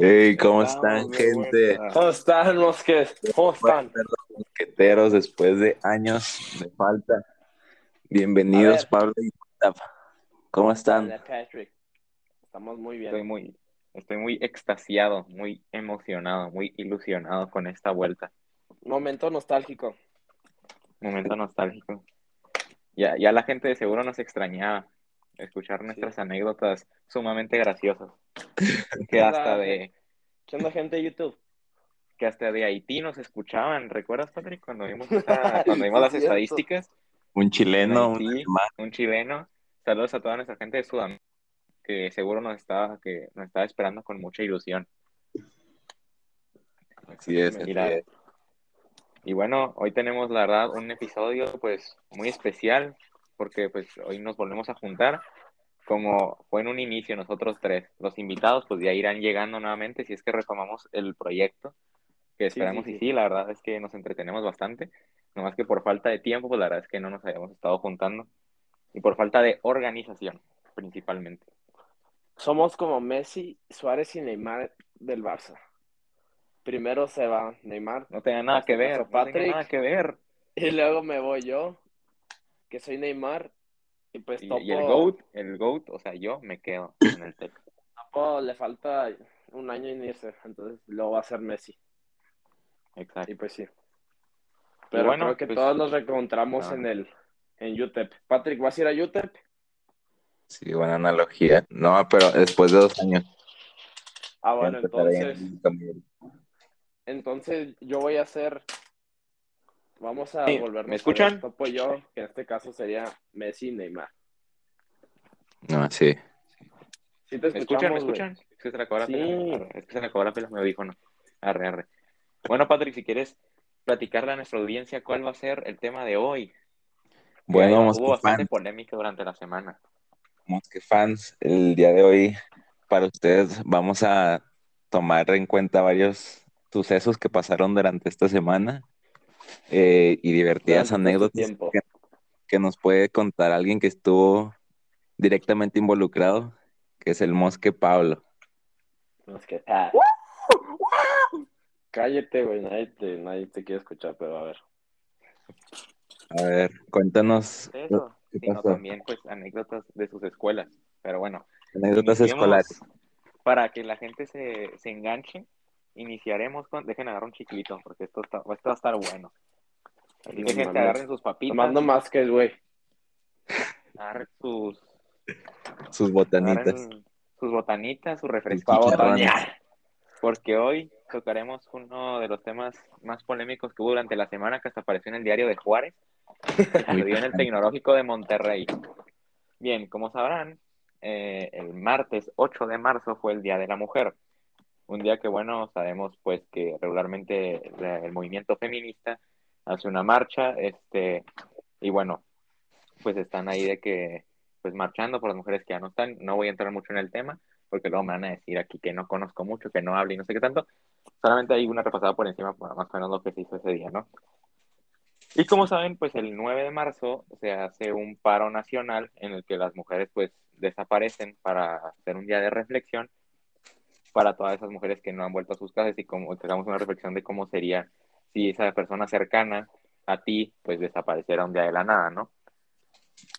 Hey, ¿cómo están, gente? ¿Cómo están, mosques? ¿Cómo están? Los mosqueteros después de años de falta. Bienvenidos, Pablo y Gustavo. ¿Cómo están? Hola, Patrick. Estamos muy bien. Estoy muy, estoy muy extasiado, muy emocionado, muy ilusionado con esta vuelta. Momento nostálgico. Momento nostálgico. Ya, ya la gente de seguro nos extrañaba escuchar nuestras anécdotas sumamente graciosas. Que hasta de, ¿Qué onda, gente de YouTube? que hasta de Haití nos escuchaban. ¿Recuerdas, Patrick, cuando vimos, esa- cuando vimos las Sí, cierto. estadísticas? Un chileno, un Haití, alemán. un chileno. Saludos a toda nuestra gente de Sudamérica que seguro nos estaba, que nos estaba esperando con mucha ilusión. Así es, así Mira, es. Y bueno, hoy tenemos la verdad un episodio pues muy especial porque pues hoy nos volvemos a juntar como fue en un inicio nosotros tres. Los invitados pues ya irán llegando nuevamente si es que retomamos el proyecto, que Sí, esperamos sí, y sí. sí, la verdad es que nos entretenemos bastante, nomás que por falta de tiempo pues la verdad es que no nos habíamos estado juntando y por falta de organización principalmente. Somos como Messi, Suárez y Neymar del Barça. Primero se va Neymar No tenga nada que ver, no tenga Patrick. nada que ver. y luego me voy yo, que soy Neymar. Y pues Y, Topo, y el GOAT, el GOAT, o sea, yo me quedo en el TEC. Topo le falta un año en irse, entonces luego va a ser Messi. Exacto. Y pues sí. Pero bueno, creo que pues, todos nos reencontramos en el en UTEP. Patrick, ¿vas a ir a UTEP? Sí, buena analogía. No, pero después de dos años. Ah, bueno, entonces, entonces yo voy a hacer, vamos a Sí, volvernos ¿me a escuchan? Topo y yo, que en este caso sería Messi y Neymar. No, sí. ¿Sí te ¿Me escuchan? Escuchan? Es que se le acabó la Sí. Arre, Es que se le acabó la pila, me dijo, no. Arre, arre. Bueno, Patrick, si quieres platicarle a nuestra audiencia cuál va a ser el tema de hoy. Que Bueno, hubo Mosque bastante fans, polémica durante la semana. Mosque fans, el día de hoy para ustedes vamos a tomar en cuenta varios sucesos que pasaron durante esta semana eh, y divertidas Durante anécdotas que, que nos puede contar alguien que estuvo directamente involucrado, que es el Mosque Pablo. No, es que- ah. Cállate, güey, nadie te, nadie te quiere escuchar, pero a ver. A ver, cuéntanos Eso, ¿Qué sino también pues anécdotas de sus escuelas. Pero bueno, anécdotas escolares. Para que la gente se, se enganche, iniciaremos con... Dejen agarrar un chiquito, porque esto, está, esto va a estar bueno. Así que gente, agarren sus papitas, Tomando más que, güey. agarren sus, Sus botanitas. agarren sus botanitas, su refresco. Botanear. Porque hoy tocaremos uno de los temas más polémicos que hubo durante la semana, que hasta apareció en el diario de Juárez, que dio en el Tecnológico de Monterrey. Bien, como sabrán, eh, el martes 8 de marzo fue el Día de la Mujer. Un día que, bueno, sabemos pues que regularmente la- el movimiento feminista hace una marcha, este, y bueno, pues están ahí de que, pues marchando por las mujeres que ya no están. No voy a entrar mucho en el tema, porque luego me van a decir aquí que no conozco mucho, que no hablo y no sé qué tanto. Solamente hay una repasada por encima, más o menos lo que se hizo ese día, ¿no? Y como saben, pues el 9 de marzo se hace un paro nacional en el que las mujeres pues desaparecen para hacer un día de reflexión para todas esas mujeres que no han vuelto a sus casas y como que hagamos una reflexión de cómo sería si esa persona cercana a ti pues desapareciera un día de la nada, ¿no?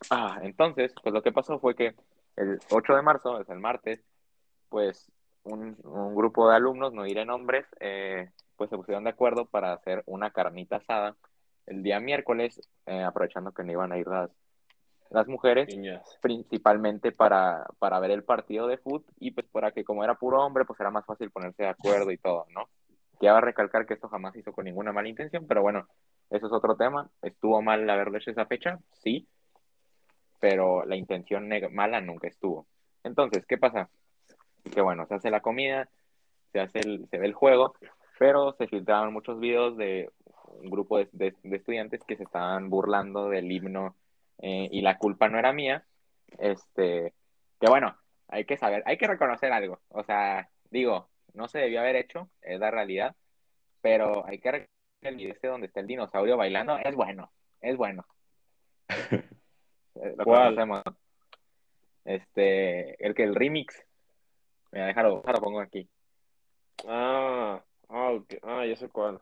Ah, entonces, pues lo que pasó fue que el 8 de marzo, es el martes, pues un, grupo de alumnos, no diré nombres, eh, pues se pusieron de acuerdo para hacer una carnita asada el día miércoles, eh, aprovechando que no iban a ir las, las mujeres, Niñas. principalmente para, para ver el partido de fútbol y pues para que como era puro hombre, pues era más fácil ponerse de acuerdo y todo, ¿no? Ya va a recalcar que esto jamás hizo con ninguna mala intención, pero bueno, eso es otro tema. ¿Estuvo mal haberlo hecho esa fecha? Sí, pero la intención mala nunca estuvo. Entonces, ¿qué pasa? Que bueno, se hace la comida, se hace el, se ve el juego, pero se filtraron muchos videos de un grupo de, de- de estudiantes que se estaban burlando del himno eh, y la culpa no era mía. Este, que bueno, hay que saber, hay que reconocer algo. O sea, digo, no se debió haber hecho, es la realidad, pero hay que reconocer el video este donde está el dinosaurio bailando es bueno, es bueno. Eh, Lo ¿Cuál? Este, el que el remix. Mira, déjalo, déjalo pongo aquí. Ah, ah, ok. ah, ya sé cuál.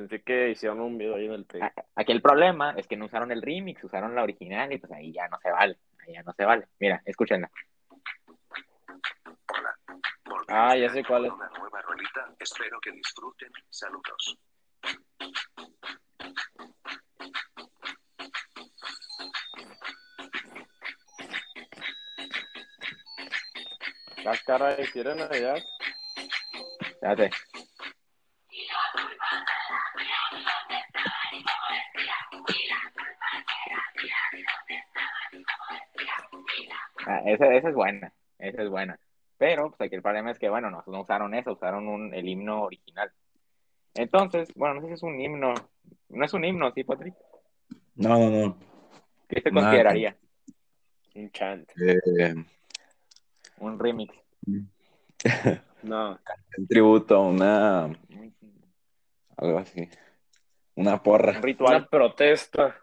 Pensé que hicieron un video ahí en el take. A- Aquí el problema es que no usaron el remix, usaron la original y pues ahí ya no se vale. Ahí ya no se vale. Mira, escúchenla. Ah, ya sé cuál es. Una nueva rolita, espero que disfruten. Saludos. La cara de quieren allá. Espérate. Esa, esa es buena, esa es buena. Pero pues aquí el problema es que, bueno, no, no usaron eso, usaron un, el himno original. Entonces, bueno, no sé si es un himno. No es un himno, ¿sí, Patrick? No, no, no. ¿Qué se consideraría? Un chant. Eh, Un remix. No. un tributo, una. Un algo así. Una porra. Una ritual. protesta.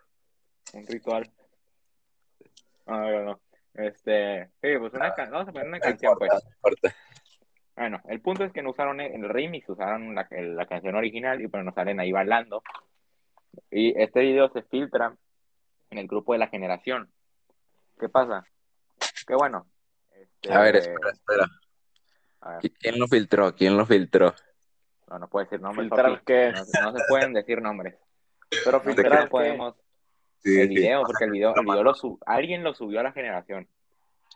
Un ritual. Ah, no, no. Este, sí, pues una can- vamos a poner una canción, pues. Bueno, el punto es que no usaron el, remix, usaron la, el- la canción original y pues nos salen ahí bailando. Y este video se filtra en el grupo de la generación. ¿Qué pasa? Que bueno. este, A ver, espera, espera. a ver, ¿Qui- ¿Quién lo filtró? ¿Quién lo filtró? no, no puede decir nombres. ¿Filtrar qué? No, no se pueden decir nombres. Pero No, ¿De filtrar qué? podemos. Sí, el sí. video, porque el video, el video lo sub, alguien lo subió a la generación,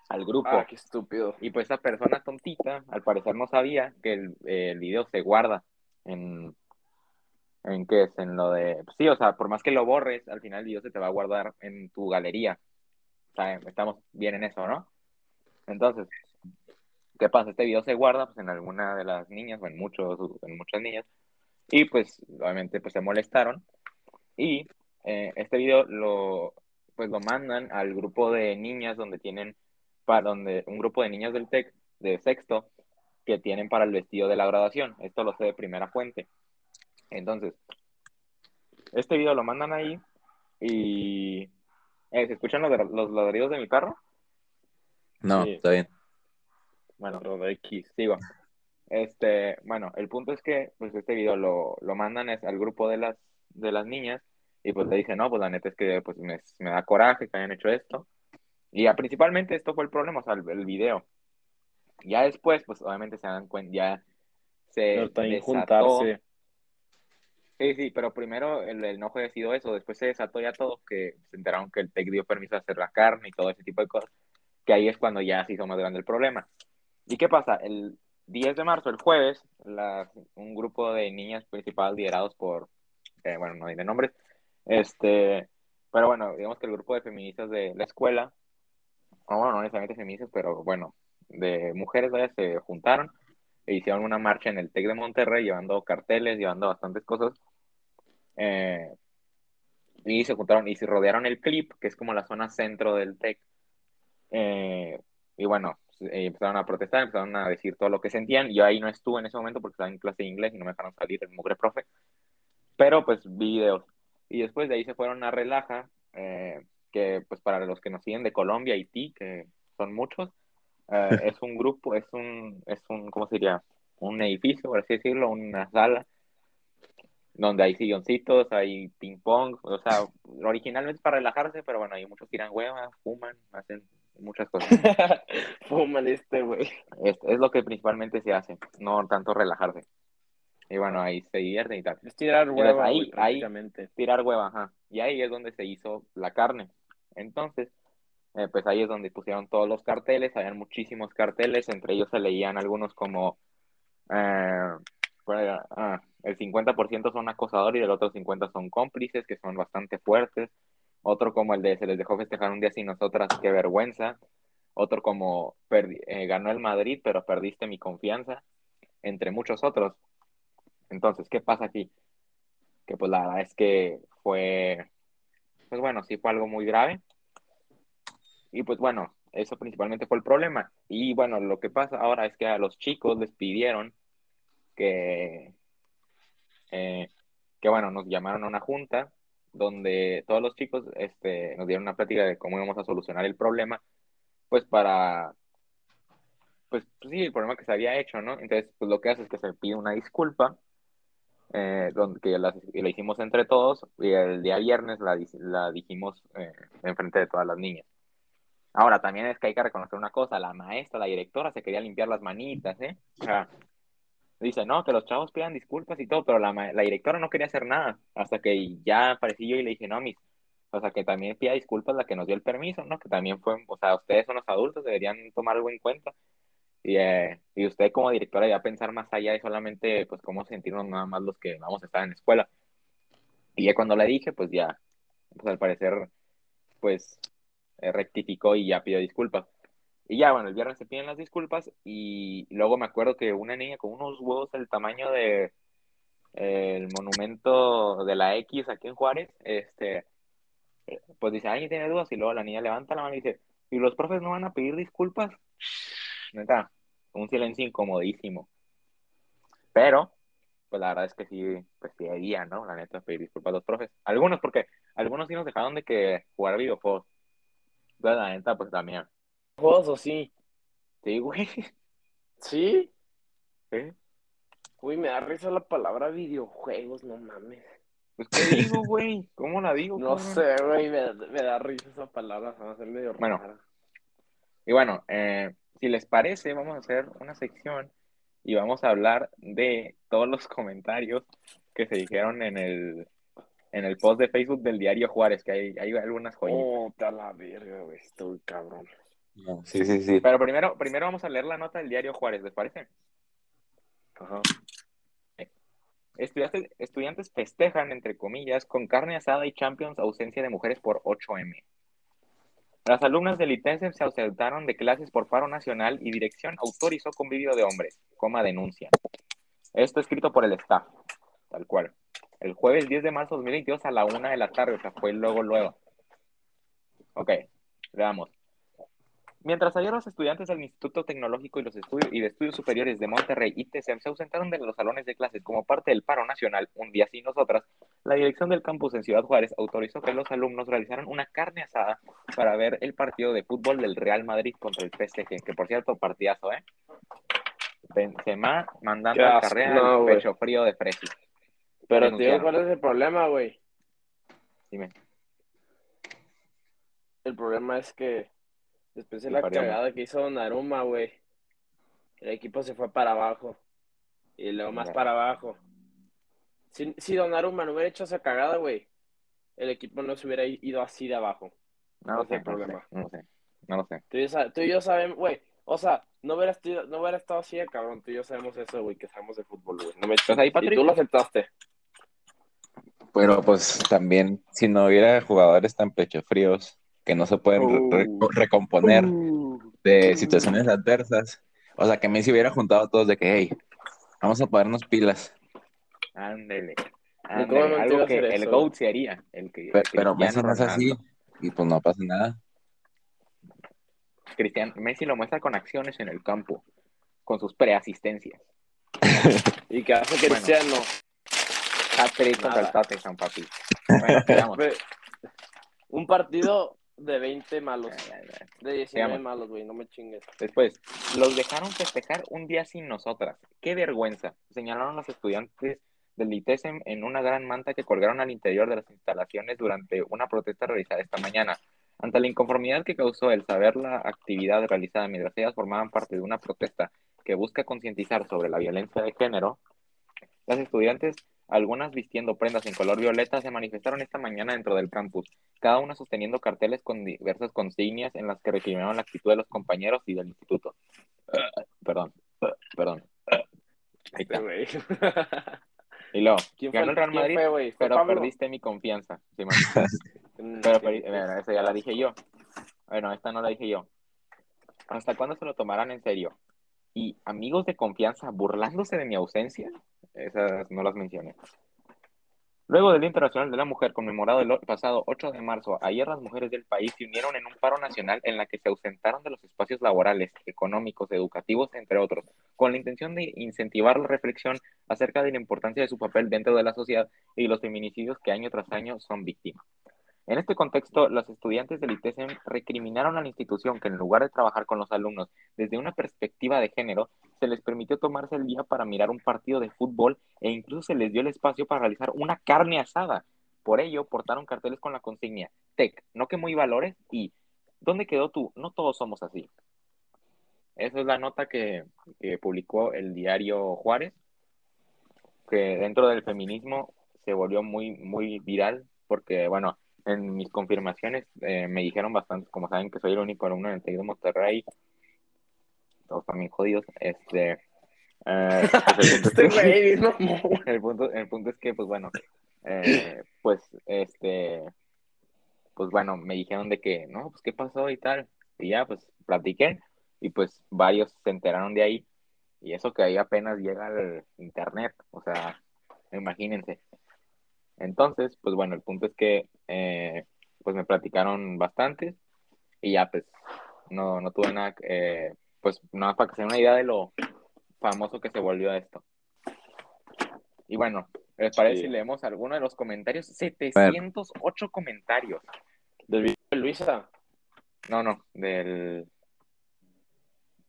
al grupo. Ah, qué estúpido. Y pues esa persona tontita, al parecer no sabía que el, el video se guarda en... ¿En qué es? En lo de... Sí, o sea, por más que lo borres, al final el video se te va a guardar en tu galería. O sea, estamos bien en eso, ¿no? Entonces, ¿qué pasa? Este video se guarda pues, en alguna de las niñas, o en, muchos, en muchas niñas, y pues obviamente pues se molestaron. Y eh, este video lo, pues, lo mandan al grupo de niñas donde tienen para donde un grupo de niñas del TEC de sexto que tienen para el vestido de la graduación. Esto lo sé de primera fuente. Entonces, este video lo mandan ahí y eh, ¿se escuchan los, los ladridos de mi carro? No, Sí. está bien. Bueno, de X. sigo. Este, bueno, el punto es que pues este video lo, lo mandan es al grupo de las de las niñas y pues le dicen, no, pues la neta es que pues me, me da coraje que hayan hecho esto. Y ya, principalmente esto fue el problema, o sea, el, el video. Ya después, pues obviamente se dan cuenta, ya se desató. juntarse. Sí, sí, pero primero el, el enojo había sido eso, después se desató ya todo, que se enteraron que el TEC dio permiso de hacer la carne y todo ese tipo de cosas, que ahí es cuando ya se hizo más grande el problema. ¿Y qué pasa? El 10 de marzo, el jueves, la- un grupo de niñas principal liderados por, eh, bueno, no diré nombres, este, pero bueno, digamos que el grupo de feministas de la escuela, bueno, no necesariamente feministas, pero bueno, de mujeres, vaya, se juntaron e hicieron una marcha en el TEC de Monterrey llevando carteles, llevando bastantes cosas. eh, y se juntaron y se rodearon el clip, que es como la zona centro del TEC. eh, y bueno, eh, empezaron a protestar, empezaron a decir todo lo que sentían. Yo ahí no estuve en ese momento porque estaba en clase de inglés y no me dejaron salir el mugre profe. Pero pues vi videos. Y después de ahí se fueron a Relaja, eh, que pues para los que nos siguen de Colombia, Haití, que son muchos, eh, es un grupo, es un, es un, ¿cómo se diría? Un edificio, por así decirlo, una sala, donde hay silloncitos, hay ping pong, o sea, originalmente es para relajarse, pero bueno, ahí muchos tiran huevas, fuman, hacen muchas cosas. Fuman este, güey. Es, es lo que principalmente se hace, no tanto relajarse. Y bueno, ahí se divierten y tal. Es tirar Entonces, hueva, ahí- ahí-. Tirar hueva, ajá. Y ahí es donde se hizo la carne. Entonces, eh, pues ahí es donde pusieron todos los carteles, habían muchísimos carteles, entre ellos se leían algunos como, eh. Ah, el 50% son acosadores y el otro 50% son cómplices, que son bastante fuertes. Otro como el de se les dejó festejar un día sin nosotras, qué vergüenza. Otro como perdi- eh, ganó el Madrid, pero perdiste mi confianza, entre muchos otros. Entonces, ¿qué pasa aquí? Que pues la verdad es que fue, pues bueno, sí fue algo muy grave. Y pues bueno, eso principalmente fue el problema. Y bueno, lo que pasa ahora es que a los chicos les pidieron que, eh, que bueno, nos llamaron a una junta donde todos los chicos este, nos dieron una plática de cómo íbamos a solucionar el problema. pues para, pues sí, el problema que se había hecho, ¿no? Entonces, pues lo que hace es que se pide una disculpa, eh, donde, que la, hicimos entre todos, y el día viernes la, dijimos eh, en frente de todas las niñas. Ahora, también es que hay que reconocer una cosa, la maestra, la directora se quería limpiar las manitas, ¿eh? O sea, dice, no, que los chavos pidan disculpas y todo, pero la, la directora no quería hacer nada, hasta que ya aparecí yo y le dije, no, mis, o sea, que también pida disculpas la que nos dio el permiso, ¿no? Que también fue, o sea, ustedes son los adultos, deberían tomar algo en cuenta. Y, eh, y usted como directora ya pensar más allá de solamente, pues, cómo sentirnos nada más los que vamos a estar en la escuela. Y ya cuando le dije, pues ya, pues al parecer, pues, eh, rectificó y ya pidió disculpas. Y ya, bueno, el viernes se piden las disculpas y luego me acuerdo que una niña con unos huevos del tamaño de el monumento de la X aquí en Juárez, este, pues dice, ¿alguien tiene dudas? Y luego la niña levanta la mano y dice, ¿y los profes no van a pedir disculpas? Neta, un silencio incomodísimo. Pero, pues la verdad es que sí, pues sí ¿no? La neta, pedir disculpas a los profes. Algunos, porque algunos sí nos dejaron de que jugar videojuegos. Entonces, la neta, pues también. ¿Juegos o sí? Sí, güey. ¿Sí? ¿Sí? Uy, me da risa la palabra videojuegos, no mames. Pues, ¿qué digo, güey? ¿Cómo la digo? No sé, güey, me, me, da risa esa palabra, se va a hacer medio bueno, Y bueno, eh, si les parece, vamos a hacer una sección y vamos a hablar de todos los comentarios que se dijeron en el, en el post de Facebook del diario Juárez, que hay, hay algunas joyitas. Oh, la verga, güey, estoy cabrón. sí, sí, sí. Pero primero, primero vamos a leer la nota del diario Juárez, ¿les parece? Ajá. Estudiantes, estudiantes festejan, entre comillas, con carne asada y Champions ausencia de mujeres por 8M. Las alumnas del ITESM se ausentaron de clases por paro nacional y dirección autorizó convivio de hombres, coma denuncia. Esto escrito por el staff, tal cual. El jueves 10 de marzo de 2022 a la una de la tarde, o sea, fue luego, luego. Ok, veamos. Mientras ayer los estudiantes del Instituto Tecnológico y, los estudios, y de Estudios Superiores de Monterrey, ITESM, se ausentaron de los salones de clases como parte del paro nacional, un día sin nosotras, la dirección del campus en Ciudad Juárez autorizó que los alumnos realizaran una carne asada para ver el partido de fútbol del Real Madrid contra el PSG, que por cierto, partidazo, ¿eh? Benzema mandando la carrera no, pecho frío de Fresi. Pero, tío, ¿cuál es el problema, güey? Dime. El problema es que Después de la cagada que hizo Naruma, güey. El equipo se fue para abajo. Y luego más para abajo. Si, si Donnarumma no hubiera hecho esa cagada, güey, el equipo no se hubiera ido así de abajo. No, lo sé, el problema. No lo sé, no lo sé. Tú y yo, sabemos, güey, o sea, no hubiera, estado, no hubiera estado así de cabrón, tú y yo sabemos eso, güey, que sabemos de fútbol, güey. No me ¿Estás ahí, Patrick? Y tú lo aceptaste. Pero pues también, si no hubiera jugadores tan pecho fríos, que no se pueden uh. recomponer uh. de situaciones adversas. O sea, que Messi hubiera juntado a todos de que, hey, vamos a ponernos pilas. Ándele. Algo que el GOAT se haría. El que, pero, Messi no es así y pues no pasa nada. Cristian, Messi lo muestra con acciones en el campo, con sus preasistencias. ¿Y qué hace Cristiano? Hat-trick contra el Tottenham, papi. Bueno, Un partido de 20 malos. De 19 malos, güey, no me chingues. Después, los dejaron festejar un día sin nosotras. ¡Qué vergüenza! Señalaron los estudiantes del ITESM en una gran manta que colgaron al interior de las instalaciones durante una protesta realizada esta mañana. Ante la inconformidad que causó el saber la actividad realizada mientras ellas formaban parte de una protesta que busca concientizar sobre la violencia de género, las estudiantes algunas vistiendo prendas en color violeta se manifestaron esta mañana dentro del campus, cada una sosteniendo carteles con diversas consignas en las que recriminaron la actitud de los compañeros y del instituto. perdón, perdón. Ahí está. y luego, ganó el Real Madrid, pero perdiste mi confianza. Mm, pero, esa ya la dije yo. Bueno, esta no la dije yo. ¿Hasta cuándo se lo tomarán en serio? Y amigos de confianza burlándose de mi ausencia. Esas no las mencioné. Luego del Día Internacional de la Mujer, conmemorado el pasado 8 de marzo, ayer las mujeres del país se unieron en un paro nacional en la que se ausentaron de los espacios laborales, económicos, educativos, entre otros, con la intención de incentivar la reflexión acerca de la importancia de su papel dentro de la sociedad y los feminicidios que año tras año son víctimas. En este contexto, los estudiantes del ITESM recriminaron a la institución que en lugar de trabajar con los alumnos desde una perspectiva de género, se les permitió tomarse el día para mirar un partido de fútbol e incluso se les dio el espacio para realizar una carne asada. Por ello, portaron carteles con la consigna TEC, no que muy valores y ¿dónde quedó tú? No todos somos así. Esa es la nota que, que publicó el diario Juárez, que dentro del feminismo se volvió muy, muy viral porque, bueno, en mis confirmaciones eh, me dijeron bastante, como saben que soy el único alumno en el TEC de Monterrey, todos también jodidos, este... Eh, pues el, punto el, punto, es que, pues bueno, eh, pues este, pues bueno, me dijeron de que, no, pues qué pasó y tal, y ya, pues platiqué, y pues varios se enteraron de ahí, y eso que ahí apenas llega al internet, o sea, imagínense. Entonces, pues bueno, el punto es que eh, pues me platicaron bastante y ya pues no, no tuve nada, eh, pues nada para que se den una idea de lo famoso que se volvió esto. Y bueno, ¿les parece si leemos alguno de los comentarios? 708 comentarios. ¿Del video de Luisa? No, no, del...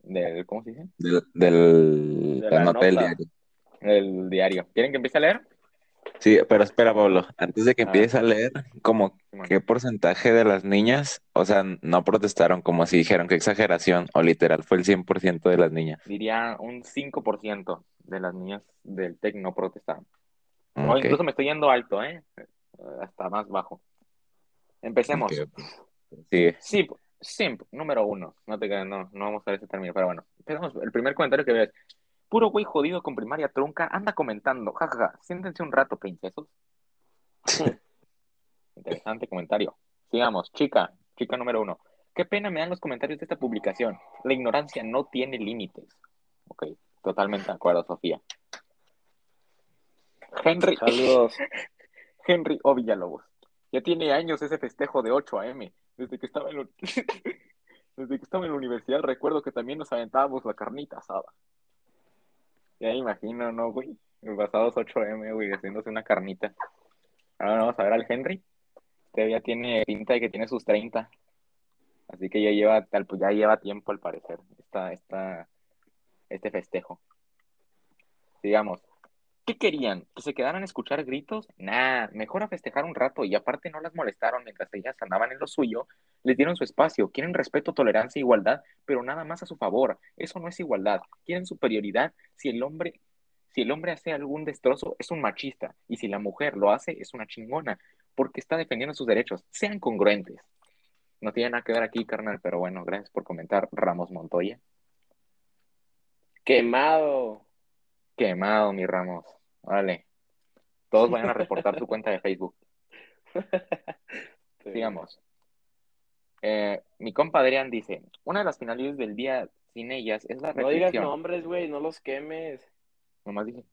del ¿Cómo se dice? Del, del, de la nota del diario. El diario. ¿Quieren que empiece a leer? Sí, pero espera, Pablo, antes de que empieces a leer, como qué porcentaje de las niñas, o sea, no protestaron, como si dijeron que exageración, o literal fue el 100% de las niñas. Diría un 5% de las niñas del TEC no protestaron. O incluso me estoy yendo alto, ¿eh? Hasta más bajo. Empecemos. Sí. Sí, simp, número uno. No te no, no vamos a ver ese término, pero bueno. Empezamos. El primer comentario que ves. Puro güey jodido con primaria trunca anda comentando. Jajaja, ja, ja. siéntense un rato, princesos. Interesante comentario. Sigamos, chica, chica número uno. Qué pena me dan los comentarios de esta publicación. La ignorancia no tiene límites. Ok, totalmente de acuerdo, Sofía. Henry. Saludos. Henry O. Villalobos. Ya tiene años ese festejo de 8 a.m. Desde que estaba en Desde que estaba en la universidad recuerdo que también nos aventábamos la carnita asada. Ya me imagino, ¿no, güey? Pasados 8M, güey, haciéndose una carnita. Ahora vamos a ver al Henry. Este ya tiene pinta de que tiene sus 30. Así que ya lleva, ya lleva tiempo al parecer, esta, esta, este festejo. Digamos, ¿qué querían? ¿Que se quedaran a escuchar gritos? Nah, mejor a festejar un rato y aparte no las molestaron mientras ellas andaban en lo suyo, les dieron su espacio, quieren respeto, tolerancia e igualdad, pero nada más a su favor. Eso no es igualdad. Quieren superioridad. Si el hombre, si el hombre hace algún destrozo, es un machista. Y si la mujer lo hace, es una chingona. Porque está defendiendo sus derechos. Sean congruentes. No tiene nada que ver aquí, carnal, pero bueno, gracias por comentar, Ramos Montoya. Quemado. Quemado, mi Ramos. Vale. Todos vayan a reportar su cuenta de Facebook. Sigamos. Eh, mi compa Adrián dice, una de las finalidades del día sin ellas es la reflexión. No digas nombres, güey, no los quemes. Nomás dije,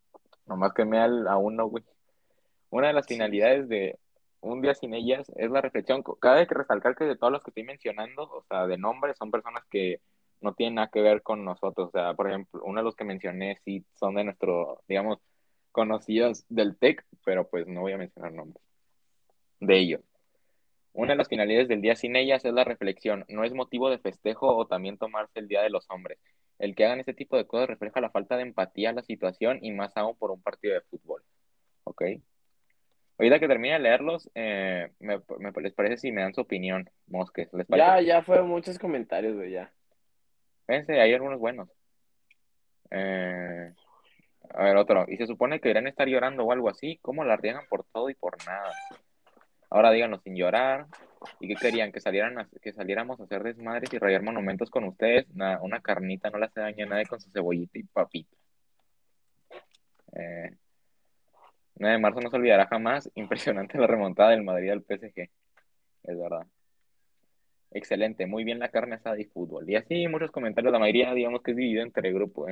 nomás quemé al, a uno, güey. Una de las finalidades de un día sin ellas es la reflexión. Cada vez que recalcar que de todos los que estoy mencionando, o sea, de nombres, son personas que no tienen nada que ver con nosotros. O sea, por ejemplo, uno de los que mencioné sí son de nuestro, digamos, conocidos del TEC, pero pues no voy a mencionar nombres de ellos. Una de las finalidades del día sin ellas es la reflexión. No es motivo de festejo o también tomarse el Día de los Hombres. El que hagan este tipo de cosas refleja la falta de empatía a la situación y más aún por un partido de fútbol. ¿Ok? Ahorita que termine de leerlos, eh, me, ¿les parece si me dan su opinión, Mosques? Ya, ya fueron muchos comentarios, güey, ya. Fíjense, hay algunos buenos. Eh, a ver, otro. Y se supone que deberían estar llorando o algo así. ¿Cómo la riegan por todo y por nada? Ahora díganos sin llorar. ¿Y qué querían? Que salieran que saliéramos a hacer desmadres y rayar monumentos con ustedes. una carnita no le hace daño a nadie con su cebollita y papita. Eh, 9 de marzo no se olvidará jamás. Impresionante la remontada del Madrid al PSG. Es verdad. Excelente, muy bien la carne asada y fútbol. Y así muchos comentarios, la mayoría digamos que es dividido entre grupos.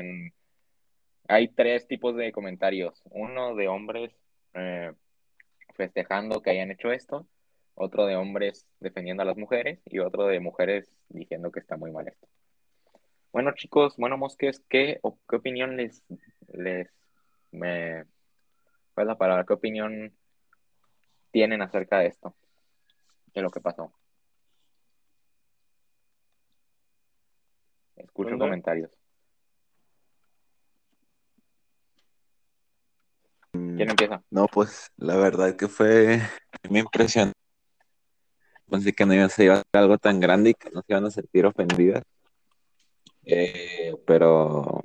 Hay tres tipos de comentarios. Uno de hombres eh, festejando que hayan hecho esto, otro de hombres defendiendo a las mujeres y otro de mujeres diciendo que está muy mal esto. Bueno, chicos, bueno, Mosques, ¿qué, qué opinión les, les me, ¿cuál es la palabra? ¿Qué opinión tienen acerca de esto? de lo que pasó. Escucho comentarios. ¿Quién empieza? No, pues la verdad que fue mi impresión. Pensé que no iba a ser algo tan grande y que no se iban a sentir ofendidas. Eh, pero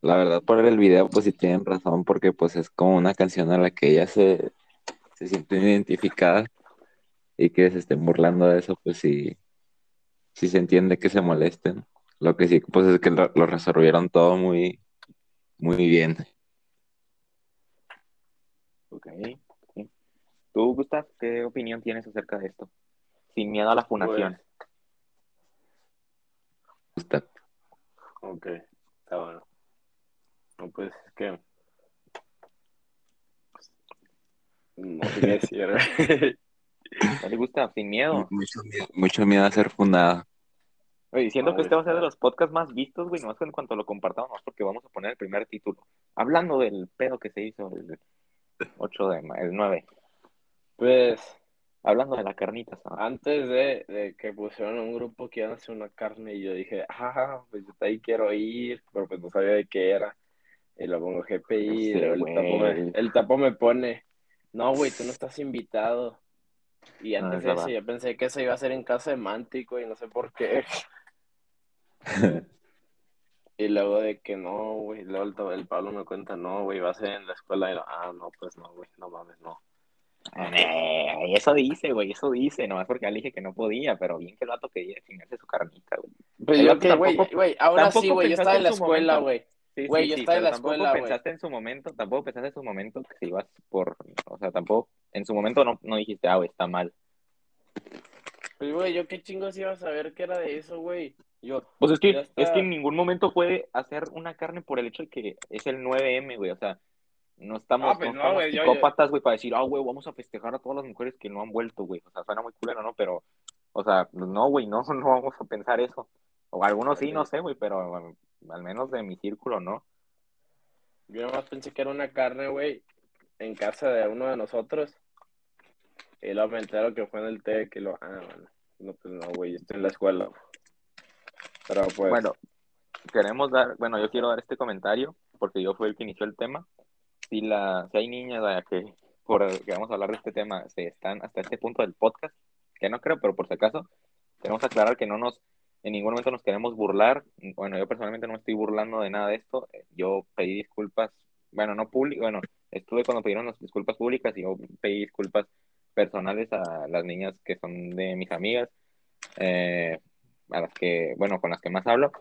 la verdad por el video pues sí tienen razón porque pues es como una canción a la que ellas se, se sienten identificadas y que se estén burlando de eso pues sí, sí se entiende que se molesten. Lo que sí pues es que lo, resolvieron todo muy, muy bien. Ok. ¿Tú, Gustav, qué opinión tienes acerca de esto? Sin miedo a la fundación. Gustav. Ok, está bueno. No, pues es que. No sé qué decir. ¿No te gusta? Sin miedo. Mucho miedo, mucho miedo a ser fundada. Oye, siento que este va a ser de los podcasts más vistos, güey, no es en cuanto lo compartamos, porque vamos a poner el primer título. Hablando del pedo que se hizo el 8 de el 9. Pues, hablando de la carnita, Antes de, de, que pusieron un grupo que iban a hacer una carne, y yo dije, ah, pues yo ahí quiero ir, pero pues no sabía de qué era. Y lo pongo GPI, el, tapo me, el tapo me pone, no, güey, tú no estás invitado. Y ah, antes de eso, yo pensé que eso iba a ser en casa de Mántico y no sé por qué. y luego de que no, güey, luego el, Pablo me cuenta, no, güey, va a ser en la escuela. Y lo, ah, no, pues no, güey, no mames, no. Eh, eso dice, güey, eso dice, nomás porque le dije que no podía, pero bien que el vato quería chingarse su carnita, güey. Pero yo que, güey, güey, ahora sí, güey, yo estaba en la escuela, güey. güey, yo estaba en la escuela, Tampoco pensaste en su momento, tampoco pensaste en su momento que si ibas por, o sea, tampoco, en su momento no, no dijiste, ah, güey, está mal. Pues, güey, yo qué chingos iba a saber que era de eso, güey. Yo, pues es que, es que en ningún momento puede hacer una carne por el hecho de que es el 9M, güey. O sea, no estamos, ah, pues psicópatas, güey, para decir, ah, güey, vamos a festejar a todas las mujeres que no han vuelto, güey. O sea, suena muy culero, ¿no? Pero, o sea, no, güey, no, no vamos a pensar eso. O algunos sí, no sé, güey, pero al menos de mi círculo, ¿no? Yo nomás pensé que era una carne, güey, en casa de uno de nosotros. Y luego me entero que fue en el té, que lo, ah, bueno, no, pues no, güey, estoy en la escuela. Pero pues. Bueno, queremos dar, bueno, yo quiero dar este comentario, porque yo fui el que inició el tema. Si, la, si hay niñas que, por que vamos a hablar de este tema, se están hasta este punto del podcast, que no creo, pero por si acaso, queremos aclarar que no nos, en ningún momento nos queremos burlar. Bueno, yo personalmente no me estoy burlando de nada de esto. Yo pedí disculpas, bueno, no público, bueno, estuve cuando pidieron las disculpas públicas y yo pedí disculpas personales a las niñas que son de mis amigas, eh, a las que, bueno, con las que más hablo,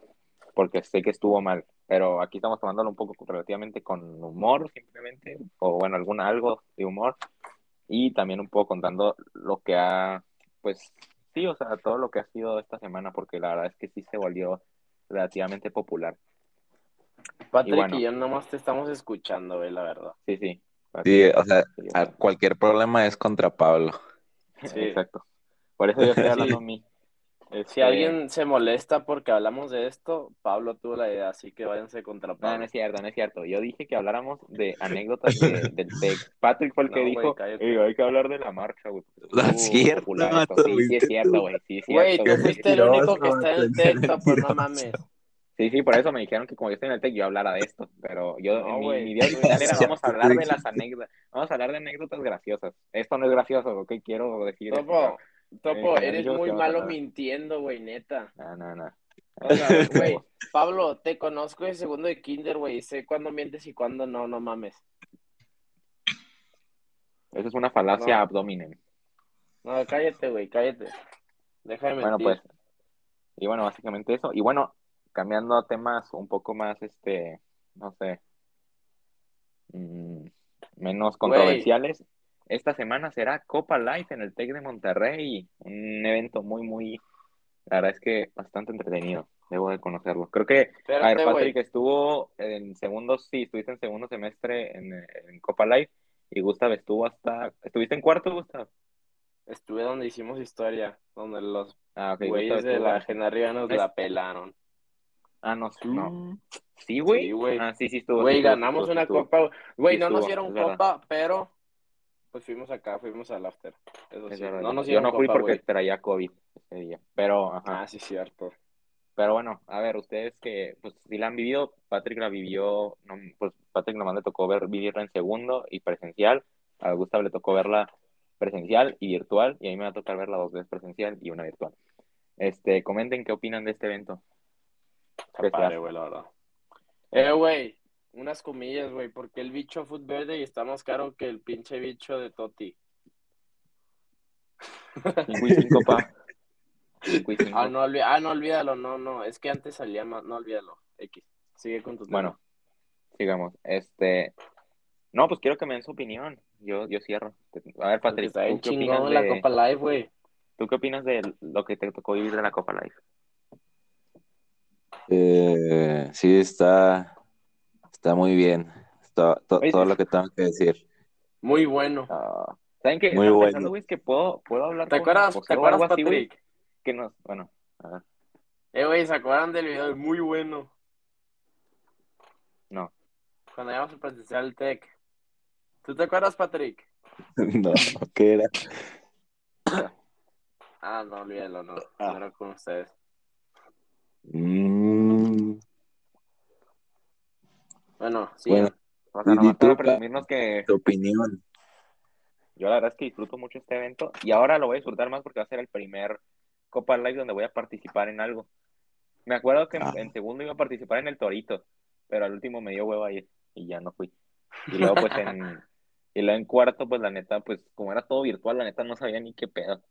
porque sé que estuvo mal, pero aquí estamos tomándolo un poco relativamente con humor, simplemente, o bueno, alguna, algo de humor, y también un poco contando lo que ha, pues, sí, o sea, todo lo que ha sido esta semana, porque la verdad es que sí se volvió relativamente popular. Patrick y, yo nomás te estamos escuchando, la verdad. Sí, sí. Sí, o sea, cualquier problema es contra Pablo. Sí, exacto. Por eso yo estoy hablando a mí. Si este, alguien se molesta porque hablamos de esto, Pablo tuvo la idea, así que váyanse contra Pablo. No, no es cierto, no es cierto. Yo dije que habláramos de anécdotas de, del TEC. Patrick fue el que dijo, hay que hablar de la marcha, güey. No es cierto, sí, sí es cierto, güey. Sí, güey, tú fuiste el único que está en el TEC, pues no mames. Sí, sí, por eso me dijeron que como yo estoy en el TEC, yo hablara de esto. Pero yo, mi, mi, idea original era vamos a hablar de las anécdotas. Vamos a hablar de anécdotas graciosas. Esto no es gracioso, ¿ok? Quiero decir. Topo, Topo, eres muy malo mintiendo, güey, neta. No, no, no. O sea, güey, Pablo, te conozco de segundo de kinder, güey. Sé cuándo mientes y cuándo no, no mames. Eso es una falacia abdominen. No, cállate, güey, cállate. Déjame mentir. Bueno, pues. Y bueno, básicamente eso. Y bueno, cambiando a temas un poco más, este, no sé, mm, menos controversiales. Esta semana será Copa Life en el TEC de Monterrey, un evento muy, muy, la verdad es que bastante entretenido, debo de conocerlo. Creo que, a ver, Patrick estuvo en segundo, sí, estuviste en segundo semestre en, Copa Life y Gustav estuvo hasta, ¿estuviste en cuarto, Gustav? Estuve donde hicimos historia, donde los ah, güeyes de la Genarriba nos la pelaron. Ah, no, no. Sí, güey. Sí, Ah, sí, sí estuvo. Güey, ganamos una copa. Güey, no nos dieron copa, pero pues fuimos acá, fuimos al after. Eso Es sí. No nos yo no fui copa, porque traía COVID ese día. Pero, ajá. Ah, sí, cierto. Pero bueno, a ver, ustedes que, pues, si la han vivido, Patrick la vivió, no, pues, Patrick nomás le tocó ver, vivirla en segundo y presencial. A Gustav le tocó verla presencial y virtual, y a mí me va a tocar verla dos veces presencial y una virtual. Este, comenten qué opinan de este evento. Está padre, ya. güey, la verdad. Eh, güey, unas comillas, güey, porque el bicho food verde y está más caro que el pinche bicho de Toti. Cinco pa. Ah, no, olvi- ah, no, olvídalo, no, no, es que antes salía más, no, olvídalo. X, sigue con tu tema. Bueno, sigamos. Este, no, pues quiero que me den su opinión. Yo, yo cierro. A ver, Patrick, está ¿tú qué opinas chingón la de, Copa Live, güey. ¿tú qué opinas de lo que te tocó vivir de la Copa Live? Eh, sí, está, está muy bien. Está- to- Oye, todo lo que tengo que decir. Muy bueno. Ah, ¿Saben qué? Muy bueno. pensando, güey, es que puedo, puedo hablar ¿Te con acuerdas, José ¿te acuerdas, así, Patrick? que nos, bueno, a ver, Eh, güey, ¿se acuerdan del video? Muy bueno. no. Cuando íbamos a presenciar el TEC. ¿Tú te acuerdas, Patrick? No, ¿qué era? Ah, no, olvídalo, no. Ah. No era con ustedes. Mm, Bueno, sí. Bueno. O sea, nomás para Pa- presumirnos que tu opinión. yo la verdad es que disfruto mucho este evento y ahora lo voy a disfrutar más porque va a ser el primer Copa Live donde voy a participar en algo. Me acuerdo que en, Ah. en segundo iba a participar en el Torito, pero al último me dio hueva ir y ya no fui. Y luego pues en, y luego en cuarto pues la neta pues como era todo virtual la neta no sabía ni qué pedo.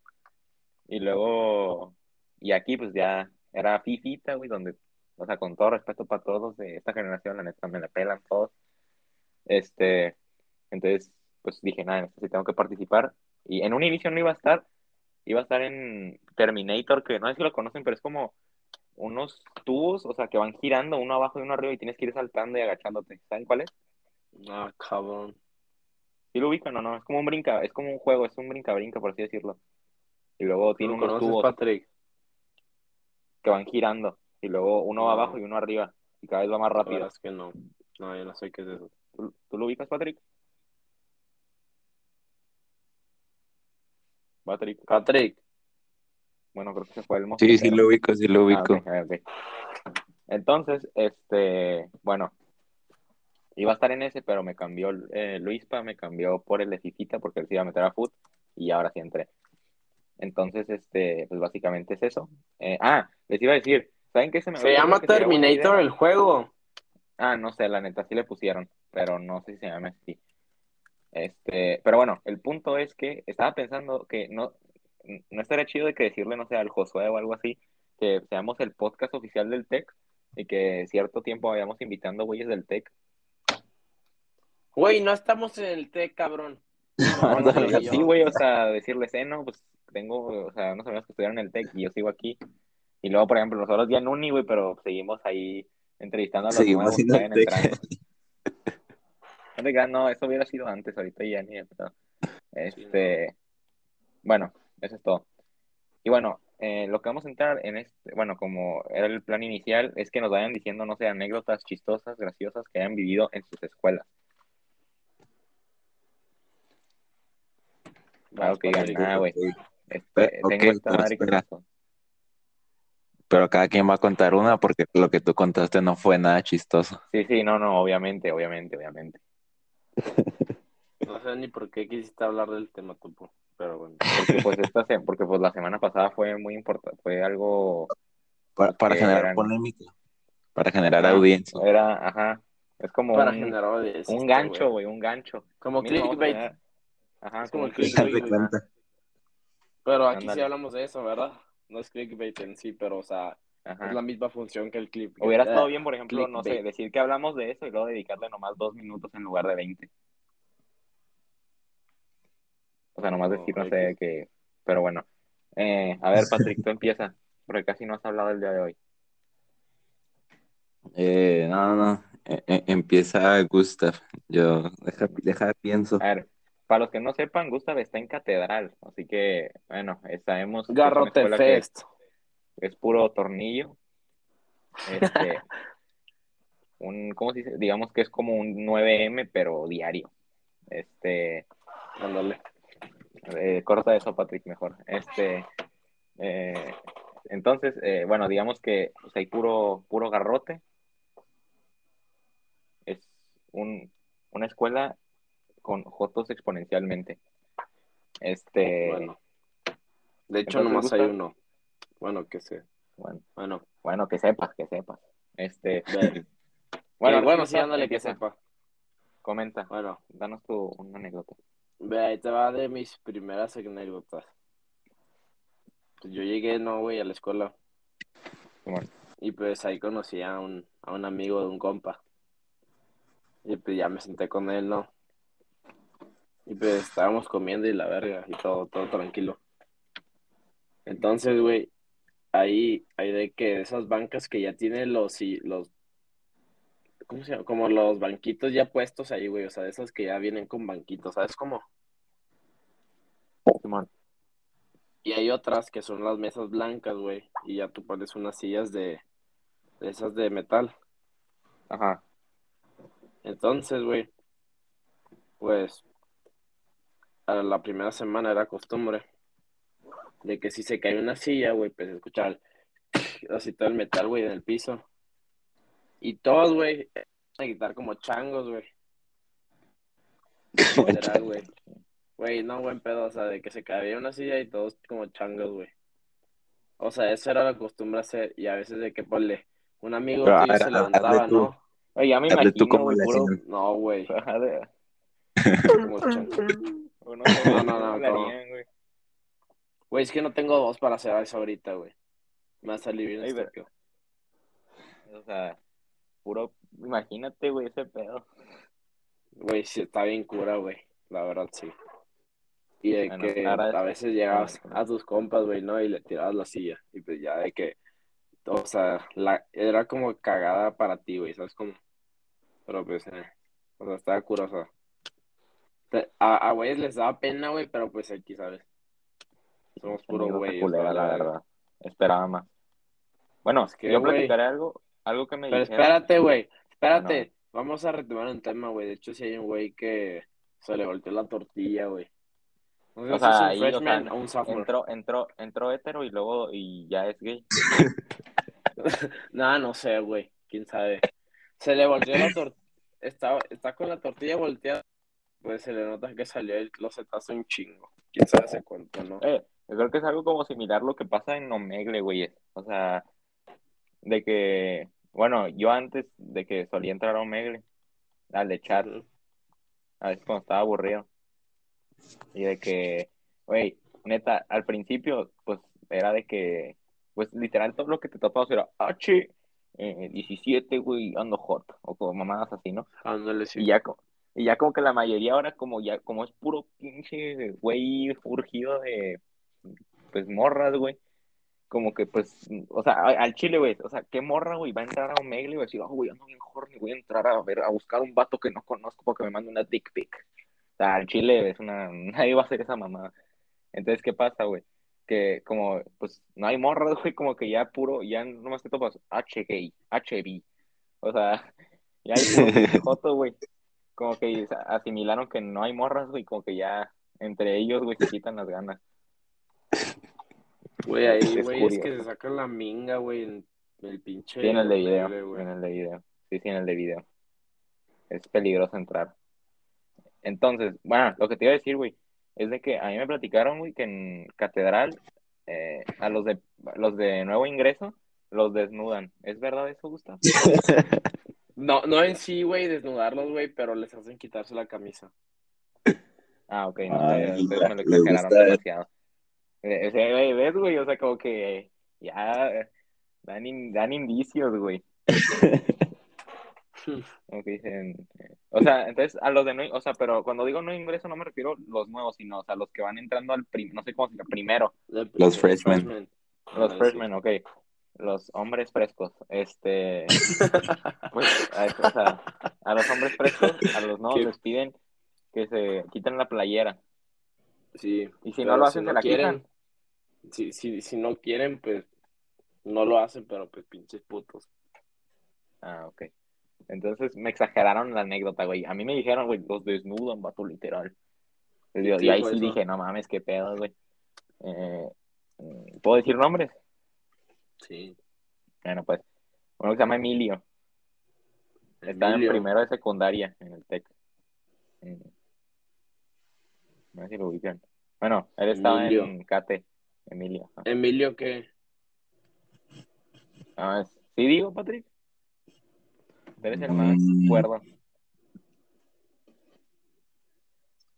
Y luego y aquí pues ya era fifita, güey, donde o sea, con todo respeto para todos de esta generación, la neta me la pelan todos. Este, entonces, pues dije, nada, en esto sí tengo que participar. Y en un inicio no iba a estar, iba a estar en Terminator, que no sé si lo conocen, pero es como unos tubos, o sea, que van girando uno abajo y uno arriba y tienes que ir saltando y agachándote. ¿Saben cuál es? Ah, cabrón. ¿Sí lo ubican o no? Es como un brinca, es como un juego, es un brinca-brinca, por así decirlo. Y luego ¿Tú tiene unos tubos Patrick? que van girando. Y luego uno va abajo y uno arriba. Y cada vez va más La verdad rápido. es que no. No, yo no sé qué es eso. ¿Tú, tú lo ubicas, Patrick? Patrick. Patrick. Bueno, creo que se fue el Sí, mosquitero. sí lo ubico, sí lo Ah, ubico. Entonces, este, bueno, iba a estar en ese, pero me cambió eh, Luispa, me cambió por el de Fifita porque él se iba a meter a foot y ahora sí entré. Entonces, este, pues básicamente es eso. Eh, ah, les iba a decir, ¿saben qué se me Se llama Terminator el juego. Ah, no sé, la neta sí le pusieron, pero no sé si se llama así. Este, pero bueno, el punto es que estaba pensando que no, no estaría chido de que decirle, no sé, al Josué o algo así, que seamos el podcast oficial del TEC y que cierto tiempo vayamos invitando güeyes del TEC. Güey, no estamos en el TEC, cabrón. No, no, Ándale, o sea, yo. sí, güey, o sea, decirles, eh, no, pues tengo, o sea, unos amigos que estudiaron en el TEC y yo sigo aquí. Y luego, por ejemplo, nosotros ya en Uni, güey, pero seguimos ahí entrevistando a los Seguimos nuevos que entrando. No te creas, no, eso hubiera sido antes, ahorita ya ni de pedo. Este, bueno, eso es todo. Y bueno, eh, lo que vamos a entrar en este, bueno, como era el plan inicial, es que nos vayan diciendo, no sé, anécdotas chistosas, graciosas que hayan vivido en sus escuelas. Claro que digan, Patrick. ah, güey, este, tengo esta pero madre que pasó. Pero cada quien va a contar una porque lo que tú contaste no fue nada chistoso. Sí, sí, no, no, obviamente, obviamente, obviamente. No sé ni por qué quisiste hablar del tema, Topo. Pero bueno. Porque pues esta se- porque pues la semana pasada fue muy importante, fue algo Para, para generar eran- polémica. Para generar audiencia. era, ajá, es como Para un, generar audiencia, un este, gancho, güey. un gancho. Como clickbait. Ajá, Es como como clickbait. Pero aquí sí hablamos de eso, ¿verdad? No es clickbait en sí, pero, o sea, Ajá. es la misma función que el clip. Hubiera eh, estado bien, por ejemplo, no sé, decir que hablamos de eso y luego dedicarle nomás dos minutos en lugar de 20. O sea, nomás No, decir, no sé, que... Pero bueno. Eh, a ver, Patrick, tú empieza, porque casi no has hablado el día de hoy. Eh, no, no, no. Eh, eh, empieza Gustav. Yo, deja, deja pienso. A ver, para los que no sepan, Gustav está en catedral, así que, bueno, sabemos que es Garrote que Fest. es puro tornillo. Este, un, ¿cómo se dice? Digamos que es como un 9M, pero diario. Este, Ándale. Eh, corta eso, Patrick, mejor. Este, eh, entonces, eh, bueno, digamos que pues, hay puro, puro garrote. Es un, una escuela con jotos exponencialmente. Este, Bueno. De hecho, nomás hay uno. Bueno, que sé. bueno, Bueno, bueno, que sepas, que sepas. Este, bueno, bueno, bueno, sí, ándale, que sepa. Comenta, Bueno, danos tu una anécdota. ve, ahí te va de mis primeras anécdotas. Pues yo llegué, no, güey, a la escuela. Simón. Y pues ahí conocí a un, a un amigo de un compa. Y pues ya me senté con él, ¿no? Y pues estábamos comiendo y la verga, y todo, todo tranquilo. Entonces, güey, ahí hay de que esas bancas que ya tienen los, y los, ¿cómo se llama? Como los banquitos ya puestos ahí, güey, o sea, de esas que ya vienen con banquitos, ¿sabes cómo? Simón. Y hay otras que son las mesas blancas, güey, y ya tú pones unas sillas de, de esas de metal. Ajá. Entonces, güey, pues a la primera semana era costumbre de que si se cae una silla, güey, pues escuchar así todo el metal, güey, en el piso. Y todos, güey, a gritar como changos, güey. Literal, güey. Güey, no buen pedo, o sea, de que se caía una silla y todos como changos, güey. O sea, eso era la costumbre hacer, y a veces de que ponle, un amigo Pero, tuyo a se levantaba, tú. ¿no? Oye, ya me imagino, güey, puro... No, güey. Como changos. no No, no, no, ¿cómo le ¿cómo? harían, güey? Es que no tengo voz para hacer eso ahorita, güey. Me va a salir bien estúpido. O sea, puro... Imagínate, güey, ese pedo. Güey, sí, está bien cura, güey. La verdad, sí. Y de Bueno, que a veces llegabas a tus compas, güey, ¿no? Y le tirabas la silla. Y pues ya de que, o sea, la, era como cagada para ti, güey, ¿sabes cómo? Pero pues, eh, o sea, estaba. Te- A, a güeyes les daba pena, güey, pero pues aquí, ¿sabes? Somos puro Anécdota güey. la verdad. Esperaba más. Bueno, Es que, yo güey. platicaré algo, algo que me Pero espérate, güey. Espérate. Vamos a retomar un tema, güey. De hecho, si hay un güey que se le volteó la tortilla, güey. No sé O si es sea, un ahí, o sea, freshman o un sophomore. Entró, entró, entró hetero y luego y ya es gay. No, no sé, güey. Quién sabe. Se le volteó la tortilla. Está, está con la tortilla volteada. Pues se le nota que salió el closetazo un chingo. Quién sabe hace cuánto, ¿no? Eh, yo creo que es algo como similar lo que pasa en Omegle, güey. O sea, de que, bueno, yo antes de que solía entrar a Omegle, al de chat, a veces cuando estaba aburrido. Y de que, güey, neta, al principio, pues era de que, pues literal todo lo que te topabas era H, eh, 17, güey, ando hot, o como mamadas así, ¿no? Ándale, sí. Y ya, y ya como que la mayoría ahora, como ya, como es puro pinche güey urgido de, pues morras, güey. Como que, pues, o sea, al chile, güey, o sea, ¿qué morra, güey? Va a entrar a Omegle y va a decir, oh, güey, ando bien horny, voy a entrar a ver, a buscar un vato que no conozco porque me mande una dick pic. O sea, al chile es una, nadie va a hacer esa mamada. Entonces, ¿qué pasa, güey? Que como, pues, no hay morras, güey, como que ya puro, ya nomás te topas H gay, H bi. O sea, ya hay joto, güey. Como que asimilaron que no hay morras, güey, como que ya entre ellos, güey, se quitan las ganas. Güey, ahí, Es güey, es que se sacan la minga, güey, en el pinche. Sí, en el de video, güey. en el de video. Sí, sí, en el de video. Es peligroso entrar. Entonces, bueno, lo que te iba a decir, güey, es de que a mí me platicaron, güey, que en Catedral eh, a los de los de nuevo ingreso los desnudan. ¿Es verdad eso, Gustavo? No, no en sí, güey, desnudarlos, güey, pero les hacen quitarse la camisa. Ah, ok, no Ah, ustedes me lo exageraron demasiado. O sea, güey, ¿ves, güey? O sea, como que ya eh, dan, in- dan indicios, güey. Como que dicen, o sea, entonces a los de no, o sea, pero cuando digo no ingreso no me refiero a los nuevos, sino, o sea, los que van entrando al prim, no sé cómo se llama, primero, Los freshmen. los Ah, freshmen, ok, los hombres frescos, este, pues, a, o sea, a los hombres frescos, a los ¿Qué? les piden que se quiten la playera, Sí. y si no lo hacen, se la quieren, quitan. Si, si, si no quieren, pues no lo hacen, pero pues pinches putos. Ah, ok. Entonces me exageraron la anécdota, güey. A mí me dijeron, güey, los desnudan, vato, literal. Sí, yo ahí sí eso. dije, no mames, qué pedo, güey. Eh, ¿Puedo decir nombres? Sí. Bueno, pues, uno que se llama Emilio. Estaba en primero de secundaria en el TEC. Mm. No sé si lo ubican. Bueno, él estaba Emilio. en Cate. Emilio. ajá. Emilio, ¿qué? Ah, es- ¿Sí digo, Patrick? Eres el más Mm. cuerdo.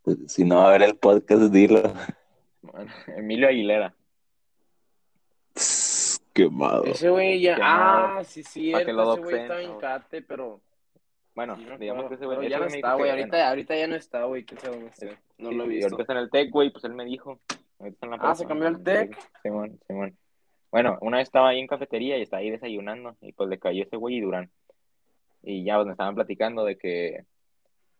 Pues, si no va a ver el podcast, dilo. Bueno, Emilio Aguilera. Quemado. Ese güey ya. Quemado. Ah, sí, sí. Pa' que lo Ese güey estaba en. Cate, pero. Bueno, digamos que ese güey ya no está, güey. Ahorita, bueno, ahorita ya no está, güey. ¿Quién sabe dónde está? No lo he visto. ahorita está en el TEC, güey, pues él me dijo. Ahorita está en la Ah, ¿se cambió al en TEC? Simón, Simón. Bueno, una vez estaba ahí en cafetería y estaba ahí desayunando y pues le cayó ese güey y Durán. Y ya pues, me estaban platicando de que,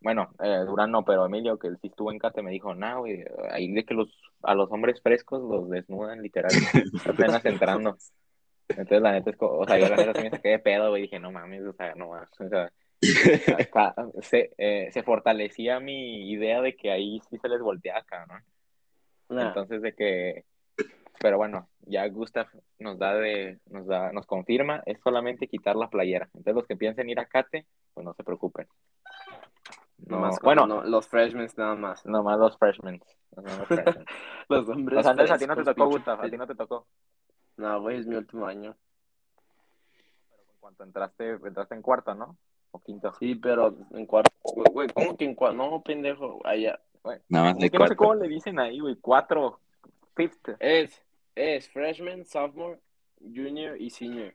bueno, eh, Durán no, pero Emilio, que él sí estuvo en Cate, me dijo, no, güey, ahí de que los, a los hombres frescos los desnudan literal, apenas entrando. Entonces la neta es, co- o sea, yo la neta sí me saqué de pedo, güey, dije, no mames, o sea, no mames, o sea, acá, se, eh, se fortalecía mi idea de que ahí sí se les volteaba acá, ¿no? Nah. Entonces de que, pero bueno, ya Gustav nos da de, nos da, nos confirma, es solamente quitar la playera. Entonces los que piensen ir a Cate, pues no se preocupen. No, Nomás bueno, no, los freshmen nada más. nomás los freshmen. los freshmen. Los hombres O sea, entonces a ti no te tocó, Gustav, a ti no te tocó. No, güey, es mi último año. Pero en cuanto entraste, entraste en cuarto, ¿no? O quinto. Sí, pero en cuarto. Güey, ¿cómo que en cuarto? No, pendejo. Allá. Güey, Nada más de que no sé cuarto. cómo le dicen ahí, güey, cuatro, fifth. Es, es freshman, sophomore, junior y senior.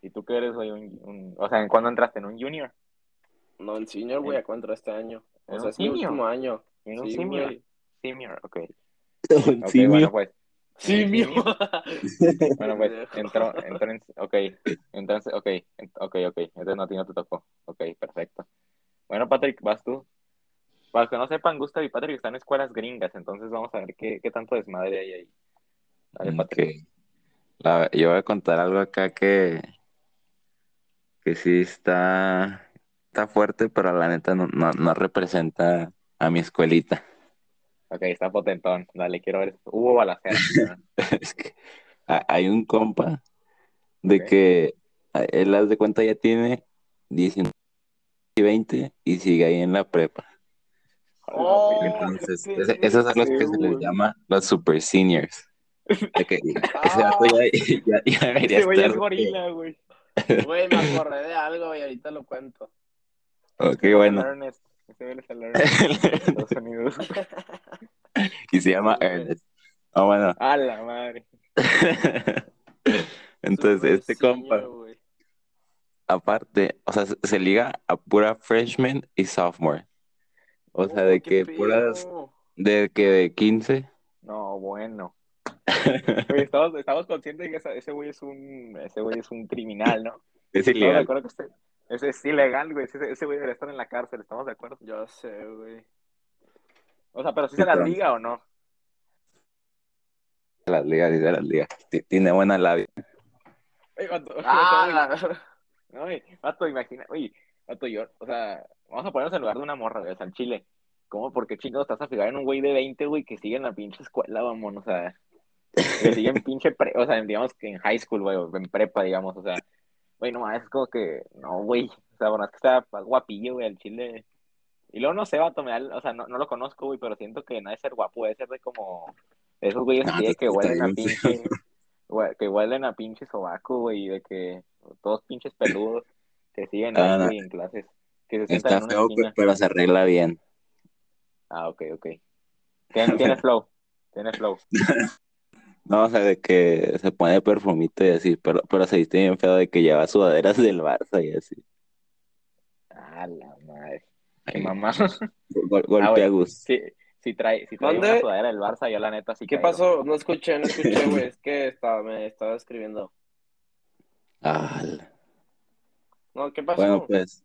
¿Y tú qué eres, güey? Un, un- o sea, ¿en cuándo entraste? ¿En un junior? No, en senior, güey, a cuánto este año. O ¿En sea, es mi último año. ¿En un Sí, senior? güey. Senior, ok. Un Ok, simio. bueno, pues. Sí, mío. Bueno, pues, entró, entró en, ok, entonces, ok, ok, ok, entonces no, a ti no te tocó, ok, perfecto. Bueno, Patrick, vas tú. Para los que no sepan, Gustav y Patrick están en escuelas gringas, entonces vamos a ver qué, qué tanto desmadre hay ahí. Dale, Patrick. La- yo voy a contar algo acá que, que sí está, está fuerte, pero la neta no, no, no representa a mi escuelita. Ok, está potentón, dale, quiero ver. Hubo balacera. Es que hay un compa de que él, haz de cuenta, ya tiene 19 y 20 y sigue ahí en la prepa. Oh, Entonces, ese- esos son los que se les llama los super seniors. Que ese vato ya, ya- ya debería Ese estar. es gorila, güey. Güey, me acordé de algo y ahorita lo cuento. Ok, bueno. Ernest. Güey es el de Estados Unidos. y se llama. Ernest. Ah, bueno. A la madre. Entonces, este compa, güey. aparte, o sea, se, se liga a pura freshman y sophomore. O sea, Oh, de que puras, de que de 15. No, bueno. Estamos, estamos conscientes de que ese güey es un, ese güey es un criminal, ¿no? Es ilegal. que este- ese es ilegal, güey. Ese, ese güey debería estar en la cárcel, ¿estamos de acuerdo? Yo sé, güey. O sea, pero si se las liga o no. Las ligas, dice las ligas. Ti- Tiene buena labia. Oye, vato, Ah, la- no, güey, vato, imagina, oye, vato, yo, o sea, vamos a ponernos en lugar de una morra, güey, o sea, en Chile. ¿Cómo? ¿Por qué chingados estás a fijar en un güey de 20, güey, que sigue en la pinche escuela, vamos, o sea, que sigue en pinche pre, o sea, digamos que en high school, güey, o en prepa, digamos, o sea, güey, no, es como que, no, güey, o sea, bueno, es que está guapillo, güey, el Chile. Y luego no sé, vato, me da, o sea, no, no lo conozco, güey, pero siento que no debe ser guapo, debe ser de como, esos güeyes No, que, que huelen a pinche, que huelen a pinche sobaco, güey, de que todos pinches peludos que siguen Ah, ahí, no. en clases, que se sientan Está en feo, esquina. pero se arregla bien. Ah, ok, ok. Tiene, tiene flow, tiene flow. No, o sea, de que se pone perfumito y así, pero, pero se viste bien feo de que lleva sudaderas del Barça y así. Ah, la madre. Qué Ay, mamá. gol- golpe Ah, güey. a Gus. Si, si trae, si trae una sudadera del Barça, yo la neta sí ¿Qué caigo. pasó? No escuché, no escuché, güey. Es que estaba, me estaba escribiendo. Ah, No, ¿qué pasó? bueno, pues.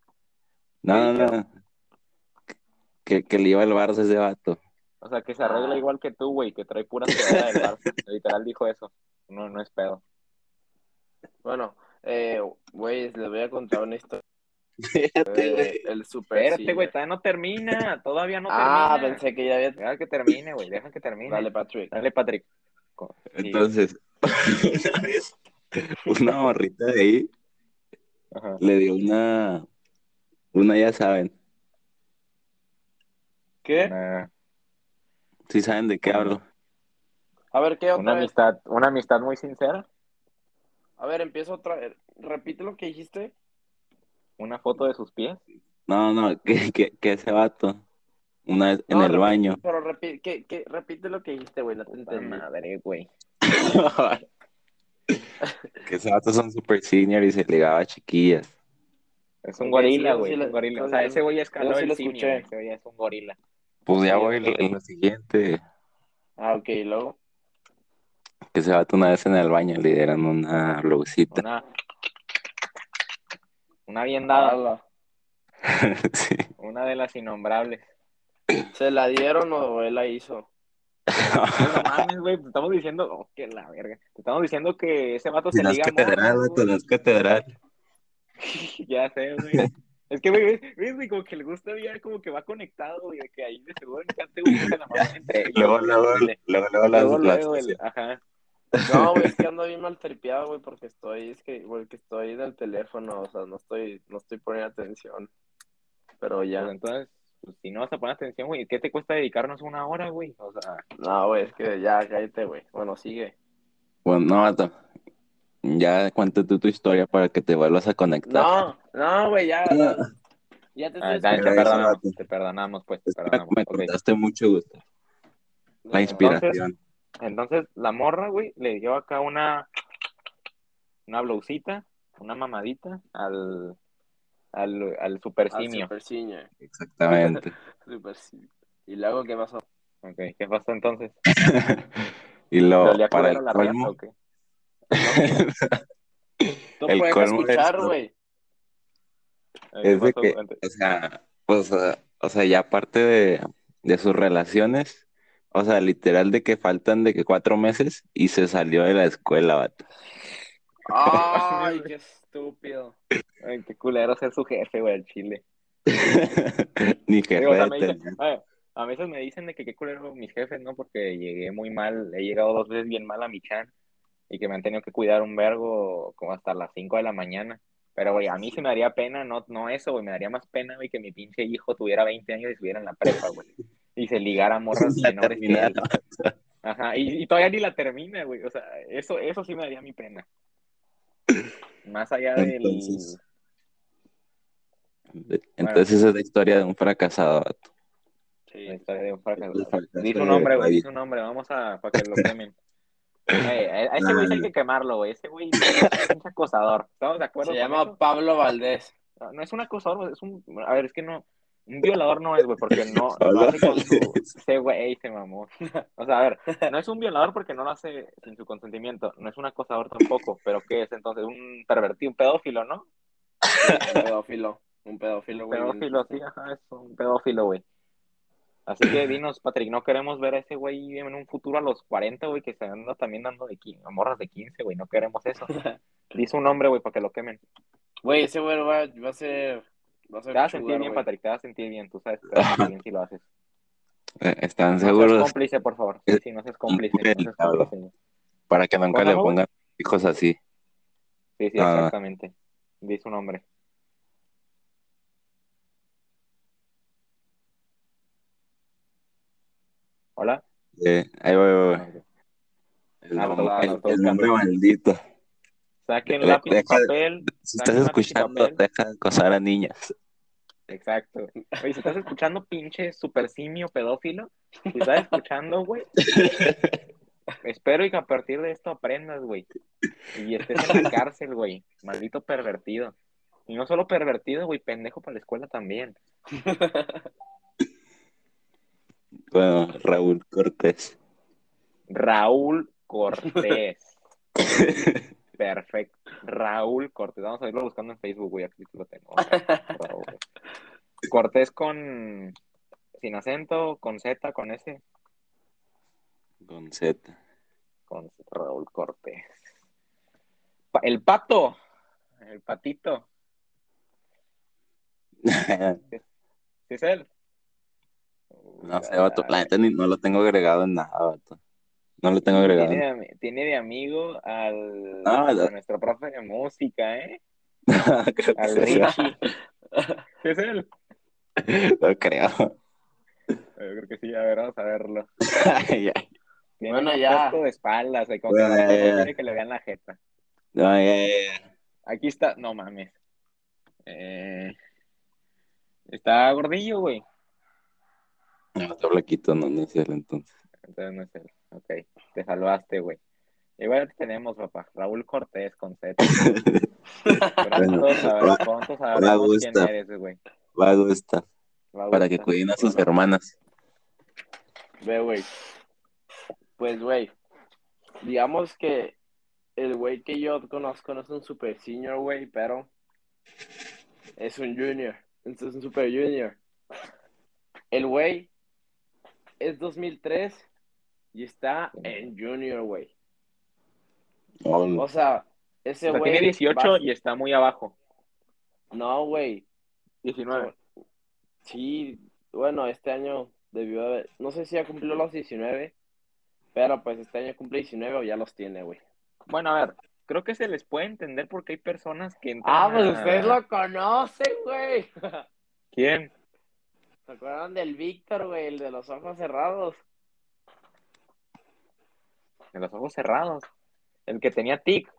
No, no, no. Que, que le iba el Barça ese vato. O sea, que se arregla Ah. igual que tú, güey, que trae pura sudadera del Barça. Literal dijo eso. No, no es pedo. Bueno, eh, güey, les voy a contar una historia. Espérate, güey. El super Espérate, güey, todavía no termina. Todavía no Ah, termina. pensé que ya había. Deja que termine, güey. Deja que termine. Dale, Patrick. Dale, Patrick. Entonces, una vez, una morrita de ahí Ajá. le dio una, una, ya saben, ¿Qué? Una, si saben de qué hablo. A ver, ¿qué una otra vez? amistad, una amistad muy sincera. A ver, empiezo otra vez. Repite lo que dijiste. Una foto de sus pies. No, no, que, que, que ese vato, una vez en el repite- baño, Pero repite, ¿qué, qué? repite lo que dijiste, güey. No te Puta madre, güey. que ese vato son super senior y se ligaba a chiquillas. Es un gorila, sí, güey. sí gorila. O sí, sea, sí, ese güey escaló sí el lo simio, escuché. Ese güey es un gorila. Pues ya voy en lo siguiente, Ah, ok, y luego. que ese vato una vez en el baño le dieron una blusita. Una, una bien dada. Sí. Una de las innombrables. ¿Se la dieron o él la hizo? No mames, güey. Te estamos diciendo. Oh, que la verga. Te estamos diciendo que ese vato Si se no es liga catedral, güey. no es catedral. Ya sé, güey. Es que, güey, ves, güey, como que le gusta ya, como que va conectado, güey, de que ahí de seguro encanta, güey, la maman entre. Luego, luego, luego, luego, Luego, luego, ajá. No, güey, es que ando bien mal tripeado, güey, porque estoy, es que, güey, que estoy en el teléfono, o sea, no estoy, no estoy poniendo atención. Pero Pues ya. entonces, pues, si no vas a poner atención, güey, ¿qué te cuesta dedicarnos una hora, güey? O sea, No, güey, es que ya, cállate, güey. Bueno, sigue. Bueno, no, vato. Ya cuenta tú tu historia para que te vuelvas a conectar. No, no, güey, ya, ya, ya te ah, estoy dale, te perdonamos, te perdonamos, pues, te perdonamos. me contaste mucho gusto. La inspiración. Entonces, la morra, güey, le dio acá una, una blusita, una mamadita al, al, al super Al Exactamente. super. ¿Y luego qué pasó? Ok, ¿qué pasó entonces? y ¿Le lo olía para el colmo, o qué? Tú El colmo escuchar, güey. Eh, ¿qué es de que, o sea, pues, eh, o sea, ya aparte de, de sus relaciones, o sea, literal de que faltan de que cuatro meses y se salió de la escuela, vato. Ay, qué estúpido. Ay, qué culero ser su jefe, güey, el chile. Ni que Digo, o sea, red me dicen- tenía. a, veces me dicen de que qué culero mis jefes, ¿no? Porque llegué muy mal, he llegado dos veces bien mal a mi chan y que me han tenido que cuidar un vergo como hasta las 5 de la mañana. Pero, güey, a mí sí me daría pena, no, no eso, güey, me daría más pena, güey, que mi pinche hijo tuviera 20 años y estuviera en la prepa, güey. Y se ligara a morras menores que él. Ajá, y, y todavía ni la termina, güey. O sea, eso, eso sí me daría mi pena. Más allá del... Entonces, Entonces esa es la historia de un fracasado, vato. La historia de un fracaso Dice un nombre, güey, dice un nombre. Vamos a, para que lo quemen. A ese güey sí hay que quemarlo, güey. Ese güey es un acosador. ¿Estamos de acuerdo? Se llama eso? Pablo Valdés. No, no es un acosador, es un... A ver, es que no... Un violador no es, güey, porque no lo hace con su... Ese güey se mamó. O sea, a ver, no es un violador porque no lo hace sin su consentimiento. No es un acosador tampoco, pero ¿qué es entonces? Un pervertido, un pedófilo, ¿no? Un pedófilo. Un pedófilo, güey. pedófilo, sí, ajá, es un pedófilo, güey. Así que dinos, Patrick, no queremos ver a ese güey en un futuro a los 40, güey, que se anda también dando de 15, a morras de 15, güey, no queremos eso. Dice un nombre, güey, para que lo quemen. Güey, ese güey va, va a ser. Va a ser Te vas a sentir bien. Patrick, te vas a sentir bien, tú sabes, te vas a sentir bien si lo haces. Eh, ¿Están No seas seguros cómplice, por favor. Sí, sí, no seas cómplice. No seas cómplice. para que nunca ¿Cómo, le pongan hijos así? Sí, sí, Ah. exactamente. Dice un nombre. Hola. Eh, ahí voy, voy, voy. El, Ah, nombre- el- el maldito. Saquen De- lápiz deja- papel. Si estás escuchando, deja de acosar a niñas. Exacto. Oye, si estás escuchando, pinche super simio pedófilo, si estás escuchando, güey, espero y que a partir de esto aprendas, güey. Y estés en la cárcel, güey. Maldito pervertido. Y no solo pervertido, güey, pendejo para la escuela también. Bueno, Raúl Cortés. Raúl Cortés. Perfecto. Raúl Cortés. Vamos a irlo buscando en Facebook, güey. Aquí lo tengo. Raúl. Cortés con. Sin acento, con Z, con S. Con Z. Con Raúl Cortés. Pa- el pato. El patito. ¿Sí es él? No sé, vato. La neta ni- no lo tengo agregado en nada, vato. No lo tengo agregado. Tiene de, tiene de amigo al, a la- nuestro profe de música, ¿eh? creo que Al sí, Richie. ¿Sí es él? No creo. Yo creo que sí, a ver, vamos a verlo. Ay, ay. Tiene Bueno, ya. de espaldas, como Bueno, que que le vean la jeta. No, ya, ya, ya. Aquí está, no mames. Eh, está gordillo, güey. No, está flaquito, no, no es él entonces. Entonces no es él. Ok, te salvaste, güey. Igual tenemos, papá. Raúl Cortés con Z. Bueno, Pronto, sab- va- pronto va sabremos quién eres, güey. Va a Para que cuiden a sus hermanas. Ve, güey. Pues, güey. Digamos que el güey que yo conozco no es un super senior, güey, pero es un junior. Entonces es un super junior. El güey es 2003 y está en junior, güey. No, O sea, ese O sea, güey. tiene 18 va- y está muy abajo. No, güey. 19. Sí, bueno, este año debió haber. No sé si ya cumplió los 19, pero pues este año cumple 19 o ya los tiene, güey. Bueno, a ver, creo que se les puede entender porque hay personas que entran Ah, pues a- ustedes lo conocen, güey. ¿Quién? ¿Se acuerdan del Víctor, güey? El de los ojos cerrados. De los ojos cerrados. El que tenía tic.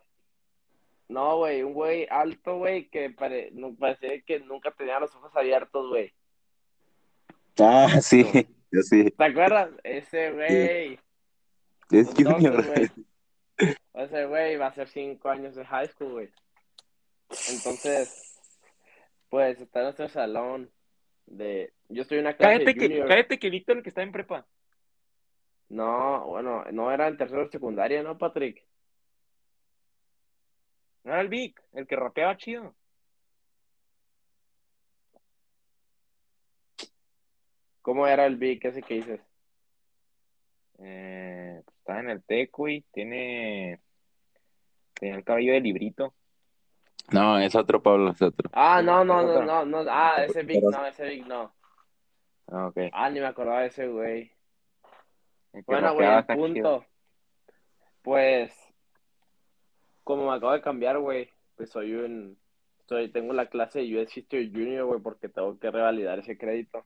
No, güey, un güey alto, güey, que pare... parecía que nunca tenía los ojos abiertos, güey. Ah, sí, yo sí. ¿Te acuerdas? Ese güey. Es Entonces, Junior. Ese güey va a ser cinco años de high school, güey. Entonces, pues está en nuestro salón de... Yo estoy en una clase Cállate de que, cállate que Víctor, el que está en prepa. No, bueno, no era en tercero de secundaria, ¿no, Patrick? No era el Vic, el que rapeaba chido. ¿Cómo era el Vic ese que dices? Eh, pues, está en el Tecuy, tiene, tiene el cabello de librito. No, es otro Pablo, es otro. Ah, no, no, ¿Es no, no, no. Ah, ese Vic no, ese Vic no. Ah, ok. Ah, ni me acordaba de ese güey. Que Bueno, güey, el punto. Pues, como me acabo de cambiar, güey, pues soy un, estoy, tengo la clase de US History Junior, güey, porque tengo que revalidar ese crédito.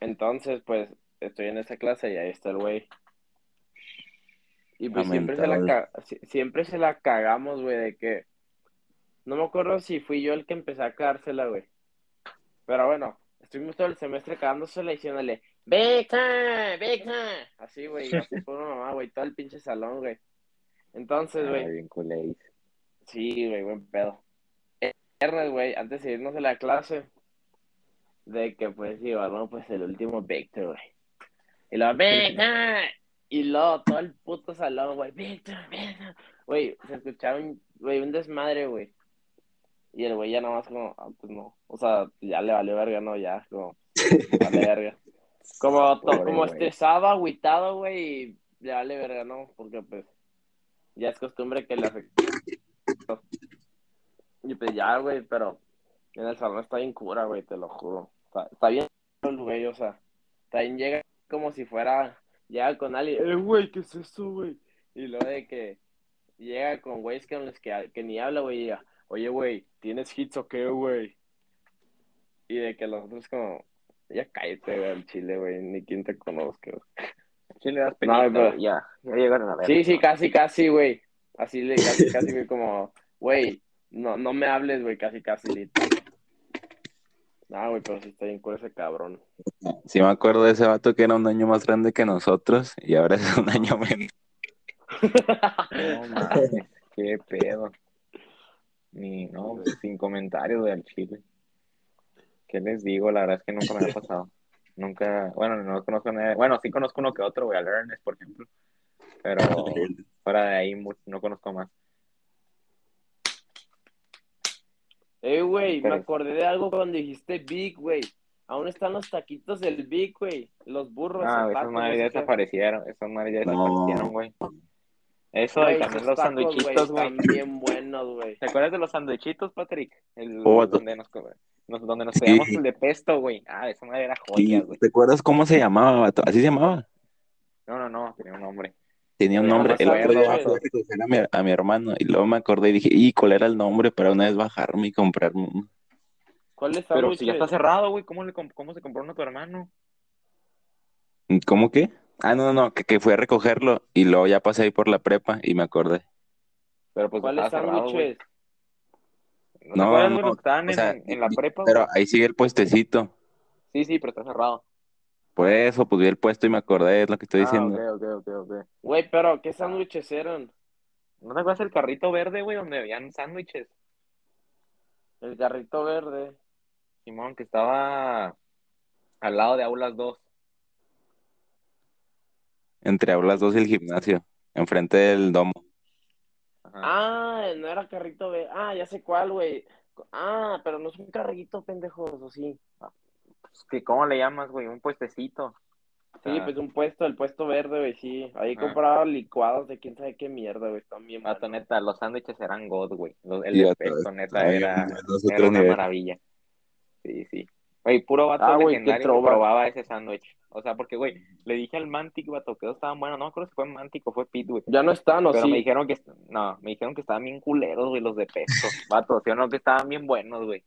Entonces, pues, estoy en esa clase y ahí está el güey. Y pues siempre se la, siempre se la cagamos, güey, de que, no me acuerdo si fui yo el que empecé a cagárseela, güey. Pero bueno, estuvimos todo el semestre cagándosela y diciéndole, ¡Beca! ¡Beca! Así, güey, así por una mamá, güey, todo el pinche salón, güey. Entonces, güey, bien sí, güey, buen pedo. El viernes, güey, antes de irnos a la clase, de que, pues, iba, no, pues, el último Víctor, güey. Y luego, ¡Beca! Y luego todo el puto salón, güey, ¡Víctor, Víctor! Güey, se escucharon, güey, un desmadre, güey. Y el güey ya nomás como, ah, pues no. O sea, ya le valió verga, ¿no? Ya, como, vale verga. Como, como estresado, agüitado, güey, y le vale verga, ¿no? Porque, pues, ya es costumbre que le afecte. Y pues ya, güey, pero en el salón está bien cura, güey, te lo juro. Está, está bien el güey, o sea, también llega como si fuera, llega con alguien, eh, güey, ¿qué es eso, güey? Y luego de que llega con güeyes los que, que ni habla, güey, y llega, oye, güey, ¿tienes hits o qué, güey? Y de que los otros como, ya cállate, güey, al chile, güey, ni quien te conozca. güey. ¿Quién le das No, pero-? Ya, ya llegaron a ver. Sí, sí, casi, casi, güey. Así, le, casi, casi, güey, como, güey, no, no me hables, güey, casi, casi, literal. No, güey, pero sí está bien con ese cabrón. Sí me acuerdo de ese vato que era un año más grande que nosotros y ahora es un año menos. No mames, qué pedo. Ni, no, sin comentarios del chile. ¿Qué les digo? La verdad es que nunca me ha pasado. Nunca, bueno, no conozco a nadie. Bueno, sí conozco uno que otro, güey, al Ernest, por ejemplo. Pero fuera de ahí no conozco más. Eh, güey, me acordé de algo cuando dijiste Big, güey. Aún están los taquitos del Big, güey. Los burros. Ah, tacos, madres no ya desaparecieron. Esas madres ya desaparecieron, güey. Eso, y también esos los tacos, sandwichitos, güey. Están bien buenos, güey. ¿Te acuerdas de los sandwichitos, Patrick? El, Oh, donde nos, nos- donde nos Sí. pedíamos el de pesto, güey. Ah, esa madre era joya, ¿Y güey. ¿Te acuerdas cómo se llamaba, vato? ¿Así se llamaba? No, no, no, tenía un nombre. Tenía un nombre. no El otro día a recoger a mi, a mi hermano y luego me acordé y dije, ¿y cuál era el nombre para una vez bajarme y comprarme uno? ¿Cuál es Pero si ya está cerrado, güey, ¿cómo, le comp- ¿cómo se compró uno a tu hermano? ¿Cómo que? Ah, no, no, no, que, que fui a recogerlo y luego ya pasé ahí por la prepa y me acordé. Pero pues ¿Cuáles estaba cerrado, güey. ¿No te acuerdas, los que estaban O sea, en, en la prepa, Pero güey? ahí sigue el puestecito. Sí, sí, pero está cerrado. Por eso, pues vi el puesto y me acordé, es lo que estoy Ah, diciendo. ok, ok, ok, ok. Güey, pero ¿qué sándwiches eran? ¿No te acuerdas el carrito verde, güey, donde habían sándwiches? El garrito verde. Simón, que estaba al lado de Aulas 2. Entre aulas dos y el gimnasio, enfrente del domo. Ajá. Ah, no era carrito verde. Ah, ya sé cuál, güey. Ah, pero no es un carrito, pendejos, o sí. Pues, que, ¿Cómo le llamas, güey? Un puestecito. Sí, Ah. pues un puesto, el puesto verde, güey, sí. Ahí Ah. compraba licuados de quién sabe qué mierda, güey. Están bien Vato, buenos. neta, los sándwiches eran God, güey. El Sí, de pesto, neta, era, era una maravilla. Sí, sí. Güey, puro vato Ah, güey, legendario que probaba ese sándwich. O sea, porque, güey, le dije al Mantic, vato, que estaban buenos. No me acuerdo si fue Mantic o fue Pete, güey. Ya no están, ¿o Pero sí? me dijeron que, no, me dijeron que estaban bien culeros, güey, los de pesto. Vato, ¿sí o no? Que estaban bien buenos, güey.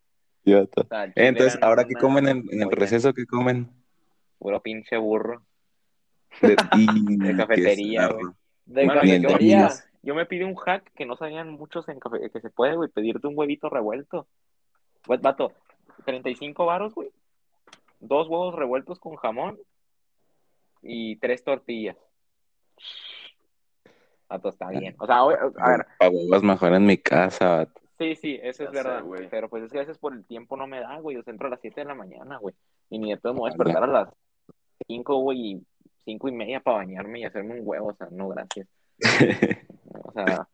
Entonces, ¿ahora qué una comen en, en el receso? ¿Qué comen? Puro pinche burro. De, y- De qué cafetería, güey. De Bueno, cafetería. Yo me pide un hack que no sabían muchos en café, que se puede, güey, pedirte un huevito revuelto. Pues, vato, 35 varos, güey. Dos huevos revueltos con jamón y tres tortillas. Vato, está bien. O sea, a ver, A huevos mejor en mi casa, vato. Sí, sí, eso Ya es verdad. güey. Pero pues es que a veces por el tiempo no me da, güey. Yo entro a las 7 de la mañana, güey. Y ni de todo me voy a despertar a las 5, güey, y 5 y media para bañarme y hacerme un huevo. O sea, no, gracias. O sea,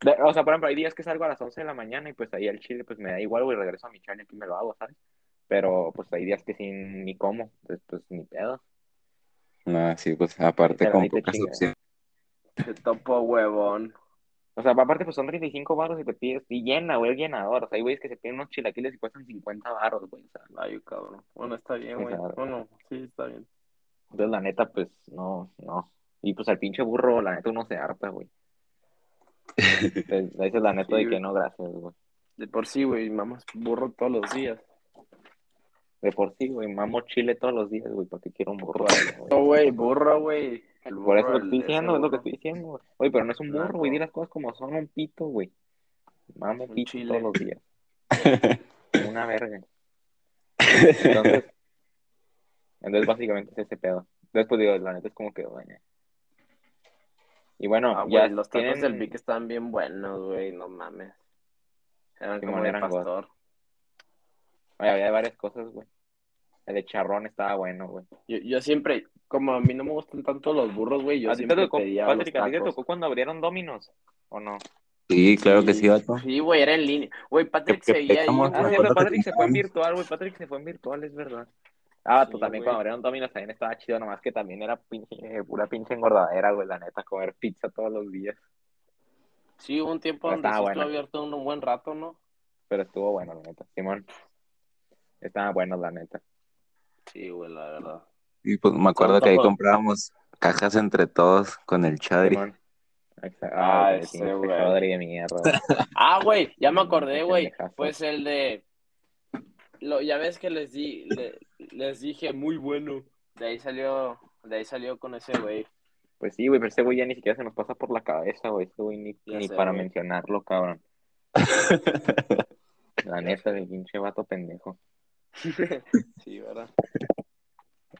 de- o sea, por ejemplo, hay días que salgo a las 11 de la mañana y pues ahí al chile pues me da igual, güey, regreso a mi chale aquí me lo hago, ¿sabes? Pero pues hay días que sin ni como, entonces pues ni pedo. No, sí, pues aparte con te pocas opciones. Se topo huevón. O sea, aparte pues son 35 baros y te pides, y llena, güey, el llenador. O sea, hay güeyes que se piden unos chilaquiles y cuestan 50 baros, güey. O sea, Ay, cabrón. Bueno, está bien, güey. Claro. Bueno, sí, está bien. entonces la neta pues no, no. Y pues al pinche burro, la neta uno se harta, güey. Entonces, esa es la neta Sí, de güey. que no, gracias, güey. De por sí, güey, mamás burro todos los días. De por sí, güey, mamo chile todos los días, güey, porque quiero un burro. güey. No, güey, burro, güey. Por eso lo estoy diciendo, es lo que estoy diciendo. güey. Oye, pero no es un burro, güey. Di las cosas como son, un pito, güey. Mamo Un pito chile. todos los días. Una verga. Entonces, entonces básicamente es ese pedo. Después digo, la neta es como que, bueno. Y bueno, Ah, ya güey, los tacos tienen... del Vic estaban bien buenos, güey, no mames. Eran como de pastor. Oye, había varias cosas, güey. El de charrón estaba bueno, güey. Yo, yo siempre, como a mí no me gustan tanto los burros, güey, yo ¿A ti te siempre tocó, pedía los Patrick, a ti te tacos. tocó cuando abrieron Dominos? ¿O no? Sí, claro que sí, vato. Sí, güey, era en línea. Güey, Patrick Que- que seguía ahí, pegamos, Ah, sí, pero que Patrick se fue en virtual, güey. Patrick se fue en virtual, es verdad. Ah, tú Sí, también güey. cuando abrieron Domino's también estaba chido, nomás que también era pinche, eh, pura pinche engordadera, güey, la neta, comer pizza todos los días. Sí, hubo un tiempo Pero donde sí estuvo abierto un buen rato, ¿no? Pero estuvo bueno, la neta. Simón, estaba bueno, la neta. Sí, güey, la verdad. Y pues me acuerdo que ahí comprábamos cajas entre todos con el chadri. Ah, ese, güey. de mierda. Ah, güey, ya me acordé, güey. Pues el de. Lo, ya ves que les di, le- les dije muy bueno. De ahí salió, de ahí salió con ese güey. Pues sí, güey, pero ese güey ya ni siquiera se nos pasa por la cabeza, güey. Ese güey ni, Ya ni sé, para güey. mencionarlo, cabrón. La neta, de pinche vato pendejo. sí, ¿verdad?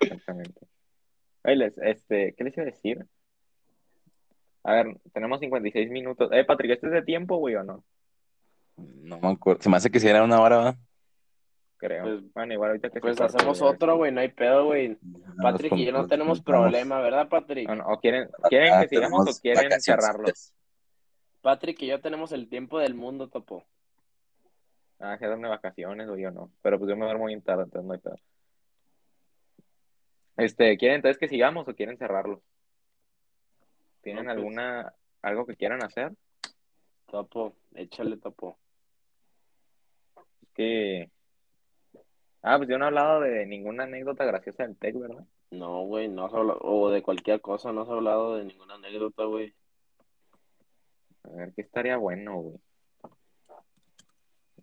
Exactamente. Oye, les- este, ¿qué les iba a decir? A ver, tenemos 56 minutos. Eh, Patrick, ¿este es de tiempo, güey, o no? No me acuerdo. Se me hace que si era una hora, ¿va? Creo. Pues- bueno, igual ahorita que se Pues hacemos otro, güey, no hay pedo, güey. Patrick y yo no tenemos problema, ¿verdad, Patrick? No, no, o quieren, ¿quieren Ah, que sigamos o quieren vacaciones. cerrarlo? Patrick y yo tenemos el tiempo del mundo, topo. Ah, quedan de vacaciones o yo no. Pero pues yo me duermo bien tarde, entonces no hay pedo. Este, ¿quieren entonces que sigamos o quieren cerrarlo? ¿Tienen No, pues. alguna, algo que quieran hacer? Topo, échale topo. Es que... Ah, pues yo no he hablado de ninguna anécdota graciosa del TEC, ¿verdad? No, güey, no has hablado, o de cualquier cosa, no has hablado de ninguna anécdota, güey. A ver, ¿qué estaría bueno, güey?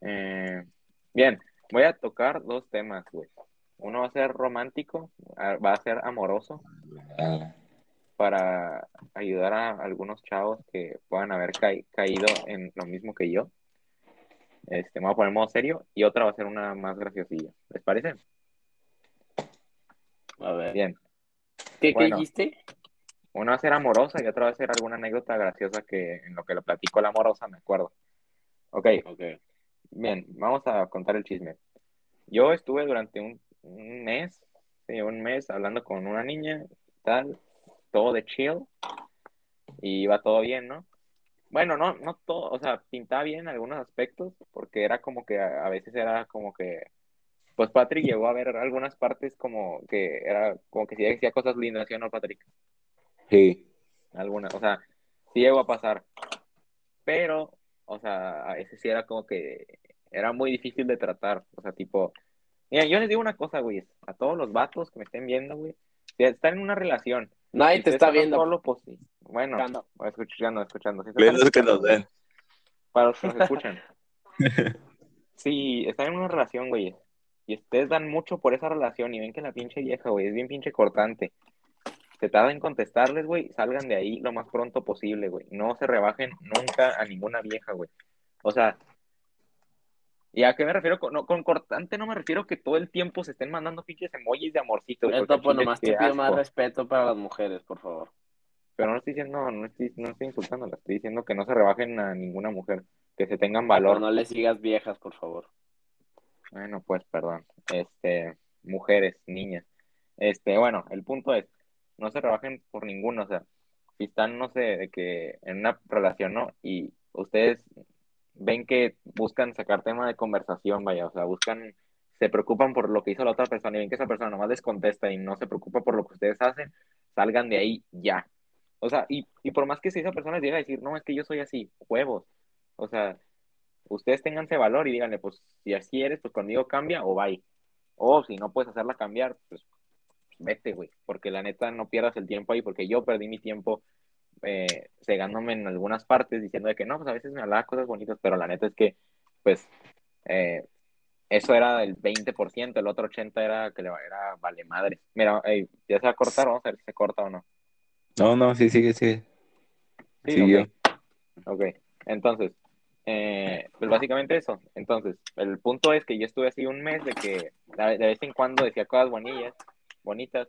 Eh, bien, voy a tocar dos temas, güey. Uno va a ser romántico, ah, va a ser amoroso, para ayudar a algunos chavos que puedan haber ca- caído en lo mismo que yo. Este, me voy a poner modo serio y otra va a ser una más graciosilla. ¿Les parece? A ver. Bien. ¿Qué, Bueno. ¿qué dijiste? Una va a ser amorosa y otra va a ser alguna anécdota graciosa que en lo que lo platico la amorosa me acuerdo. Ok, Ok. Bien, vamos a contar el chisme. Yo estuve durante un, un mes, sí, un mes hablando con una niña, tal, todo de chill, y iba todo bien, ¿no? Bueno, no, no todo, o sea, pintaba bien en algunos aspectos, porque era como que a, a veces era como que, pues Patrick llegó a ver algunas partes como que era, como que sí decía cosas lindas, ¿sí o no, Patrick? Sí. algunas, o sea, sí llegó a pasar, pero, o sea, a veces sí era como que era muy difícil de tratar, o sea, tipo, mira, yo les digo una cosa, güey, a todos los vatos que me estén viendo, güey, si están en una relación, Nadie te está viendo. todo lo posi- bueno, Escuchando. escuchando, escuchando, que escuchando, nos güey. ven. para los que nos escuchan. Sí, están en una relación, güey, y ustedes dan mucho por esa relación y ven que la pinche vieja, güey, es bien pinche cortante. Se tarda en contestarles, güey, salgan de ahí lo más pronto posible, güey. No se rebajen nunca a ninguna vieja, güey. O sea, ¿y a qué me refiero? Con, no, con cortante no me refiero que todo el tiempo se estén mandando pinches emojis de amorcito. al topo, chile nomás te pido más respeto para las mujeres, por favor. Pero no estoy diciendo, no estoy, no estoy insultándola, estoy diciendo que no se rebajen a ninguna mujer, que se tengan valor. Pero no le sigas viejas, por favor. Bueno, pues perdón. Este, mujeres, niñas. Este, bueno, el punto es, no se rebajen por ninguno, o sea, si están, no sé, de que en una relación, ¿no? Y ustedes ven que buscan sacar tema de conversación, vaya, o sea, buscan, se preocupan por lo que hizo la otra persona y ven que esa persona nomás les contesta y no se preocupa por lo que ustedes hacen, salgan de ahí ya. O sea, y, y por más que si esa persona les llega a decir, no, es que yo soy así, huevos. O sea, ustedes ténganse valor y díganle, pues, si así eres, pues conmigo cambia o bye. O si no puedes hacerla cambiar, pues vete, güey, porque la neta no pierdas el tiempo ahí, porque yo perdí mi tiempo eh, cegándome en algunas partes diciendo de que no, pues a veces me hablaba cosas bonitas, pero la neta es que, pues, eh, eso era el 20%, el otro 80% era que le era vale madre. Mira, ya se va a cortar, vamos a ver si se corta o no. No, no, sí, sigue, sigue. Sí, Siguió. ok. Ok, entonces, eh, pues básicamente eso. Entonces, el punto es que yo estuve así un mes de que de de vez en cuando decía cosas bonillas, bonitas,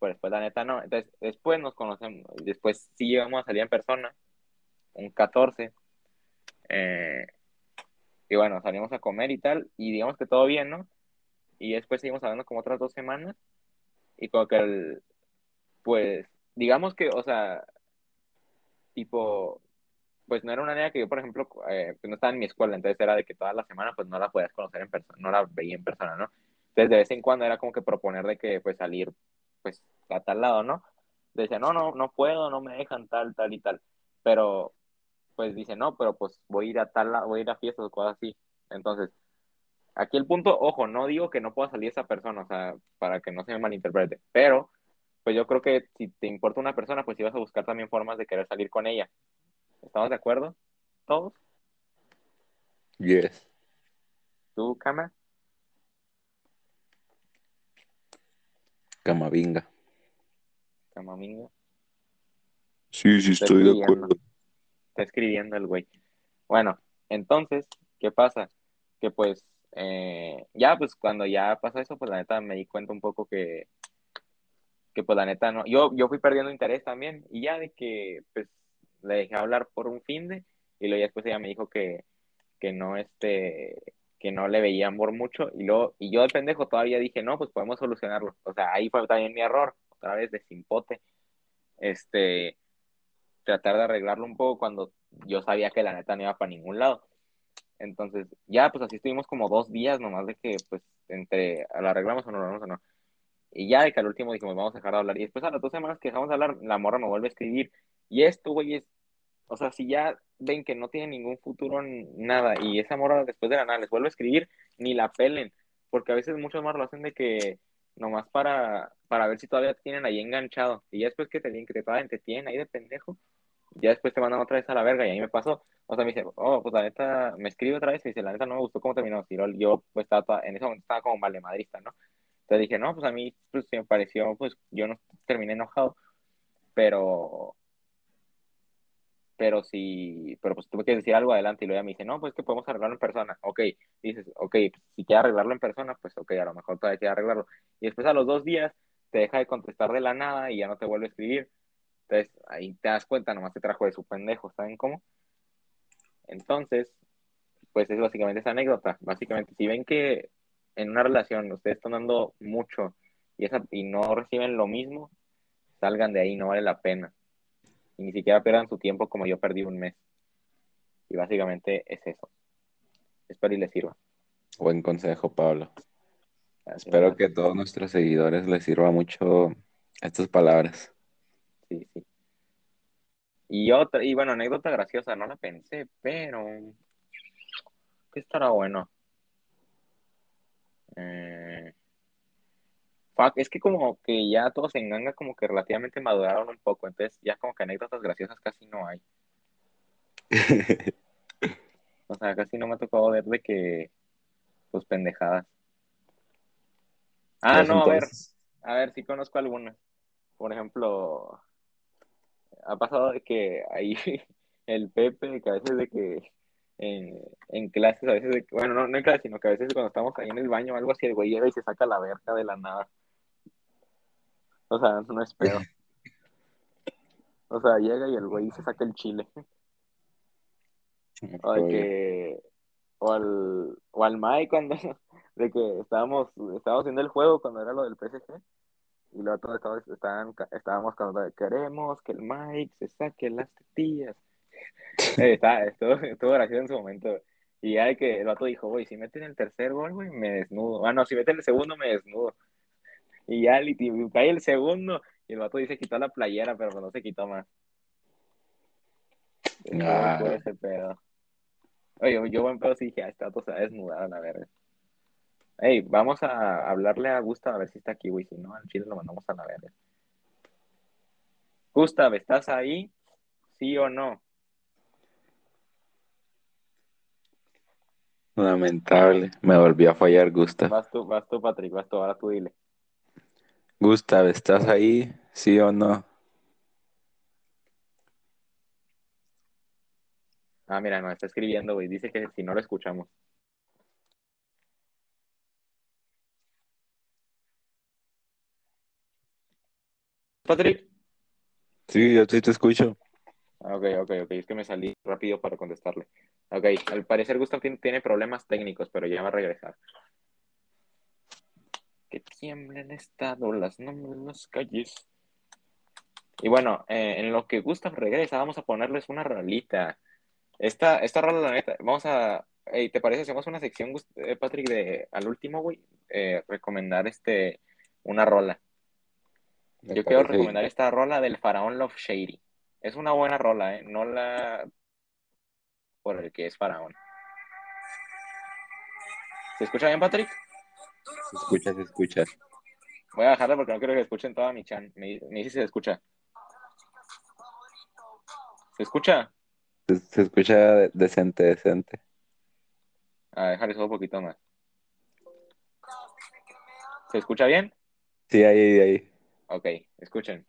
pero después la neta no. Entonces, después nos conocemos, después sí llegamos a salir en persona, un 14, eh, y bueno, salimos a comer y tal, y digamos que todo bien, ¿no? Y después seguimos hablando como otras dos semanas, y como que el, pues, digamos que, o sea, tipo, pues no era una área que yo, por ejemplo, eh, pues no estaba en mi escuela, entonces era de que toda la semana pues no la podías conocer en persona, no la veía en persona, ¿no? Entonces de vez en cuando era como que proponer de que pues salir pues a tal lado, ¿no? Decía, no, no, no puedo, no me dejan tal, tal y tal, pero pues dice, no, pero pues voy a ir a tal, lado, voy a ir a fiestas o cosas así. Entonces, aquí el punto, ojo, no digo que no pueda salir esa persona, o sea, para que no se me malinterprete, pero pues yo creo que si te importa una persona, pues ibas a buscar también formas de querer salir con ella. ¿Estamos de acuerdo? ¿Todos? Yes. ¿Tú, Cama? Camavinga. Camamingo. Sí, sí, Está estoy de escribiendo. acuerdo. Está escribiendo el güey. Bueno, entonces, ¿qué pasa? Que pues, eh, ya, pues cuando ya pasó eso, pues la neta me di cuenta un poco que, que pues la neta no, yo, yo fui perdiendo interés también, y ya de que, pues, le dejé hablar por un fin de, y luego ya después ella me dijo que, que no, este, que no le veía amor mucho, y luego, y yo de pendejo todavía dije, no, pues podemos solucionarlo, o sea, ahí fue también mi error, otra vez de simpote, este, tratar de arreglarlo un poco cuando yo sabía que la neta no iba para ningún lado. Entonces, ya, pues así estuvimos como dos días nomás de que, pues, entre, ¿lo arreglamos o no lo arreglamos o no? Y ya de que al último dijimos, vamos a dejar de hablar. Y después a las dos semanas que dejamos de hablar, la morra me vuelve a escribir. Y esto, güey, es, o sea, si ya ven que no tiene ningún futuro nada y esa morra después de la nada les vuelve a escribir, ni la pelen, porque a veces muchos más lo hacen de que nomás para, para ver si todavía te tienen ahí enganchado y ya después que te, que te, te tienen ahí de pendejo, ya después te mandan otra vez a la verga y ahí me pasó. O sea, me dice, oh, pues la neta, me escribe otra vez y dice, la neta no me gustó cómo terminó. Y yo, pues, estaba, en ese momento estaba como vale madrista, ¿no? Entonces dije, no, pues a mí, pues, me pareció, pues, yo no terminé enojado, pero, pero si, pero pues tuve que decir algo adelante y luego ella me dice, no, pues que podemos arreglarlo en persona. Ok, dices, ok, si quieres arreglarlo en persona, pues ok, a lo mejor todavía quiere arreglarlo. Y después a los dos días te deja de contestar de la nada y ya no te vuelve a escribir. Entonces ahí te das cuenta, nomás te trajo de su pendejo, ¿saben cómo? Entonces, pues es básicamente esa anécdota. Básicamente, si ven que en una relación ustedes están dando mucho y, esa, y no reciben lo mismo, salgan de ahí, no vale la pena. Y ni siquiera pierdan su tiempo como yo perdí un mes. Y básicamente es eso. Espero y les sirva. Buen consejo, Pablo. Espero que a todos nuestros seguidores les sirva mucho estas palabras. Sí, sí. Y otra, y bueno, anécdota graciosa, no la pensé, pero ¿qué estará bueno? Eh, es que como que ya todos en ganga como que relativamente maduraron un poco, entonces ya como que anécdotas graciosas casi no hay. o sea, casi no me ha tocado ver de que, pues pendejadas. Ah, no, a ver, a ver, sí conozco algunas. Por ejemplo, ha pasado de que ahí el Pepe, que a veces de que en, en clases, a veces, de, bueno, no, no en clases, sino que a veces cuando estamos ahí en el baño o algo así, el güey llega y se saca la verga de la nada. O sea, no es pedo. O sea, llega y el güey se saca el chile. O de que. O al, o al Mike cuando. De que estábamos, estábamos haciendo el juego cuando era lo del PSG. Y luego todos estaban, estábamos cuando queremos que el Mike se saque las tetillas. eh, está, estuvo, estuvo gracioso en su momento. Y ya de que el vato dijo, güey, si meten el tercer gol, güey, me desnudo. Ah, no, si meten el segundo, me desnudo. Y ya y cae el segundo y el vato dice quitó la playera, pero no se quitó más. Ah. ese pedo. Oye, yo buen pedo sí dije, ah, este vato se va a desnudar a la verga. Ey, vamos a hablarle a Gustav a ver si está aquí, güey. Si no, al chile lo mandamos a la verga. Gustav, ¿estás ahí? ¿Sí o no? Lamentable. Me volvió a fallar Gustav. Vas tú, vas tú, Patrick, vas tú, ahora tú dile. Gustav, ¿estás ahí? ¿Sí o no? Ah, mira, no, está escribiendo, güey. Dice que si no lo escuchamos. Patrick. Sí, yo sí te escucho. Ah, ok, ok, ok. Es que me salí rápido para contestarle. Ok, al parecer Gustav tiene, tiene problemas técnicos, pero ya va a regresar que tiemblen estado las nombres las calles. Y bueno, eh, en lo que Gustav regresa, vamos a ponerles una rolita. Esta, esta rola, la neta, vamos a. ¿Te parece? Hacemos una sección, eh, Patrick, de al último, güey. Eh, recomendar este una rola. Yo quiero recomendar esta rola del Faraón Love Shady. Es una buena rola, ¿eh? No la por el que es Faraón. ¿Se escucha bien, Patrick? Se escucha, se escucha. Voy a dejarla porque no quiero que escuchen toda mi chan. Me, dice si se escucha. ¿Se escucha? Se, escucha decente, decente. A dejar eso un poquito más. ¿Se escucha bien? Sí, ahí, ahí. Ok, escuchen.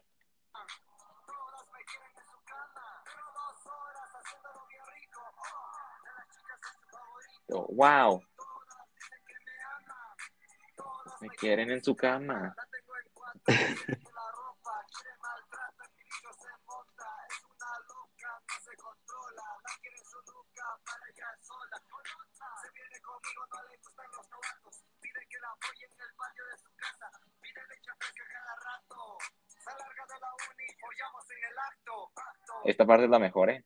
wow. Me quieren en su cama. Esta parte es la mejor, ¿eh?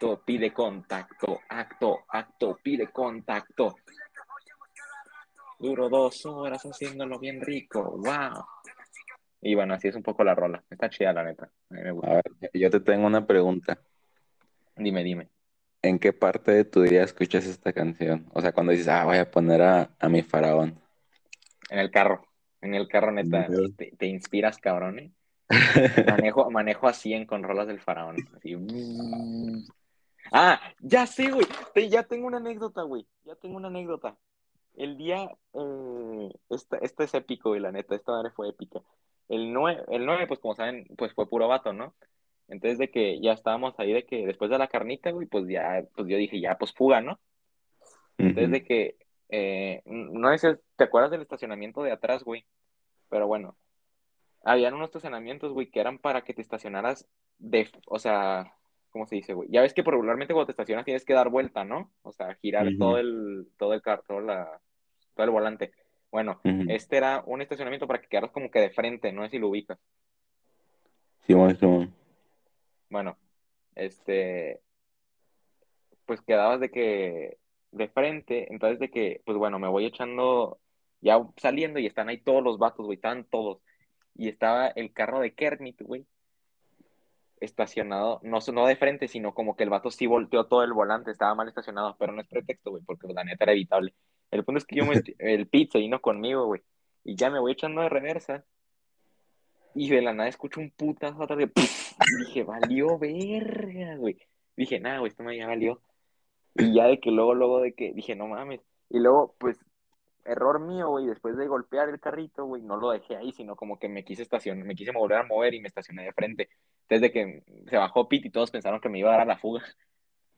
Acto, pide contacto, acto, acto, pide contacto. Duro dos horas haciéndolo bien rico, wow. Y bueno, así es un poco la rola. Está chida, la neta. A mí me gusta. A ver, yo te tengo una pregunta. Dime, dime. ¿En qué parte de tu día escuchas esta canción? O sea, cuando dices, ah, voy a poner a, a mi faraón. En el carro. En el carro, neta. Te inspiras, cabrón, ¿eh? Manejo, manejo a 100 con rolas del faraón. Así. Ah, ya sé, güey. Te- ya tengo una anécdota, güey. Ya tengo una anécdota. El día, eh, esta, esta es épico, güey, la neta. Esta madre fue épica. El 9, el 9, pues como saben, pues fue puro vato, ¿no? Entonces de que ya estábamos ahí, de que después de la carnita, güey, pues ya, pues yo dije, ya, pues fuga, ¿no? Entonces de que, eh, no sé te acuerdas del estacionamiento de atrás, güey. Pero bueno, habían unos estacionamientos, güey, que eran para que te estacionaras de, o sea, ¿cómo se dice, güey? Ya ves que regularmente cuando te estacionas tienes que dar vuelta, ¿no? O sea, girar todo el, todo el carro, todo, la, todo el volante. Bueno, este era un estacionamiento para que quedaras como que de frente, no sé si lo ubicas. Simón, Simón. Bueno, este, pues quedabas de que de frente, entonces de que, pues bueno, me voy echando, ya saliendo y están ahí todos los vatos, güey, estaban todos. Y estaba el carro de Kermit, güey, estacionado, no, no de frente, sino como que el vato sí volteó todo el volante, estaba mal estacionado, pero no es pretexto, güey, porque pues, la neta era evitable. El punto es que yo me, el pizza vino conmigo, güey, y ya me voy echando de reversa. Y de la nada escucho un putazo atrás de... Y dije, valió verga, güey. Dije, nada, güey, esto me ya valió. Y ya de que luego, luego de que dije, no mames. Y luego, pues, error mío, güey, después de golpear el carrito, güey, no lo dejé ahí, sino como que me quise estacionar, me quise volver a mover y me estacioné de frente. Desde que se bajó Pete y todos pensaron que me iba a dar a la fuga.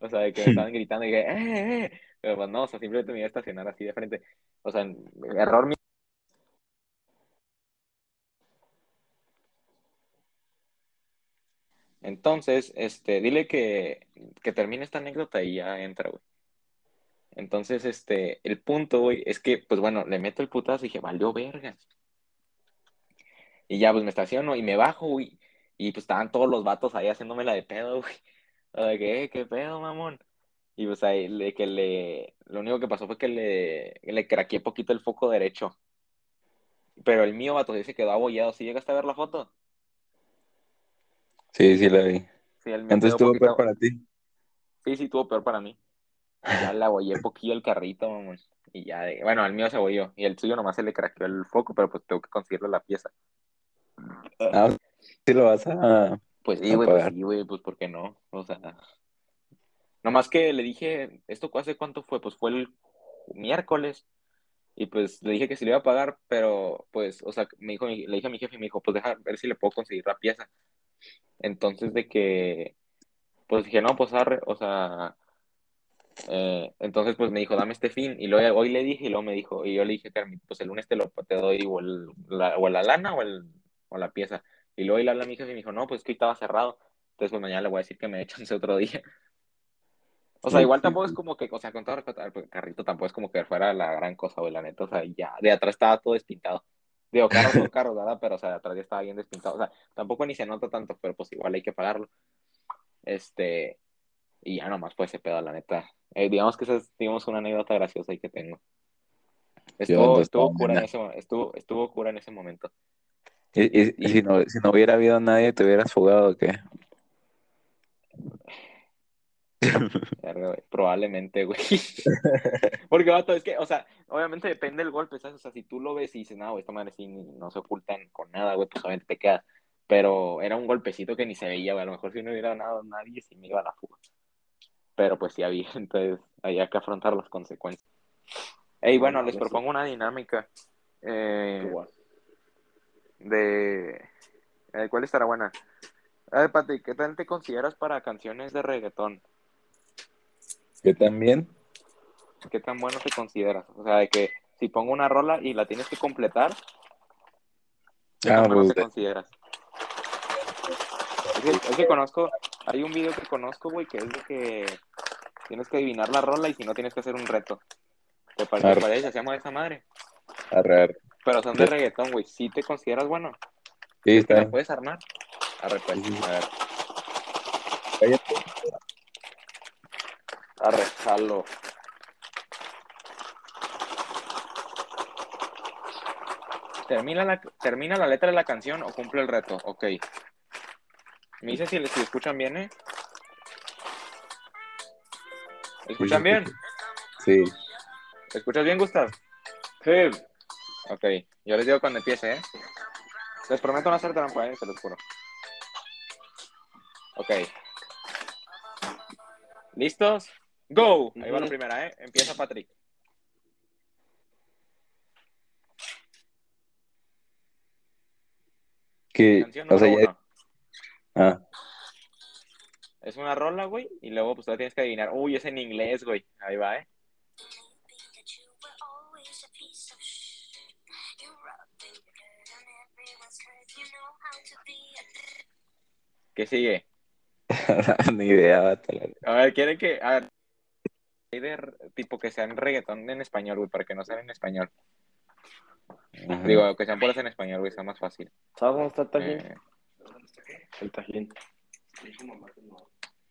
O sea, de que me estaban gritando y dije, ¡eh, eh! Pero pues no, o sea, simplemente me iba a estacionar así de frente. O sea, error mío. Entonces, este, dile que, que termine esta anécdota y ya entra, güey. Entonces, este, el punto, güey, es que, pues bueno, le meto el putazo y dije, valió verga. Y ya, pues me estaciono y me bajo, güey. Y pues estaban todos los vatos ahí haciéndome la de pedo, güey. O de que, "Eh, ¿qué pedo, mamón? Y pues ahí, le, que le, lo único que pasó fue que le, le craqueé poquito el foco derecho. Pero el mío, vato, sí se quedó abollado. ¿Sí llegaste a ver la foto? Sí, sí, la vi. Sí, el mío Entonces estuvo peor para ti. Sí, sí, tuvo peor para mí. Ya le abollé poquillo el carrito, mamón. Y ya, de- bueno, al mío se abolló. Y el suyo nomás se le craqueó el foco, pero pues tengo que conseguirle la pieza. Ah, sí lo vas a... Pues sí, güey, pues sí, güey, pues ¿por qué no? O sea, nomás que le dije, ¿esto hace cuánto fue? Pues fue el miércoles. Y pues le dije que sí le iba a pagar, pero pues, o sea, me dijo, le dije a mi jefe y me dijo, pues deja ver si le puedo conseguir la pieza. Entonces de que, pues dije, no, pues arre, o sea, eh, entonces pues me dijo, dame este fin. Y luego hoy le dije y luego me dijo, y yo le dije, Carmen, pues el lunes te lo te doy o, el, la, o la lana o, el, o la pieza. Y luego le hablé a mi jefe y me dijo, no, pues es que hoy estaba cerrado. Entonces pues mañana le voy a decir que me echan ese otro día. O sea, igual tampoco es como que, o sea, con todo respeto al carrito, tampoco es como que fuera la gran cosa, güey, la neta. O sea, ya, de atrás estaba todo despintado. Digo, carros son carros, ¿verdad? Pero, o sea, de atrás ya estaba bien despintado. O sea, tampoco ni se nota tanto, pero pues igual hay que pagarlo. Este, y ya nomás fue ese pedo, la neta. Eh, digamos que esa es, digamos, una anécdota graciosa ahí que tengo. Estuvo, estuvo cura en ese, estuvo, estuvo cura en ese momento. Y, y- y si, no, si no hubiera habido nadie, ¿te hubieras fugado o qué? Probablemente, güey. Porque, vato, es que, o sea, obviamente depende del golpe, ¿sabes? O sea, si tú lo ves y dices, no, güey, esta madre sí no se ocultan con nada, güey, pues obviamente te queda. Pero era un golpecito que ni se veía, güey. A lo mejor si no hubiera nada nadie, sí me iba a la fuga. Pero pues sí había, entonces había que afrontar las consecuencias. Ey, No bueno, les propongo una dinámica. eh, de. ¿Cuál estará buena? A ver, Pati, ¿qué tal te consideras para canciones de reggaetón? Yo también. ¿Qué tan bueno te consideras? O sea, de que si pongo una rola y la tienes que completar, ¿qué Ah, tan bueno pues, te consideras? Es que, es que conozco, hay un video que conozco, güey, que es de que tienes que adivinar la rola y si no tienes que hacer un reto. ¿Te parece? Arre. ¿Te parece? Se llama esa madre. arre, arre. Pero son de reggaetón, güey. ¿Sí te consideras bueno? Sí, ¿Que está la bien. puedes armar? Arre, pues, sí. a ver. Cállate. Arre, jalo. ¿Termina la, ¿Termina la letra de la canción o cumple el reto? Ok. Me dice si, si escuchan bien, ¿eh? ¿Escuchan bien? Sí. ¿Escuchas bien, Gustav? Sí. Ok, yo les digo cuando empiece, ¿eh? Les prometo no hacer trampa, ¿eh? Se los juro. Ok. ¿Listos? ¡Go! Ahí va la primera, ¿eh? Empieza Patrick. Que, Canción o sea, número ya- uno. ah, Es una rola, güey, y luego pues tú la tienes que adivinar. Uy, es en inglés, güey. Ahí va, ¿eh? ¿Qué sigue? ni idea, A ver, ¿quieren que...? A ver. hay de r- tipo que sean reggaetón en español, güey, para que no sean en español. Ajá. Digo, que sean puras en español, güey, está más fácil. ¿Sabes dónde está el tajín? Eh, El tajín.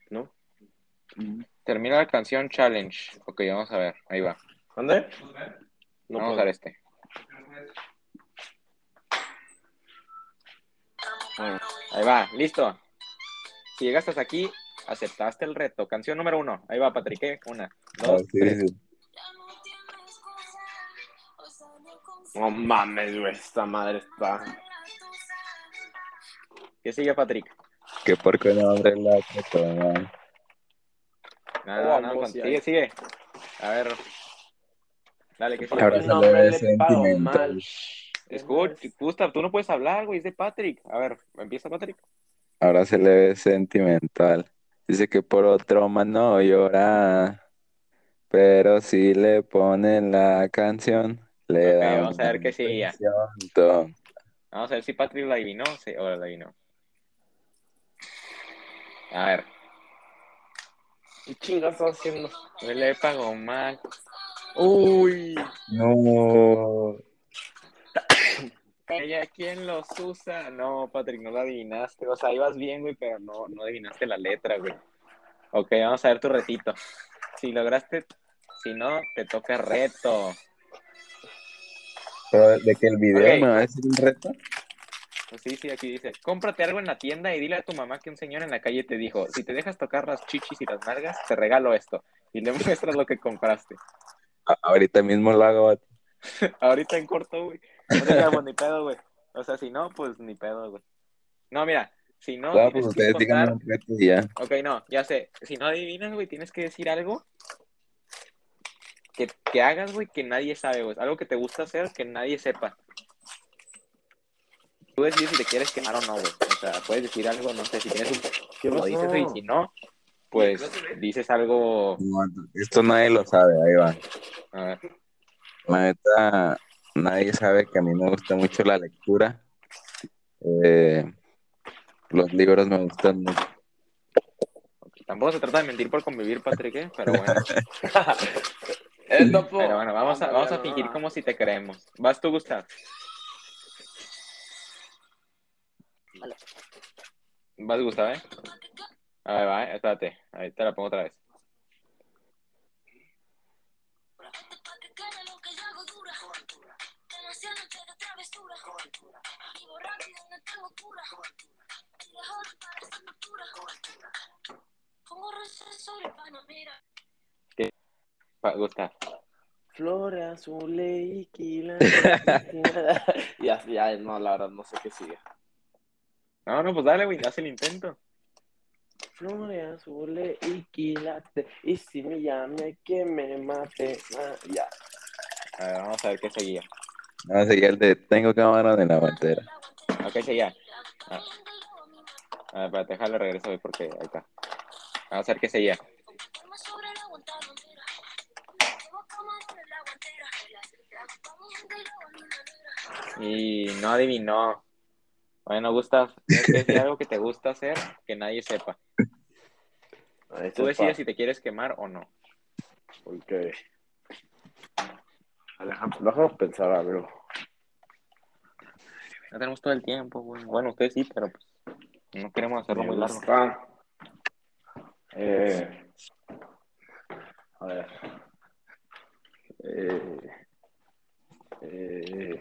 ¿No? termina la canción Challenge. Ok, vamos a ver. Ahí va. ¿Dónde? No vamos a ver este. Ahí va, listo. Si llegas hasta aquí, aceptaste el reto. Canción número uno. Ahí va, Patrick. ¿eh? Una, Ah, dos, sí, tres. sí. No mames, güey. Esta madre está. ¿Qué sigue, Patrick? Qué porco nombre la que toma. No, no, no, sigue, sigue. A ver. Dale, que sigue. Ahora sentimental. mal. Escucha, Gustav, tú no puedes hablar, güey, es de Patrick. A ver, empieza Patrick. Ahora se le ve sentimental. Dice que por otro man no llora. Pero si le ponen la canción, le Ok, da vamos a ver qué tonta. Vamos a ver si Patrick la adivinó sí, o la adivinó. A ver. ¿Qué chingas estás haciendo? Le pago mal. Uy. No. ¿Ella quién los usa? No, Patrick, no la adivinaste. O sea, ibas bien, güey, pero no, no adivinaste la letra, güey. Ok, vamos a ver tu retito. Si lograste, si no, te toca reto. Pero de que el video Ok. me va a decir un reto. Pues sí, sí, aquí dice, cómprate algo en la tienda y dile a tu mamá que un señor en la calle te dijo, si te dejas tocar las chichis y las nalgas, te regalo esto. Y le muestras lo que compraste. A- ahorita mismo lo hago. Ahorita en corto, güey. No te llamo ni pedo, güey. O sea, si no, pues ni pedo, güey. No, mira, si no, No, tienes pues ustedes contar... un reto y ya. Ok, no, ya sé. Si no adivinas, güey, tienes que decir algo que, que hagas, güey, que nadie sabe, güey. Algo que te gusta hacer que nadie sepa. Tú decides si te quieres quemar o no, güey. O sea, puedes decir algo, no sé, si tienes un... ¿Qué Lo dices, güey, y si no, pues dices algo... No, esto nadie lo sabe, ahí va. A ver, La neta, nadie sabe que a mí me gusta mucho la lectura. Eh, los libros me gustan mucho. tampoco se trata de mentir por convivir, Patrick, ¿eh? Pero bueno. Pero bueno, vamos a, vamos a fingir como si te creemos. ¿Vas tú, Gustav? Vas, Gustav, ¿eh? A ver, va, ¿eh? espérate. Ahí te la pongo otra vez. Va, Gustav. Flores azules y quila. ya, ya, no, la verdad, no sé qué sigue. No, no, pues dale, güey, haz el intento. Flores azules y quilate. Y si me llame que me mate. Ah, ya. A ver, vamos a ver qué seguía. No, seguía el de Tengo cámara en la guantera. Ok, seguía. Ah. A ver, espérate, déjale regreso, güey, porque ahí está. Vamos a ver qué seguía. Y no adivinó. Bueno, Gustav, decir algo que te gusta hacer que nadie sepa. Tú decides si te quieres quemar o no. Ok. Déjame, déjame pensar algo. No tenemos todo el tiempo, güey. Bueno, ustedes sí, pero pues no queremos hacerlo muy largo. gusta. Eh, a ver. Eh, eh,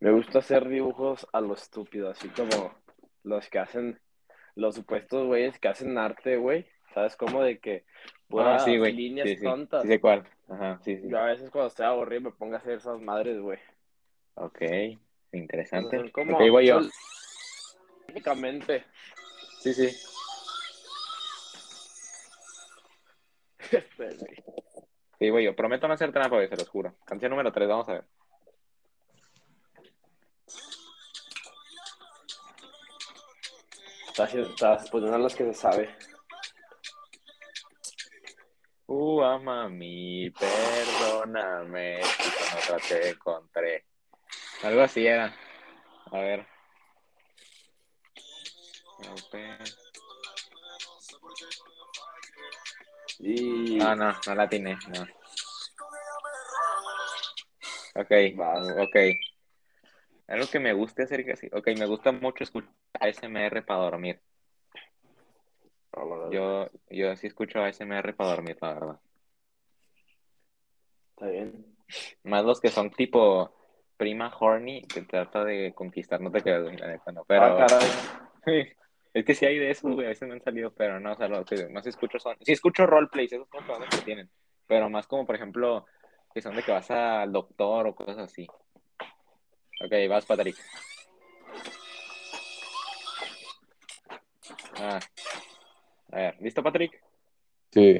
Me gusta hacer dibujos a lo estúpido, así como los que hacen, los supuestos güeyes que hacen arte, güey. ¿Sabes cómo? De que Ah, sí, líneas Sí, sí. tontas. Sí sé cuál. Ajá, sí, sí. Yo a veces cuando estoy aburrido me pongo a hacer esas madres, güey. Ok, interesante. Son como... Ok, voy yo. son- Técnicamente. Sí, sí. Sí, voy yo. Prometo no hacer trampa hoy, se los juro. Canción número 3, vamos a ver. Estás, estás poniendo las que se sabe. Uh, ama mí, perdóname, si otra te encontré. Algo así era. A ver. Y... No, no, no la tiene, no. Ok, Vas. ok. Algo que me guste hacer casi. Ok, me gusta mucho escuchar ASMR para dormir. Yo, yo sí escucho ASMR para dormir, la verdad. Está bien. Más los que son tipo prima horny, que trata de conquistar, no te creas, güey, la neta, no. Pero Ah, caray. es que sí hay de eso, güey, a veces me han salido, pero no, o sea, lo que más escucho son, sí escucho roleplays, esos son los que tienen, pero más como, por ejemplo, que son de que vas al doctor o cosas así. Ok, vas, Patrick. Ah. A ver, ¿listo, Patrick? Sí.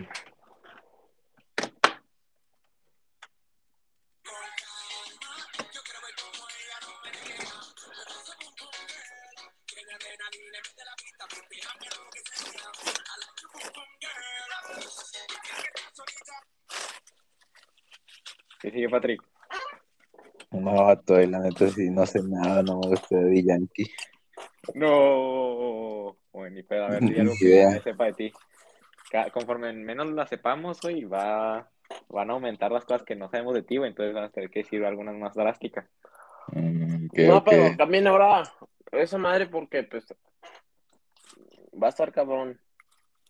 Patrick. No, estoy, la neta, sí, no sé nada, no me gusta de Yankee. No, bueno, ni pedo, a ver si hay algo que sepa de ti. Conforme menos la sepamos, güey, va, van a aumentar las cosas que no sabemos de ti, güey, entonces van a tener que decir algunas más drásticas. Mm, no, pero también ahora esa madre porque pues va a estar cabrón.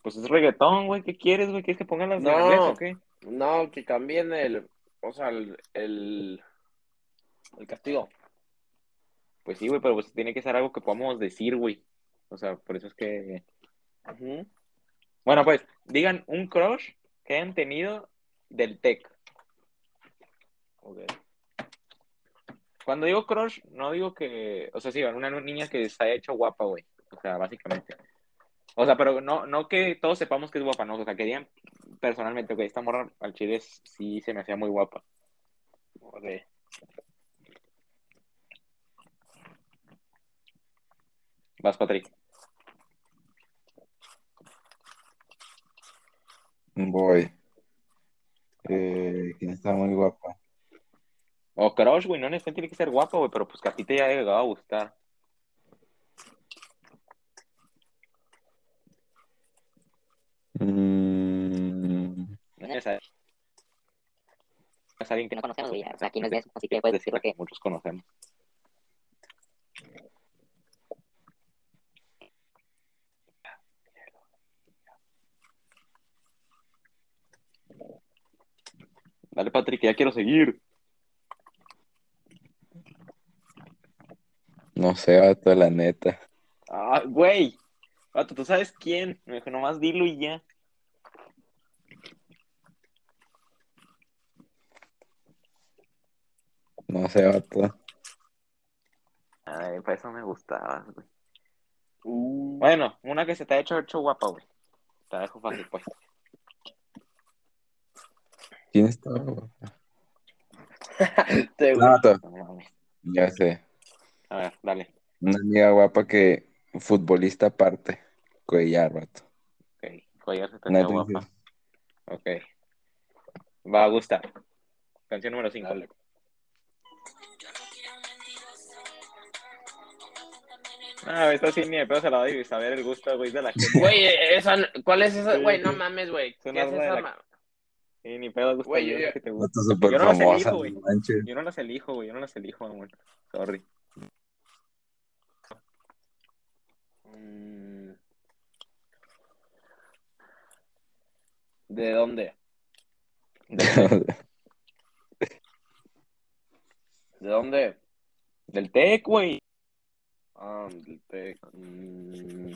Pues es reggaetón, güey, ¿qué quieres, güey? ¿Quieres que pongan las de No. inglés o qué? No, que cambien el, o sea, el, el, el castigo. Pues sí, güey, pero pues tiene que ser algo que podamos decir, güey. O sea, por eso es que... Bueno, pues, digan un crush que hayan tenido del tech. Ok. Cuando digo crush, no digo que, o sea, sí, una niña que se haya hecho guapa, güey. O sea, básicamente. O sea, pero no, no que todos sepamos que es guapa, no. O sea, que digan personalmente, ok, esta morra al chile sí se me hacía muy guapa. Ok. Vas, Patrick. Voy. Eh, ¿quién está muy guapa? O crush, güey, no necesariamente tiene que ser guapa, güey, pero pues que a ti te haya llegado a gustar. Mm, No es alguien que no conocemos, güey. O sea, aquí no es de eso, así que puedes decir lo que muchos conocemos. Dale, Patrick, ya quiero seguir. no sé, vato, la neta. Ah, güey. Vato, ¿tú sabes quién? Me dijo, nomás dilo y ya. No sé, vato. Ay, para eso me gustaba, güey. Uh, Bueno, una que se te ha hecho, hecho guapa, güey. Te la dejo fácil, pues. ¿Quién está guapa? No, No mames. ya sé. A ver, dale. Una amiga guapa que futbolista aparte. Cuellar, vato. Ok. Collar se te hacía guapa. Ok. Va a gustar. Canción número 5. Ah, esta sí ni de pedo se la doy y saber el gusto, güey, de la gente. Güey, esa, ¿cuál es esa? Güey, no mames, güey. ¿Qué es de esa? la- Sí, ni pedo gusta Güey, yo, yo- que te gusta. Yo no las elijo, güey. Yo no las elijo, güey, yo no las elijo, amor. Sorry. Mm. ¿De dónde? ¿De dónde? Del TEC, güey. Ah. Mm,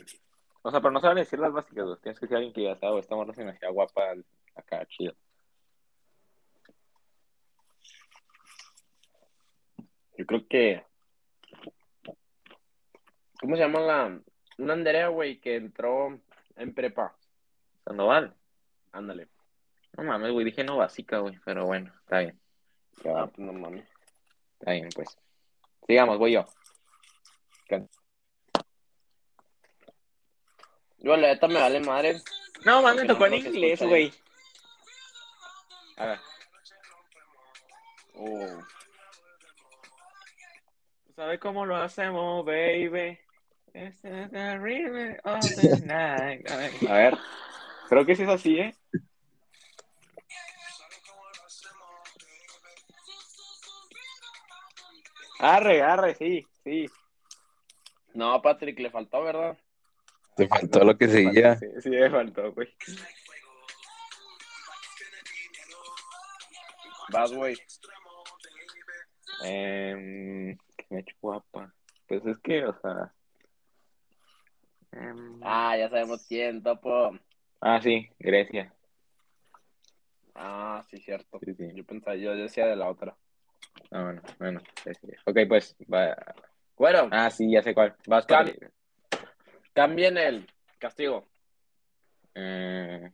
O sea, pero no saben decir las básicas, güey. Tienes que decir a alguien que ya sabe, esta morra se me hacía guapa acá, chido. yo creo que. ¿Cómo se llama la. Una Andrea, güey, que entró en prepa. Sandoval. Ándale. No mames, güey, dije no básica, güey, pero bueno, está bien. Ah, pues no mames. Está bien, pues. Sigamos, voy yo. Yo, la neta me vale madre. No, mames, me tocó en inglés, güey. A ver. Oh. ¿Sabes cómo lo hacemos, baby? This is the rhythm of the night. A ver. Creo que sí es así, ¿eh? Arre, arre, sí, sí. No, Patrick, le faltó, ¿verdad? Te faltó lo que seguía. Sí, sí, me faltó, güey. Vas, güey. Eh, que me guapa. Pues es que, o sea. em, Ah, ya sabemos quién, topo. ah, sí, Grecia. Ah, sí, cierto. Sí, sí. Yo pensaba, yo decía de la otra. Ah, bueno, bueno. sí, sí. Ok, pues. Va. Bueno, Ah, sí, ya sé cuál. Vas, Cam- cambien el castigo. Eh,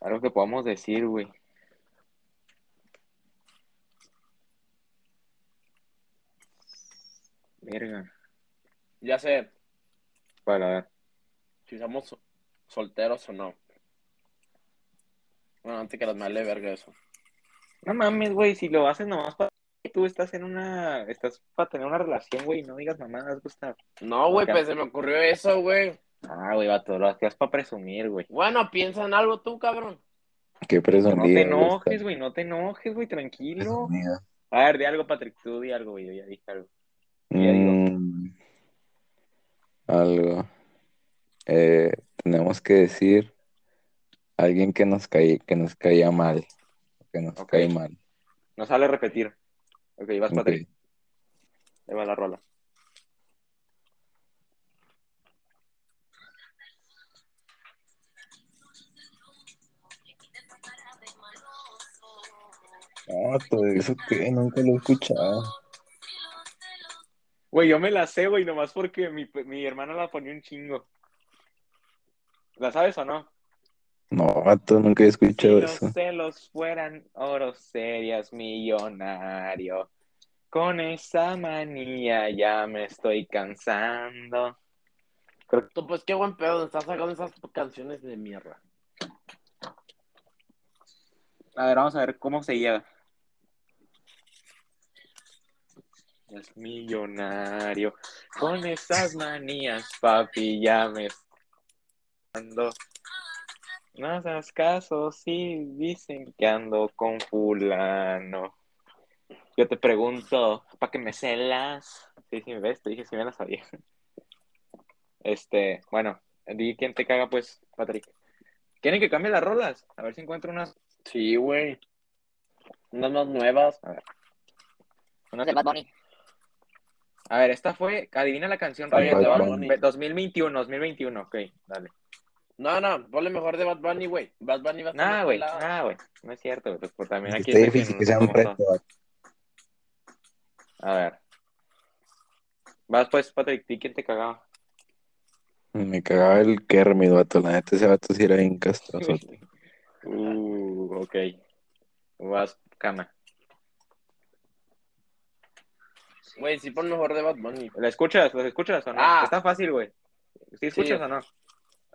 algo que podamos decir, güey. Verga. Ya sé Para ver. si somos so- solteros o no. Bueno, antes que las me vale verga eso. No mames, güey, si lo haces nomás para tú estás en una, estás para tener una relación, güey, no digas mamadas, Gustav. No, güey, pues se me ocurrió eso, güey. Ah, güey, vato, lo hacías para presumir, güey. Bueno, piensa en algo tú, cabrón. Qué No presumido. te enojes, güey, no te enojes, güey, tranquilo. Presumido. A ver, di algo, Patrick, tú di algo, güey, yo ya dije algo. Ya digo. Mm, algo. Eh, tenemos que decir alguien que nos cae, que nos caía mal. Que nos Ok. cae mal. No sale repetir. Ok, vas. Patrick. Ahí va la rola. Ah, todo eso que nunca lo he escuchado. Güey, yo me la sé, güey, nomás porque mi, mi hermana la ponía un chingo. ¿La sabes o no? No, vato, nunca he Si escuchado los eso. celos fueran oro, serías millonario. Con esa manía ya me estoy cansando. Pues qué buen pedo, estás sacando esas canciones de mierda. A ver, vamos a ver cómo se lleva. Es millonario. Con esas manías, papi, ya me estoy cansando. No hagas caso si dicen que ando con fulano. Yo te pregunto, ¿para qué me celas? Sí, sí, me ves, te dije si me la sabía. Este, bueno, di quién te caga, pues, Patrick. ¿Quieren que cambie las rolas? A ver si encuentro unas. Sí, güey. Unas más nuevas. unas de Bad Bunny. A ver, esta fue, adivina la canción, Está bien, Ryan, de Bad de Bunny. 2021, 2021, ok, dale. No, no, ponle mejor de Bad Bunny, güey. Bad Bunny va a estar Nah, güey, nah, güey, no es cierto, güey, pues, pues también aquí Está estoy difícil que sea un reto. vato. A ver. Vas pues, Patrick, ¿y quién te cagaba? Me cagaba el Kermit, vato. La neta, ese vato sí era bien castroso. Uh, ok. Vas, cama. Güey, sí pon mejor de Bad Bunny. ¿La escuchas? ¿Los escuchas o no? Ah. Está fácil, güey. ¿Sí escuchas Sí. o no?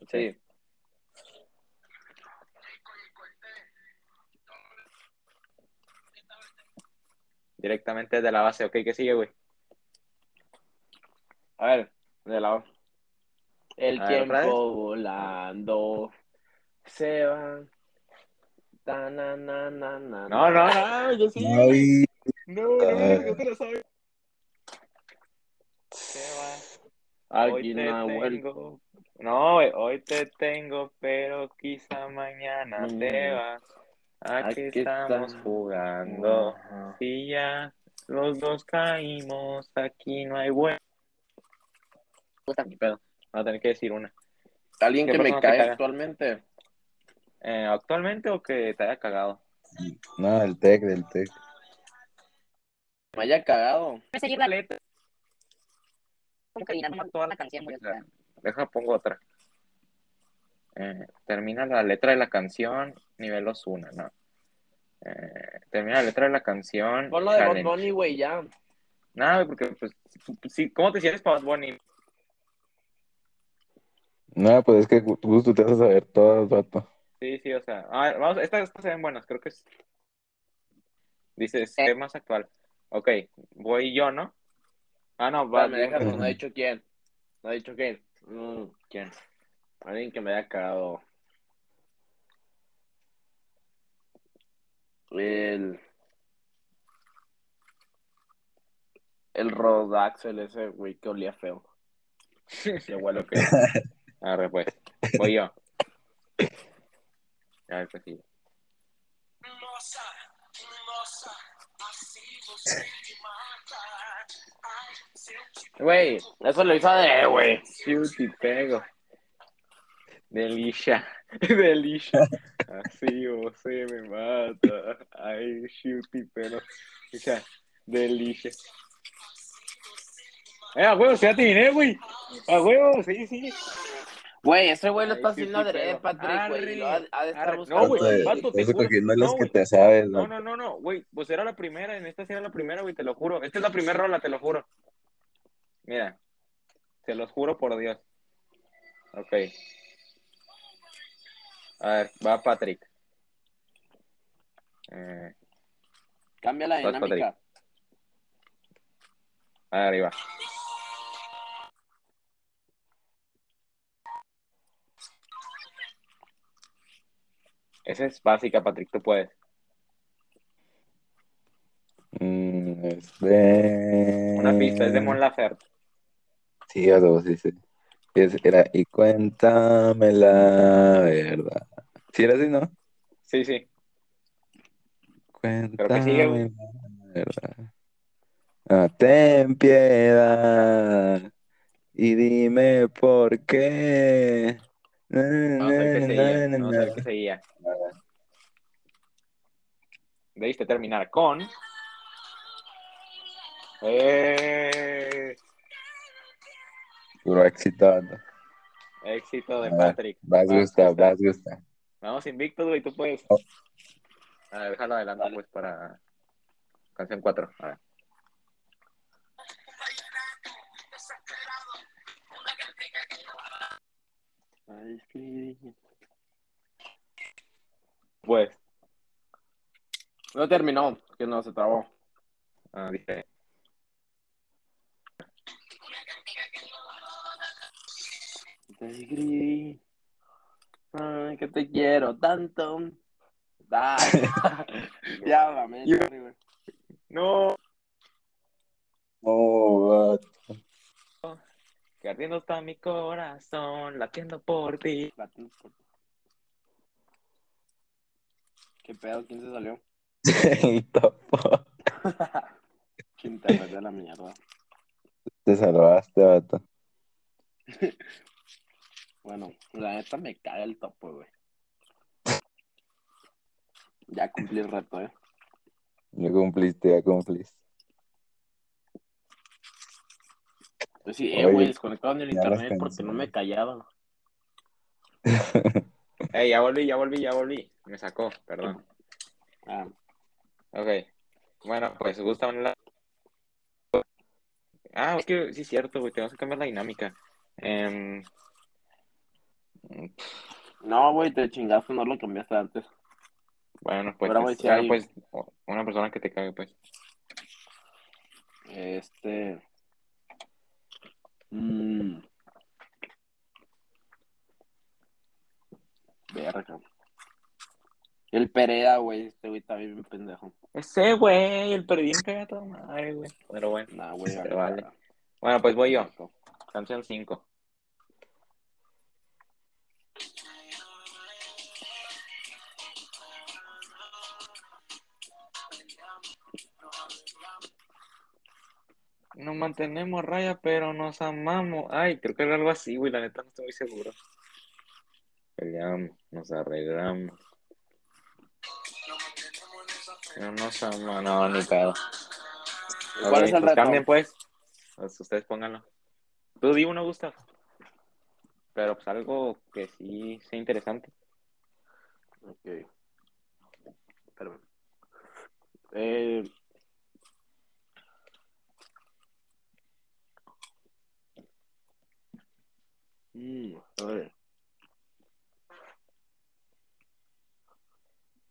Sí. Directamente desde la base, ok, ¿qué sigue, güey? A ver, de lado. El A tiempo volando se va. Na, na, na, na, No, no, no, yo sí. Ay, No, no, yo te lo sabes. Hoy Aquí te no vuelvo. tengo. No, hoy te tengo, pero quizá mañana te Mañana. vas. Aquí Aquí estamos jugando. Ajá. Y ya los dos caímos, aquí no hay bueno. Pedo. Voy a tener que decir una. ¿Alguien ¿Qué que me cae actualmente? Eh, ¿Actualmente o que te haya cagado? No, del tech, del tech. Me haya cagado. seguir la letra. Como que adivinando toda la canción, güey. o sea, Deja, pongo otra. Eh, termina la letra de la canción, nivel Osuna, no. Eh, termina la letra de la canción. Pon lo de Bad. Bunny, güey, ya. Nada, porque, pues, sí, ¿cómo te sientes para Bad Bunny? No, pues es que tú, te vas a saber todas, vato. Sí, sí, o sea, a ver, vamos, estas, estas se ven buenas, creo que es. Dice, es más actual. Ok, voy yo, ¿no? Ah, no, va. me deja, yo- no ha dicho quién. No ha dicho quién. Mm, ¿Quién? Alguien que me haya cagado. El. El Rodaxel ese, güey, que olía feo. Qué bueno que. Arre, pues. Voy yo. A ver, pues sí. Güey, eso lo hizo de, güey. Y pego. Delicia. Delicia. Así você me mata. Ay, shoot y pego. O sea, delicia. Eh, a huevo, se atiné, güey. A huevo, sí, sí. Güey, ese güey lo está haciendo adrede, pero- Patrick, güey. Arre, y lo ha, ha de estar arre. buscando. No, güey, vato, te Eso juro. porque no No, que te sabes, No, ¿no? no, no, no, güey, pues era la primera, en esta sí era la primera, güey, te lo juro. Esta es la primera rola, te lo juro. Mira, te los juro por Dios. Ok. A ver, va Patrick. Eh, Cambia la dinámica. arriba. Esa es básica, Patrick, tú puedes. Mm, es de... Una pista, es de Mon Laferte. Sí, vato, sí, sí. Era, y cuéntame la verdad. Sí, era así, ¿no? Sí, sí. Cuéntame sigue, güey. la verdad. Ah, ten piedad y dime por qué. Na, seguía. na, seguía. Debiste terminar con. ¡Eh! Puro éxito. de Ah, Patrick. Vas, Vas, Gusta, vas, Gusta. Vamos invictos, güey, tú puedes. Oh. A ver, déjalo adelante, pues, para canción 4. A ver. Pues, No terminó, que no se trabó. ah, dice. Te escribí. Ay, que te quiero tanto. Dale. Yo- güey. No, Oh, vato. que ardiendo está mi corazón, latiendo por ti. Latin Sport. ¿Qué pedo? ¿Quién se salió? El topo. ¿Quién internet de la mierda? Te salvaste, vato. Bueno, la neta me caga el topo, güey. Ya cumplí el reto, eh. Ya cumpliste, ya cumpliste. Pues sí, eh, güey, desconectaron el ya las internet porque no me callaban. Ey, ya volví, ya volví, ya volví. Me sacó, perdón. Ah, Ok. Bueno, pues gusta la... Ah, es que sí es cierto, güey, tenemos que cambiar la dinámica. Em, no, güey, te chingaste, no lo cambiaste antes. bueno, pues, es- bueno, decir pues una persona que te cague, pues. Este. Mmm. Verga. El Pereda, güey. Este güey está bien pendejo. Ese güey, el perdín caga toda madre, güey. Pero bueno. Nah, güey. Se vale. Bueno, pues voy yo. Canción 5. Mantenemos raya, pero nos amamos. Ay, creo que era algo así, güey, la neta no estoy muy seguro. Peleamos, nos arreglamos. No nos amamos, no, ni pedo. ¿Cuál es el reto? Cambien, pues. Pues ustedes pónganlo. Tú di uno, Gustavo. Pero pues algo que sí sea interesante. Ok. Espérame. Eh... Mm, a ver.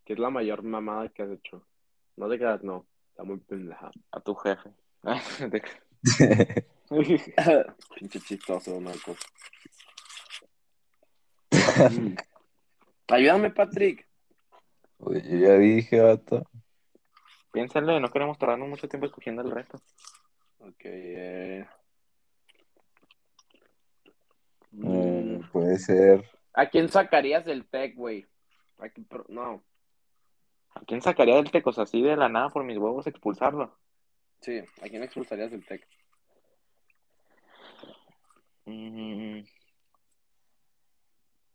¿Qué es la mayor mamada que has hecho? No te quedas, no. Está muy pendeja. A tu jefe. Pinche chistoso, Marco. Mm. Ayúdame, Patrick. Oye, yo ya dije, vato. Piénsenle, no queremos tardarnos mucho tiempo escogiendo el resto. Ok, eh. Eh, puede ser. ¿A quién sacarías del tech, güey? ¿A quién pro- No, ¿A quién sacaría del tecos así de la nada por mis huevos expulsarlo? sí, ¿a quién expulsarías del tech? Mm.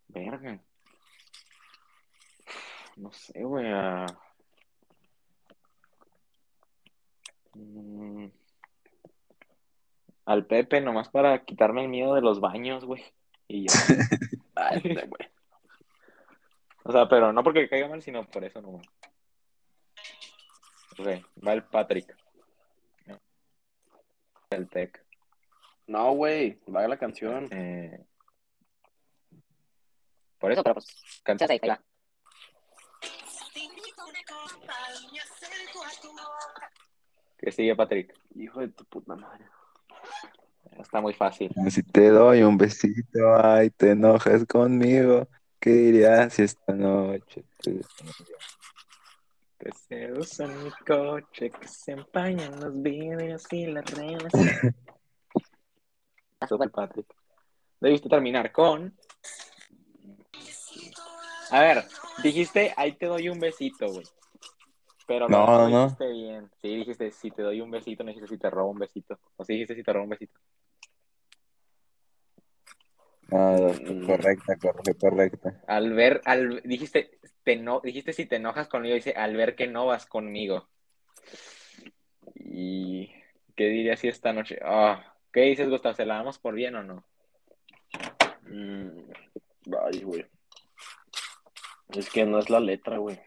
Verga. No sé, güey. a- Mm. Al Pepe, nomás para quitarme el miedo de los baños, güey. Y ya. Ay, este güey. O sea, pero no porque caiga mal, sino por eso no. Ok, va el Patrick. El Tech. No, güey, vaya la canción. Eh, por eso, Pero pues, se hace, ahí va. ¿Qué sigue, Patrick? Hijo de tu puta madre. Está muy fácil. Si te doy un besito, ay, te enojas conmigo. ¿Qué dirías si esta noche te... Que se usa en mi coche, que se empañan los vidrios y las renas. Super Patrick. Debiste terminar con. A ver, dijiste, ahí te doy un besito, güey. Pero No, no, no. dijiste bien. Sí, dijiste, si te doy un besito, no dijiste si te robo un besito. O sí dijiste si te robo un besito. Mm. correcta, correcta, correcta. Al ver, al, dijiste, te no, dijiste si te enojas conmigo, dice, al ver que no vas conmigo. ¿Y qué dirías si esta noche? Ah, ¿Qué dices, Gustavo? ¿Se la damos por bien o no? Mm, Ay, güey. Es que no es la letra, güey.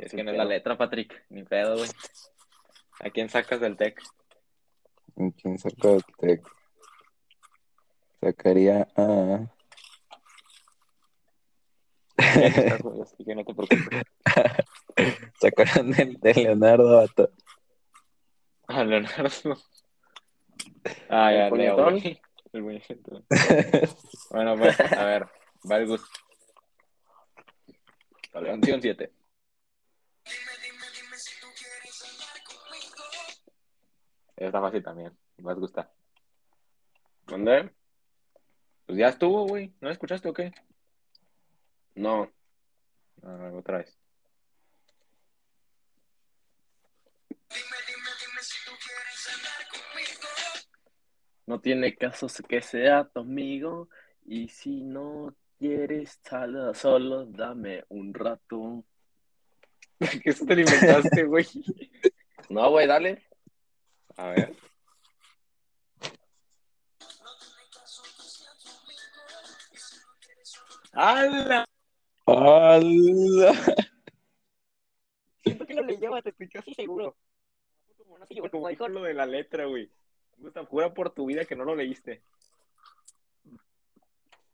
Es que no es la letra, Patrick. Ni pedo, güey. ¿A quién sacas del tech? ¿Y ¿Quién sacó el tec? Sacaría a... Así que no te preocupes. Sacaron el de Leonardo, vato. A Leonardo. Ah, ya, ¿El Leo, güey. El puñetón. Bueno, pues, a ver. Va el Gus. Canción 7. Está fácil también. Vas gusta. ¿Dónde? Pues ya estuvo, güey. ¿No escuchaste o qué? No. Ah, otra vez. No tiene caso que sea tu amigo. Y si no quieres, sal- solo dame un rato. ¿Qué eso te inventaste, güey? No, güey, dale. A ver. ¡Hala! ¡Hala! Siento que lo leyó, te escuché así seguro. Como no sé, yo, Como dijo lo de la letra, güey. Gusta, jura por tu vida que no lo leíste.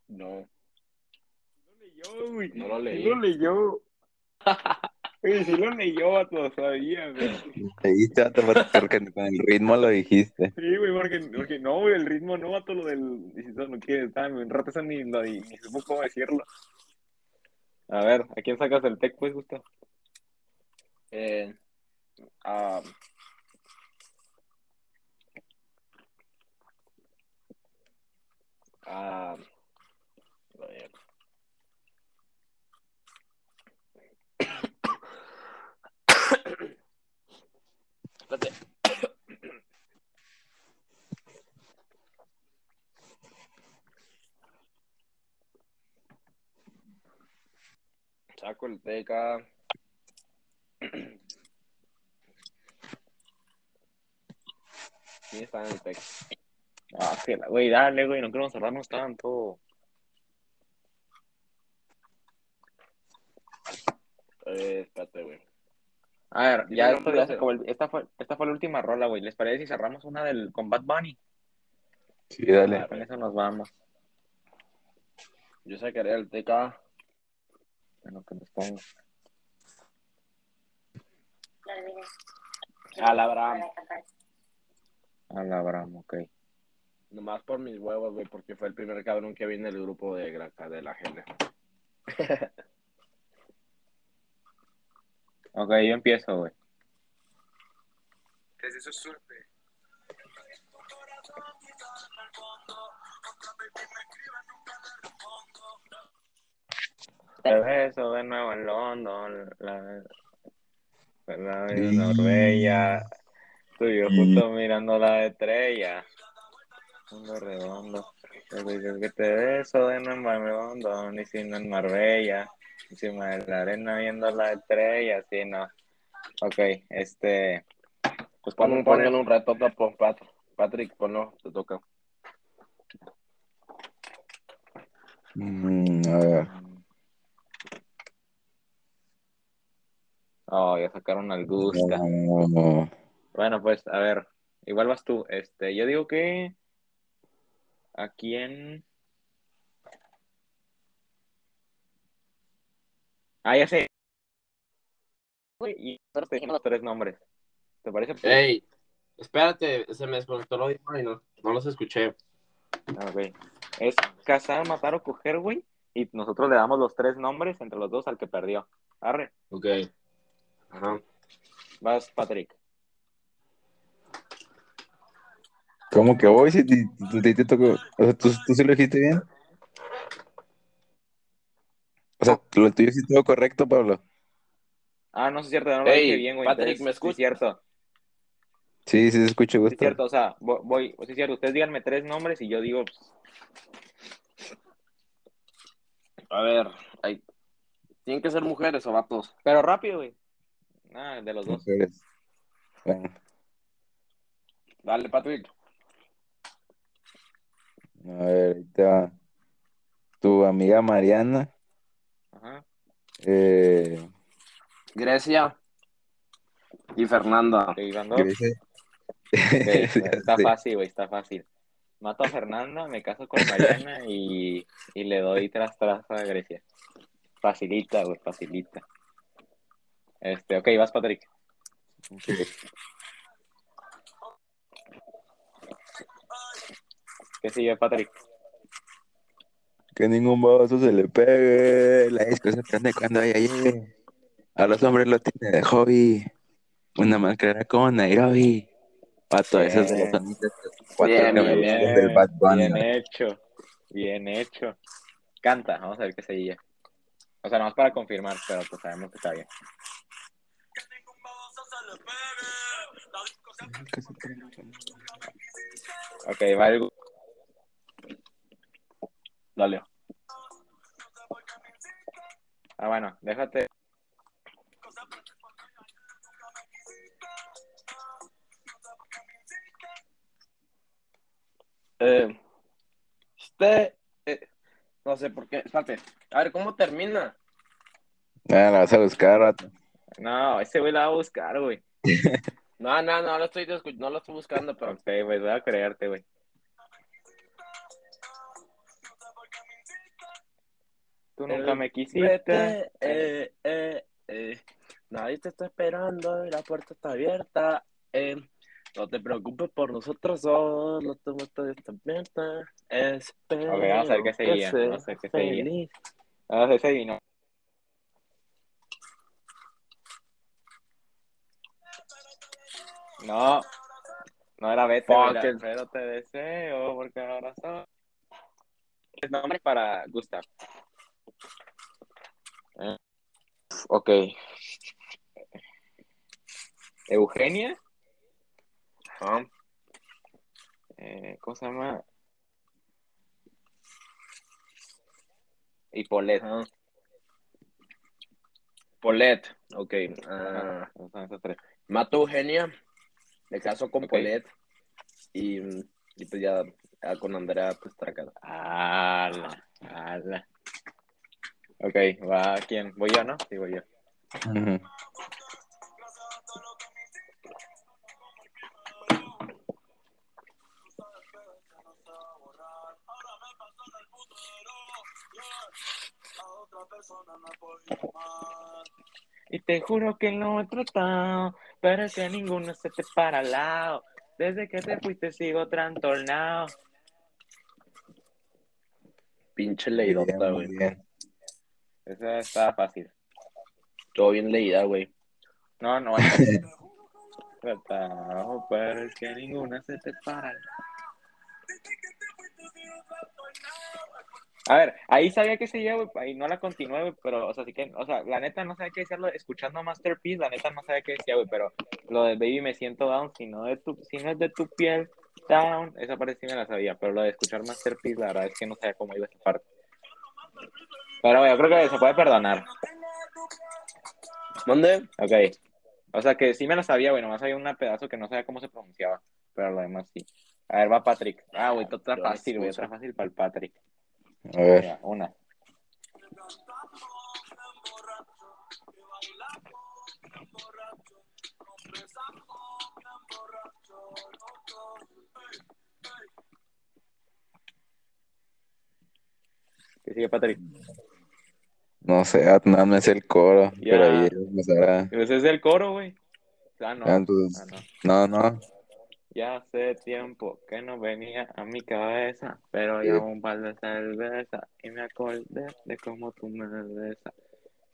No. No leyó, güey. No lo leí. Sí lo leyó. Güey, sí lo leyó, vato, sabía, güey. Leíste, vato, porque con el ritmo lo dijiste. Sí, güey, porque, porque no, güey, el ritmo no, vato, lo del... y si eso no quiere, está, en rato eso ni, lo, ni, ni supo cómo decirlo. A ver, ¿a quién sacas el tech, pues, Gusto? Eh, ah, ah, Espérate. Saco el teca. ¿Quién está en el teca? Ah, que la, güey, dale, güey, no queremos cerrarnos tanto. Eh, espérate, güey. A ver, ya, nombre ya se ese. acabó el- esta, fue, esta fue la última rola, güey. ¿Les parece si cerramos una del Combat Bunny? Sí, dale. Con eso nos vamos. Yo sacaría el TK. En lo que nos pongo. A la Abraham. A la Abraham, ok. Nomás por mis huevos, güey, porque fue el primer cabrón que vi en el grupo de Granja de la GL. Ok, yo empiezo, güey. Desde su suerte. Te beso de nuevo en London. La, la de Norbella. Tú y yo justo mirando la estrella. Mundo redondo. Que te beso de nuevo en London. Y si no en Marbella. Encima de la arena viendo la estrella. Sí, no. Ok, este. Pues Pon pongo un, pongan un reto, topo, Pat. Patrick, ponlo, te toca. Mm, a ver. Oh, ya sacaron al Gusta. No. Bueno, pues, a ver, igual vas tú. Este, yo digo que a quién. Ah, ya sé. Y nosotros te dijimos los tres nombres. ¿Te parece? Ey, espérate, se me desconectó el audífono y no, no los escuché. Ah, ok. Es casar, matar o coger, güey. Y nosotros le damos los tres nombres entre los dos al que perdió. Arre, Ok. Ajá. vas, Patrick. ¿Cómo que voy? Si te, te- te- te tocó. O sea, ¿tú, tú sí lo dijiste bien. O sea, lo tuyo sí estuvo correcto, Pablo. Ah, no, sí es cierto, no lo Ey, dije bien, güey. Patrick, entonces, ¿me Sí, escuchas? es cierto. Sí, sí, se escucha Sí, es gusto. cierto, o sea, vo- voy, sí, es cierto, ustedes díganme tres nombres y yo digo, pues, A ver, hay... ¿tienen que ser mujeres o vatos? pero rápido, güey. Ah, de los dos. Mujeres. Bueno, Dale, Patrick. a ver, ahí te va. Tu amiga Mariana. Ajá. Eh, Grecia y Fernanda. Grecia. Ok, está Sí. fácil, güey, está fácil. Mato a Fernanda, me caso con Mariana y, y le doy tras tras a Grecia. Facilita, güey, facilita. Este, ok, vas, Patrick. ¿Qué sigue, Patrick? Que ningún baboso se le pegue. La disco se prende cuando ella llegue. A los hombres lo tiene de hobby. Una máscara como Nairobi. Pato, Bien. esas. Cuatro Bien, bien, del Bad Bunny. bien hecho, bien hecho. Canta, vamos a ver qué seguía. O sea, nomás para confirmar, pero pues sabemos que está bien. Ok, va el... Dale. Ah, bueno, déjate. Eh, este, eh, no sé por qué, espérate. A ver, ¿cómo termina? Ah, la vas a buscar, rato. No, ese güey la va a buscar, güey. No, no, no lo estoy, no lo estoy buscando, pero Ok, güey, voy a creerte, güey. Tú nunca Eh, me quisiste. Eh, eh, eh. Nadie te está esperando y la puerta está abierta. eh. No te preocupes por nosotros solo, tu puerta está abierta. Espero Ok, vamos a ver qué que seguía, vamos a ver qué seguía. feliz. Ah, ese vino. No, no era vete, it. pero te deseo porque ahora soy. Es nombre para Gustav. Eh, Ok. Eugenia. Ajá. Eh, ¿Cómo se llama? Y Paulette. Ajá. Polet, ok. Ah. Mato Eugenia, me caso con Ok. Polet. Y, y pues ya con Andrea, pues traca. Ala, ala. Ok, va quién? ¿Voy yo, no? Sí, voy yo. Ujú. Y te juro que no he tratado, pero es que ninguno se te para al lado. Desde que te fuiste sigo trastornado. Pinche leidota, güey. bien. Esa está fácil. Todo bien leída, güey. No, no. Tratado, pero es que ninguna se te para. A ver, ahí sabía que seguía, güey, ahí no la continué, güey, pero, o sea, sí que, o sea, la neta no sabía qué decirlo, escuchando Masterpiece, la neta no sabía qué decía, güey, pero lo de Baby me siento down, si no, de tu, si no es de tu piel, down, esa parte sí me la sabía, pero lo de escuchar Masterpiece, la verdad es que no sabía cómo iba esa parte. Pero, yo creo que se puede perdonar, ¿Dónde? ok. O sea, que sí me la sabía, güey, nomás había un pedazo que no sabía cómo se pronunciaba, pero lo demás sí. A ver, va Patrick. Ah, güey, otra fácil, güey, otra fácil para el Patrick. A ver. Mira, una. ¿Qué sigue, Patrick? No sé, nada más el coro, Ya. pero ahí empezará. Pues es el coro, güey. Ah, no. Ah, entonces, Ah, no. no, no. Ya hace tiempo que no venía a mi cabeza, pero ya Sí. un par de cerveza y me acordé de cómo tú me besas.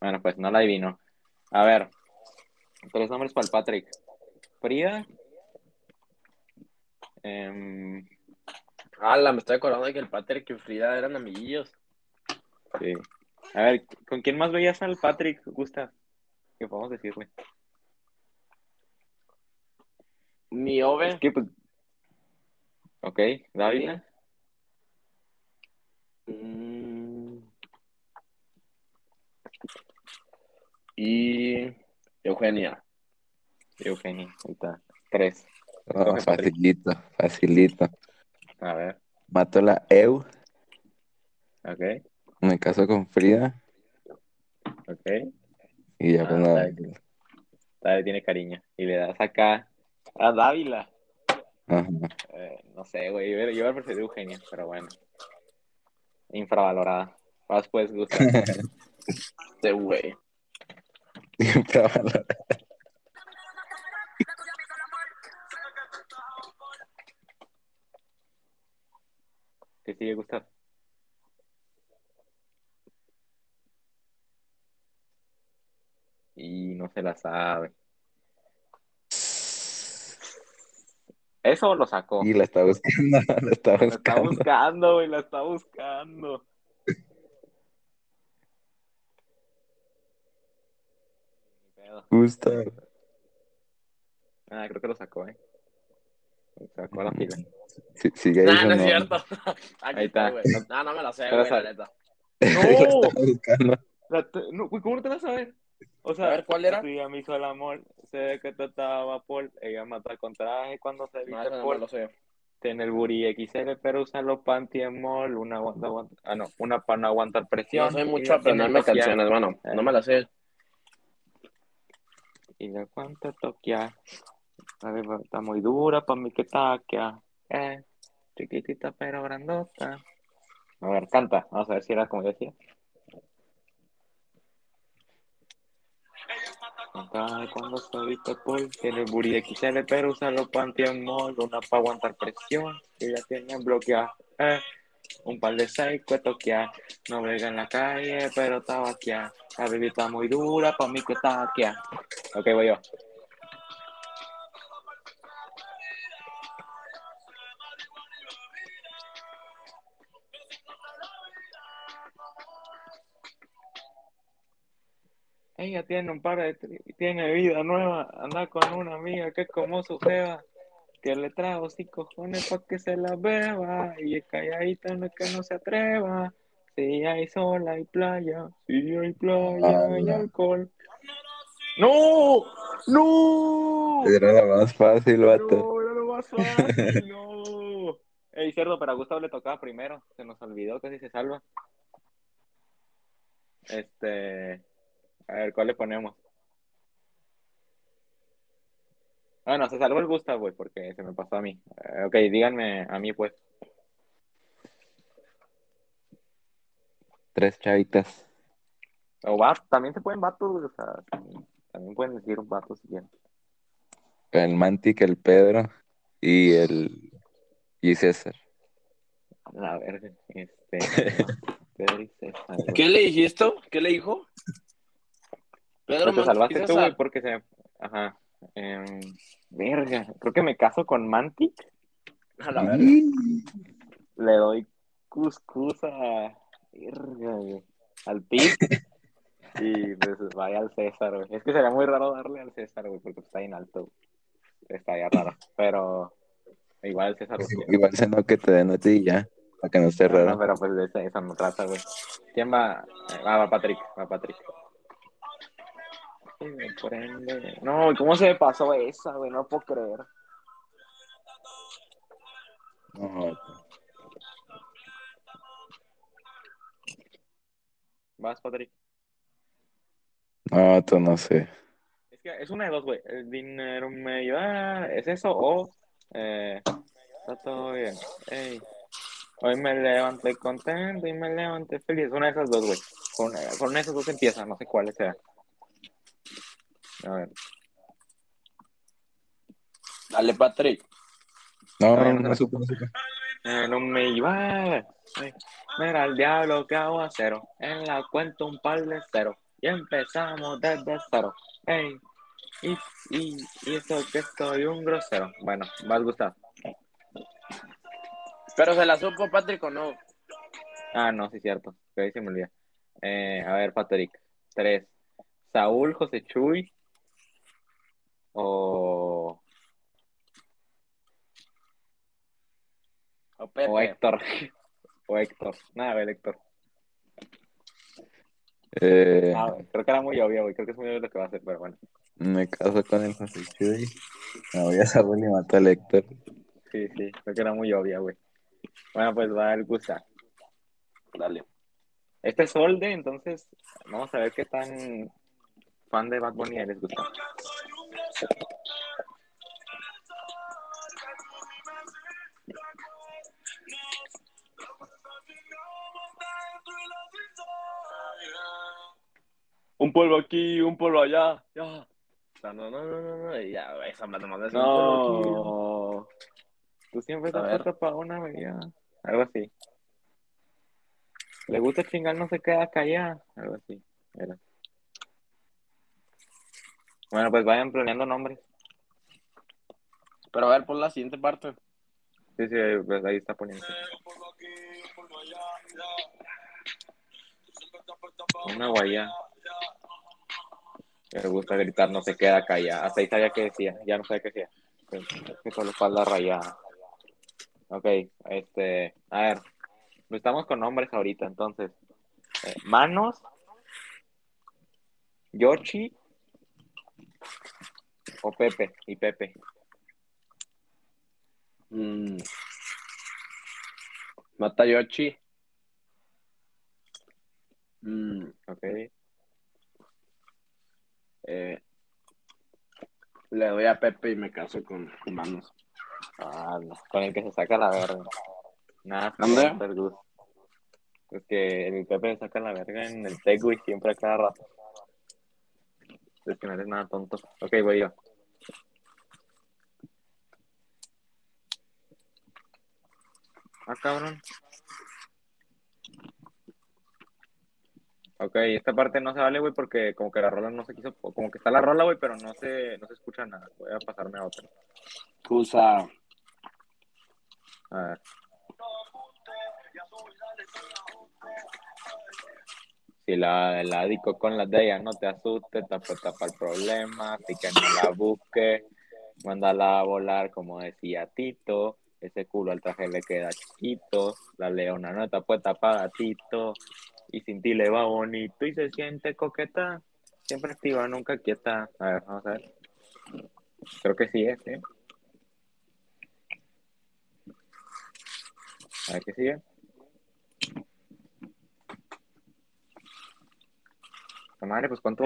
Bueno, pues no la adivino. A ver, tres nombres para el Patrick. Frida. Em, Ala, me estoy acordando de que el Patrick y Frida eran amiguillos. sí. A ver, ¿con quién más veías al Patrick, Gustav? ¿Qué podemos decirle? Mi Ove. Es que, pues... Ok, David. Mm. Y Eugenia. Eugenia, ahí está. Tres. Patrick. facilito, facilito. A ver, Mato la EU, ok, me caso con Frida ok. y ya Ah, pues nada. está David tiene cariño. Y le das acá a Dávila. Ajá. Eh, no sé, güey. Yo, yo preferido Eugenia, pero bueno. Infravalorada. Vas pues, gusta. Este güey. Infravalorado. ¿Qué sigue, Gustav? Y no se la sabe. Eso lo sacó. Y la está buscando, la está La está buscando. buscando, güey, la está buscando. Gusta. Ah, creo que lo sacó, eh. Lo Sacó a la fila. Sí, sigue ahí. Nah, no es cierto. Aquí Ahí está. güey. No, no me la sé, güey, la. La ¡No! está buscando. La te- no, güey, ¿cómo no te vas a ver? O sea, A ver, ¿cuál era? Tu día me hizo el amor, sé que trataba por ella mata con traje cuando se No, viste no por lo sé. Tiene el booty XL, pero usa los panty en mall, una aguanta, aguanta, ah no, una para no aguantar presión. No soy mucho a canciones, mano. No me la sé. Y la aguanta toquear. A ver, está muy dura para mí que taquea. Eh, chiquitita pero grandota. A ver, canta, vamos a ver si era como yo decía. Cuando se viste por tiene el XL, pero usa los panty en una para aguantar presión, que ya tiene bloqueada. Eh, un par de seis que toquear, no brega en la calle, pero está vaqueada. La baby está muy dura, para mí que está vaqueada. Ok, voy yo. Ella tiene un par de, tri- tiene vida nueva, anda con una amiga que es como su jeva, que le trajo cinco cojones para que se la beba, y es calladita no es que no se atreva, si hay sol hay playa, si hay playa hay Ala. alcohol. ¡No! ¡No! Era la más fácil, vato. No, era lo más fácil, no. Ey, cerdo, pero a Gustavo le tocaba primero. Se nos olvidó, casi se salva. Este. A ver, ¿cuál le ponemos? Ah, no, se salvó el Gustavo, güey, porque se me pasó a mí. Eh, ok, díganme a mí, pues. Tres chavitas. O va, también se pueden vatos, güey, o sea, también, pueden decir un vato si quieren. El Mantic, el Pedro y el y César. La verga, este. Pedro y César, güey. ¿Qué le dijiste? ¿Qué le dijo? Pedro Pues te salvaste tú, güey, porque se. Ajá. Em, verga, creo que me caso con Mantic. A la verga. Le doy cuscús a. Verga, güey, Al Pit. Y pues vaya al César, güey. Es que sería muy raro darle al César, güey, porque está bien alto. güey. Estaría raro. Pero igual el César lo quiere. Igual se no que te den a ti y ya, para que no esté No, raro. pero pues de esa, esa no trata, güey. ¿Quién va? Ah, va Patrick, va Patrick. Me prende. No, ¿cómo se me pasó esa, güey? No puedo creer. No, Vas, Patrick. no, tú no sé. Es que es una de dos, güey. El dinero me lleva. ¿Es eso? O. Eh, está todo bien. Ey. Hoy me levanté contento y me levanté feliz. Una de esas dos, güey. Con, con esas dos empieza, no sé cuáles sean. A ver. Dale, Patrick. No, A ver, no, no. no supe, no supe. Eh, no me iba. Mira el diablo que hago a cero. En la cuenta un par de cero. Y empezamos desde cero. Ey. Y, y, y eso que soy un grosero. Bueno, vas Gustavo. Pero se la supo Patrick o no. Ah, no, sí es cierto. Que ahí se me olvida. Eh, a ver, Patrick. Tres. Saúl, José Chuy. O, O Pepe. o Héctor. O Héctor. Nada, a ver, Héctor. Eh, Ah, creo que era muy obvio, güey. Creo que es muy obvio lo que va a hacer, pero bueno. me caso con el José Chuy. Me voy a Saúl y mato al Héctor. Sí, sí. Creo que era muy obvia, güey. Bueno, pues va el Gusta. Dale. Este es Solde, entonces vamos a ver qué tan fan de Bad Bunny eres, Gustavo. Un polvo aquí, un polvo allá. Ya. No, no, no, no, no, no. y Ya, esa hablando más de eso. No. Tú siempre ver. puesto para una bebida. Algo así. Le gusta chingar, no se queda callada. Algo así. Era. Bueno, pues vayan planeando nombres. Pero a ver, por la siguiente parte. Sí, sí, pues ahí está poniendo. Una guaya. Me gusta gritar, no se queda callada. Hasta ahí sabía que decía, ya no sé qué decía. Es que solo espalda rayada. Ok, este, a ver, estamos con nombres ahorita, entonces. Eh, Manos, Yoshi o Pepe y Pepe. Mm. Matayoshi. Mm. Ok, Eh, le doy a Pepe y me caso con Manos. ah, no, con el que se saca la verga. Nada, ¿Dónde? super good. Es que el Pepe saca la verga en el tech, güey, siempre a cada rato. Es que no eres nada tonto. Ok, voy yo. Ah, cabrón. Ok, esta parte no se vale, güey, porque como que la rola no se quiso, como que está la rola, güey, pero no se, no se escucha nada. Voy a pasarme a otra. Usa. A ver. Si la, la con la de ella, no te asustes, tapa, tapa el problema, así que no la busque, mándala a volar como decía Tito, ese culo al traje le queda chiquito, la leona no está puesta para Tito, y sin ti le va bonito y se siente coqueta, Siempre activa, nunca quieta. A ver, vamos a ver. Creo que sí es, ¿eh? A ver qué sigue. La madre, pues cuánto.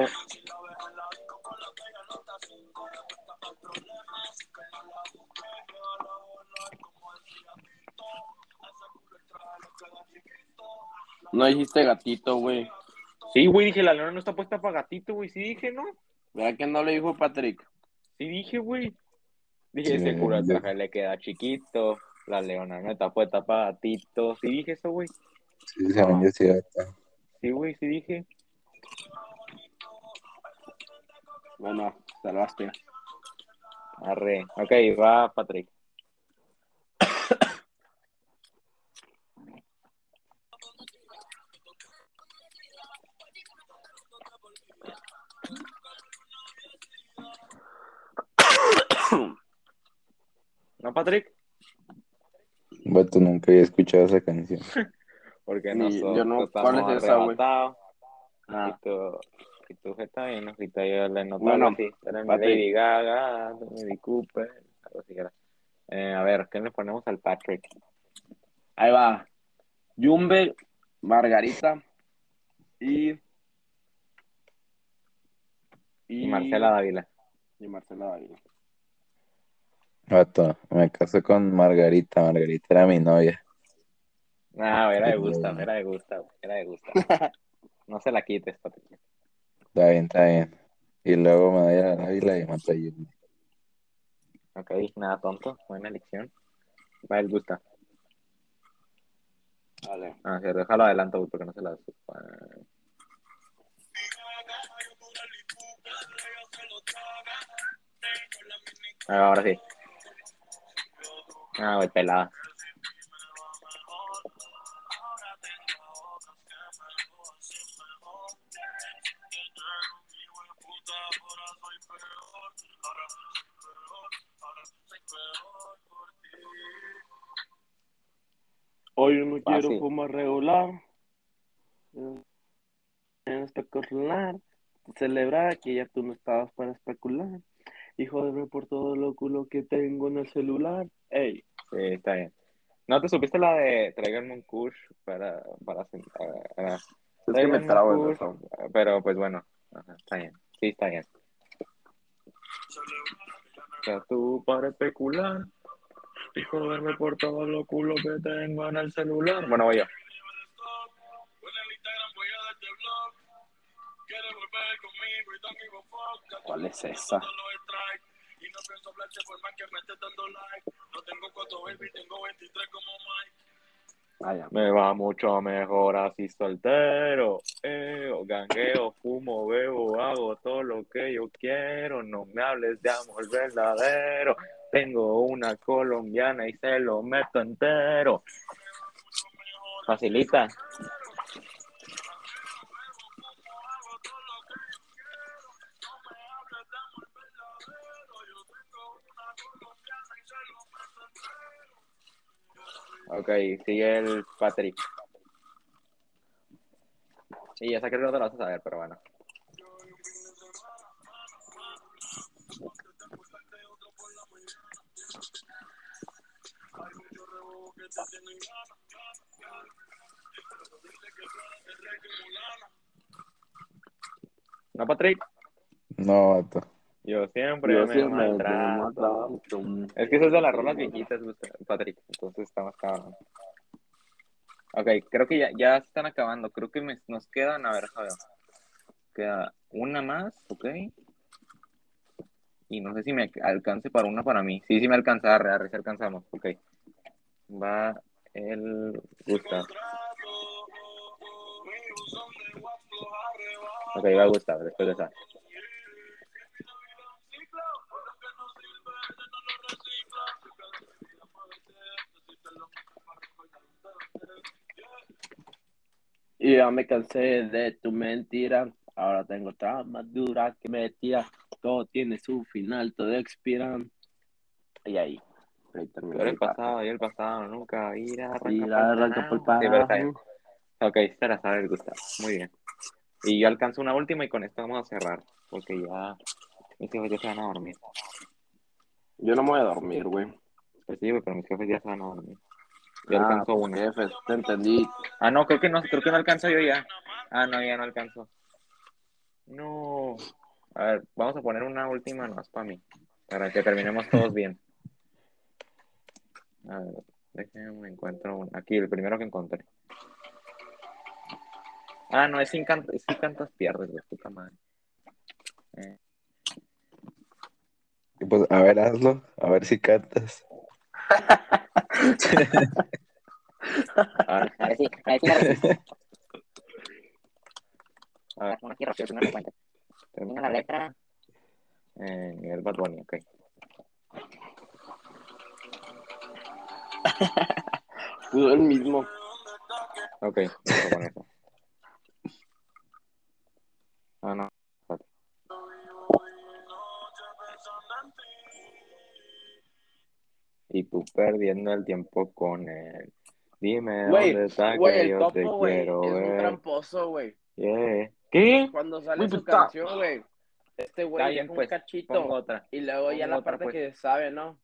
No dijiste gatito, güey. Sí, güey, dije, la leona no está puesta para gatito, güey. Sí dije, ¿no? ¿Verdad que no le dijo Patrick? Sí dije, güey. Dije, ese cura traje le queda chiquito. La leona no está puesta para gatito. Sí dije eso, güey. Sí, sí, ahorita. Sí, güey, sí dije. Bueno, salvaste. Arre. Ok, va Patrick. ¿No, Patrick? Vato, nunca había escuchado esa canción. Porque nosotros yo no- ¿cuál es esa, güey? Ah, Tú está bien, ¿no? Y tú yo le noto Bueno, así. Era. Lady Gaga, Lady Cooper, algo así era. Eh, a ver, ¿qué le ponemos al Patrick? ahí va. Jumbe, Margarita y. Y Marcela Dávila. Y Marcela Dávila. Vato, me casé con Margarita. Margarita era mi novia. No, era de gusta, era de gusta, era de gusta. No se la quites, Patrick. Está bien, está bien. Y luego me doy a la Ávila y mato a Yumi. Ok, nada tonto, buena elección. Va el gusta. Vale. Ah, sí, déjalo adelanto, güey, porque no se la supa. Ah, ahora sí. Ah, güey, pelada. Hoy no quiero Fácil. fumar regular. En especular. Celebrar que ya tú no estabas para especular. Y joderme por todo lo culo que tengo en el celular. Ey. Sí, está bien. ¿No te supiste la de tráiganme un kush para, para, para, Es que me trabo en eso. Pero pues bueno, ajá, está bien. Sí, está bien. O sea, tú para especular y joderme por todo lo culo que tengo en el celular. Bueno, voy yo. ¿Cuál es esa? Vaya. Me va mucho mejor así soltero. Eh, gangueo, fumo, bebo, hago todo lo que yo quiero. No me hables de amor verdadero. Tengo una colombiana y se lo meto entero. Facilita. Ok, sigue el Patrick. Sí, ya sé que no te lo vas a saber, pero bueno. ¿No, Patrick? No, vato. Yo siempre Yo me siempre maltrato. Es que eso es de las rolas viejitas, Patrick. Entonces estamos cabrón. Ok, creo que ya, ya están acabando. Creo que me- nos quedan, a ver, a ver. Queda una más, ok. Y no sé si me alcance para una para mí. Sí, sí me alcanza, arre, arre, si alcanzamos. Ok. Va el Gustav. Ok, va Gustav, después de esa. Ya me cansé de tu mentira. Ahora tengo otra más dura que me tira. Todo tiene su final, todo expira. Y ahí. Pero el pasado y el pasado nunca irá Y arranca la pa'l arranca por carajo. Sí, pero está bien. carajo. Ok, se la sabe el Gustav. Muy bien. Y yo alcanzo una última y con esto vamos a cerrar, porque ya mis jefes ya se van a dormir. Yo no me voy a dormir, güey. Pues sí, güey, pero mis jefes ya se van a dormir. Yo Ah, alcanzo una. jefes, te entendí. Ah, no, creo que no, creo que no alcanzo yo ya. Ah, no, ya no alcanzo. No. A ver, vamos a poner una última más para mí, para que terminemos todos bien. A ver, déjenme encuentro una. Aquí, el primero que encontré. Ah, no, es sin, can- es si cantas pierdes, güey, puta madre. Eh, Y Pues, a ver, hazlo, a ver si cantas. A ver si, a ver si la a ver, Aquí rápido, que no me cuenta. Termina la letra. eh, Miguel Bad Bunny, ok. Pudo el mismo. Ok, vamos a poner eso. Ah, no. Y tú perdiendo el tiempo con él. Dime Güey, dónde está güey, que el yo te topo, güey, es quiero un ver. tramposo, güey. Yeah. ¿Qué? Cuando sale su pues, está- canción, güey, este güey deja un pues, cachito Pongo otra. y luego ya pongo la otra, parte pues. que sabe, ¿no?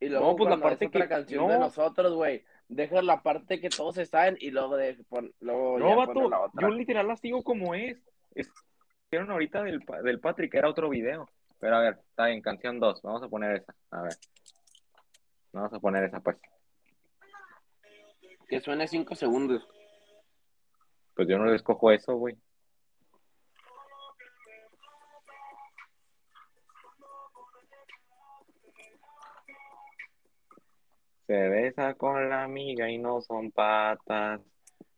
Y luego No, pues, la parte es que- canción de no. nosotros, güey, deja la parte que todos se saben y luego, de, pon- luego No, vato, la otra. yo literal la sigo como es. Es hicieron ahorita del, del Patrick, era otro video. Pero a ver, está bien, canción 2. Vamos a poner esa. A ver. Vamos a poner esa, pues. Que suene cinco segundos. Pues yo no le escojo eso, güey. Se besa con la amiga y no son patas.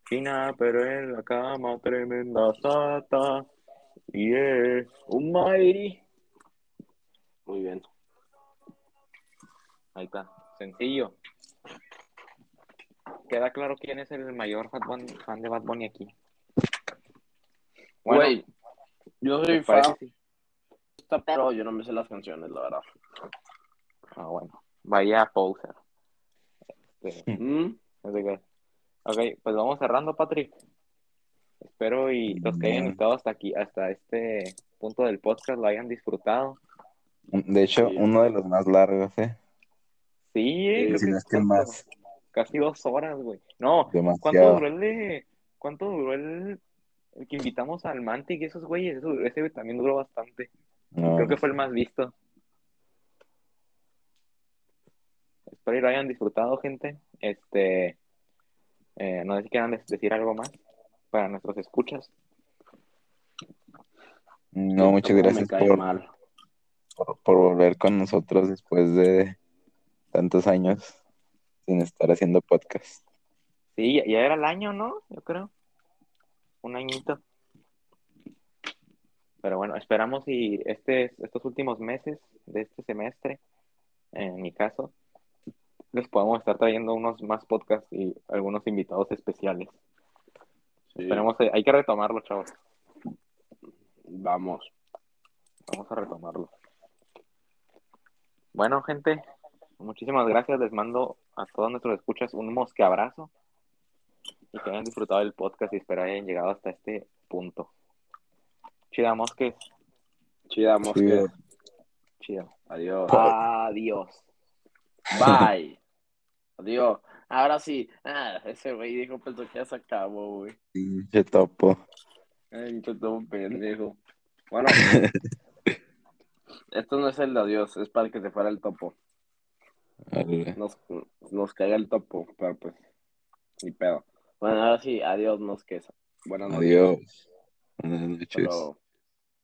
Fina, pero en la cama tremenda sata. Yeah, almighty. Muy bien. Ahí está, sencillo. Queda claro quién es el mayor Bunny- fan de Bad Bunny aquí. Bueno, Güey, yo soy ¿les parece fan, pero yo no me sé las canciones, la verdad. Ah, bueno. Vaya poser. Este, ¿Mm? Ok, pues vamos cerrando, Patrick. Espero y los que hayan estado hasta aquí, hasta este punto del podcast, lo hayan disfrutado. De hecho, Sí. uno de los más largos, ¿eh? Sí, eh, creo Si que no es que cuánto- más, casi dos horas, güey. No, ¿cuánto demasiado. duró el de, cuánto duró el, el que invitamos al Mantic y esos güeyes? Ese también duró bastante. No, Creo que fue el más visto. Espero y lo hayan disfrutado, gente. Este, eh, no sé si quieran decir algo más para nuestros escuchas. no, muchas gracias por, mal. por, por volver con nosotros después de tantos años sin estar haciendo podcast. Sí, ya, ya era el año, ¿no? Yo creo. Un añito. Pero bueno, esperamos y este, estos últimos meses de este semestre, en mi caso, les podamos estar trayendo unos más podcasts y algunos invitados especiales. Sí, Esperemos, eh, hay que retomarlo, chavos. Vamos. Vamos a retomarlo. Bueno, gente, muchísimas gracias. Les mando a todos nuestros escuchas un mosqueabrazo y que hayan disfrutado del podcast y espero hayan llegado hasta este punto. Chida, mosques. Chida, mosque. Chida. Adiós. Adiós. Bye. Adiós. Ahora sí. Ah, ese güey dijo, pues que ya se acabó, güey. Pinche topo. Todo un pendejo. Bueno, esto no es el de adiós, es para que se fuera el topo. Nos, nos caiga el topo, pero pues, ni pedo. Bueno, ahora sí, adiós, nos quesa. Buenas noches. Adiós. Buenas noches.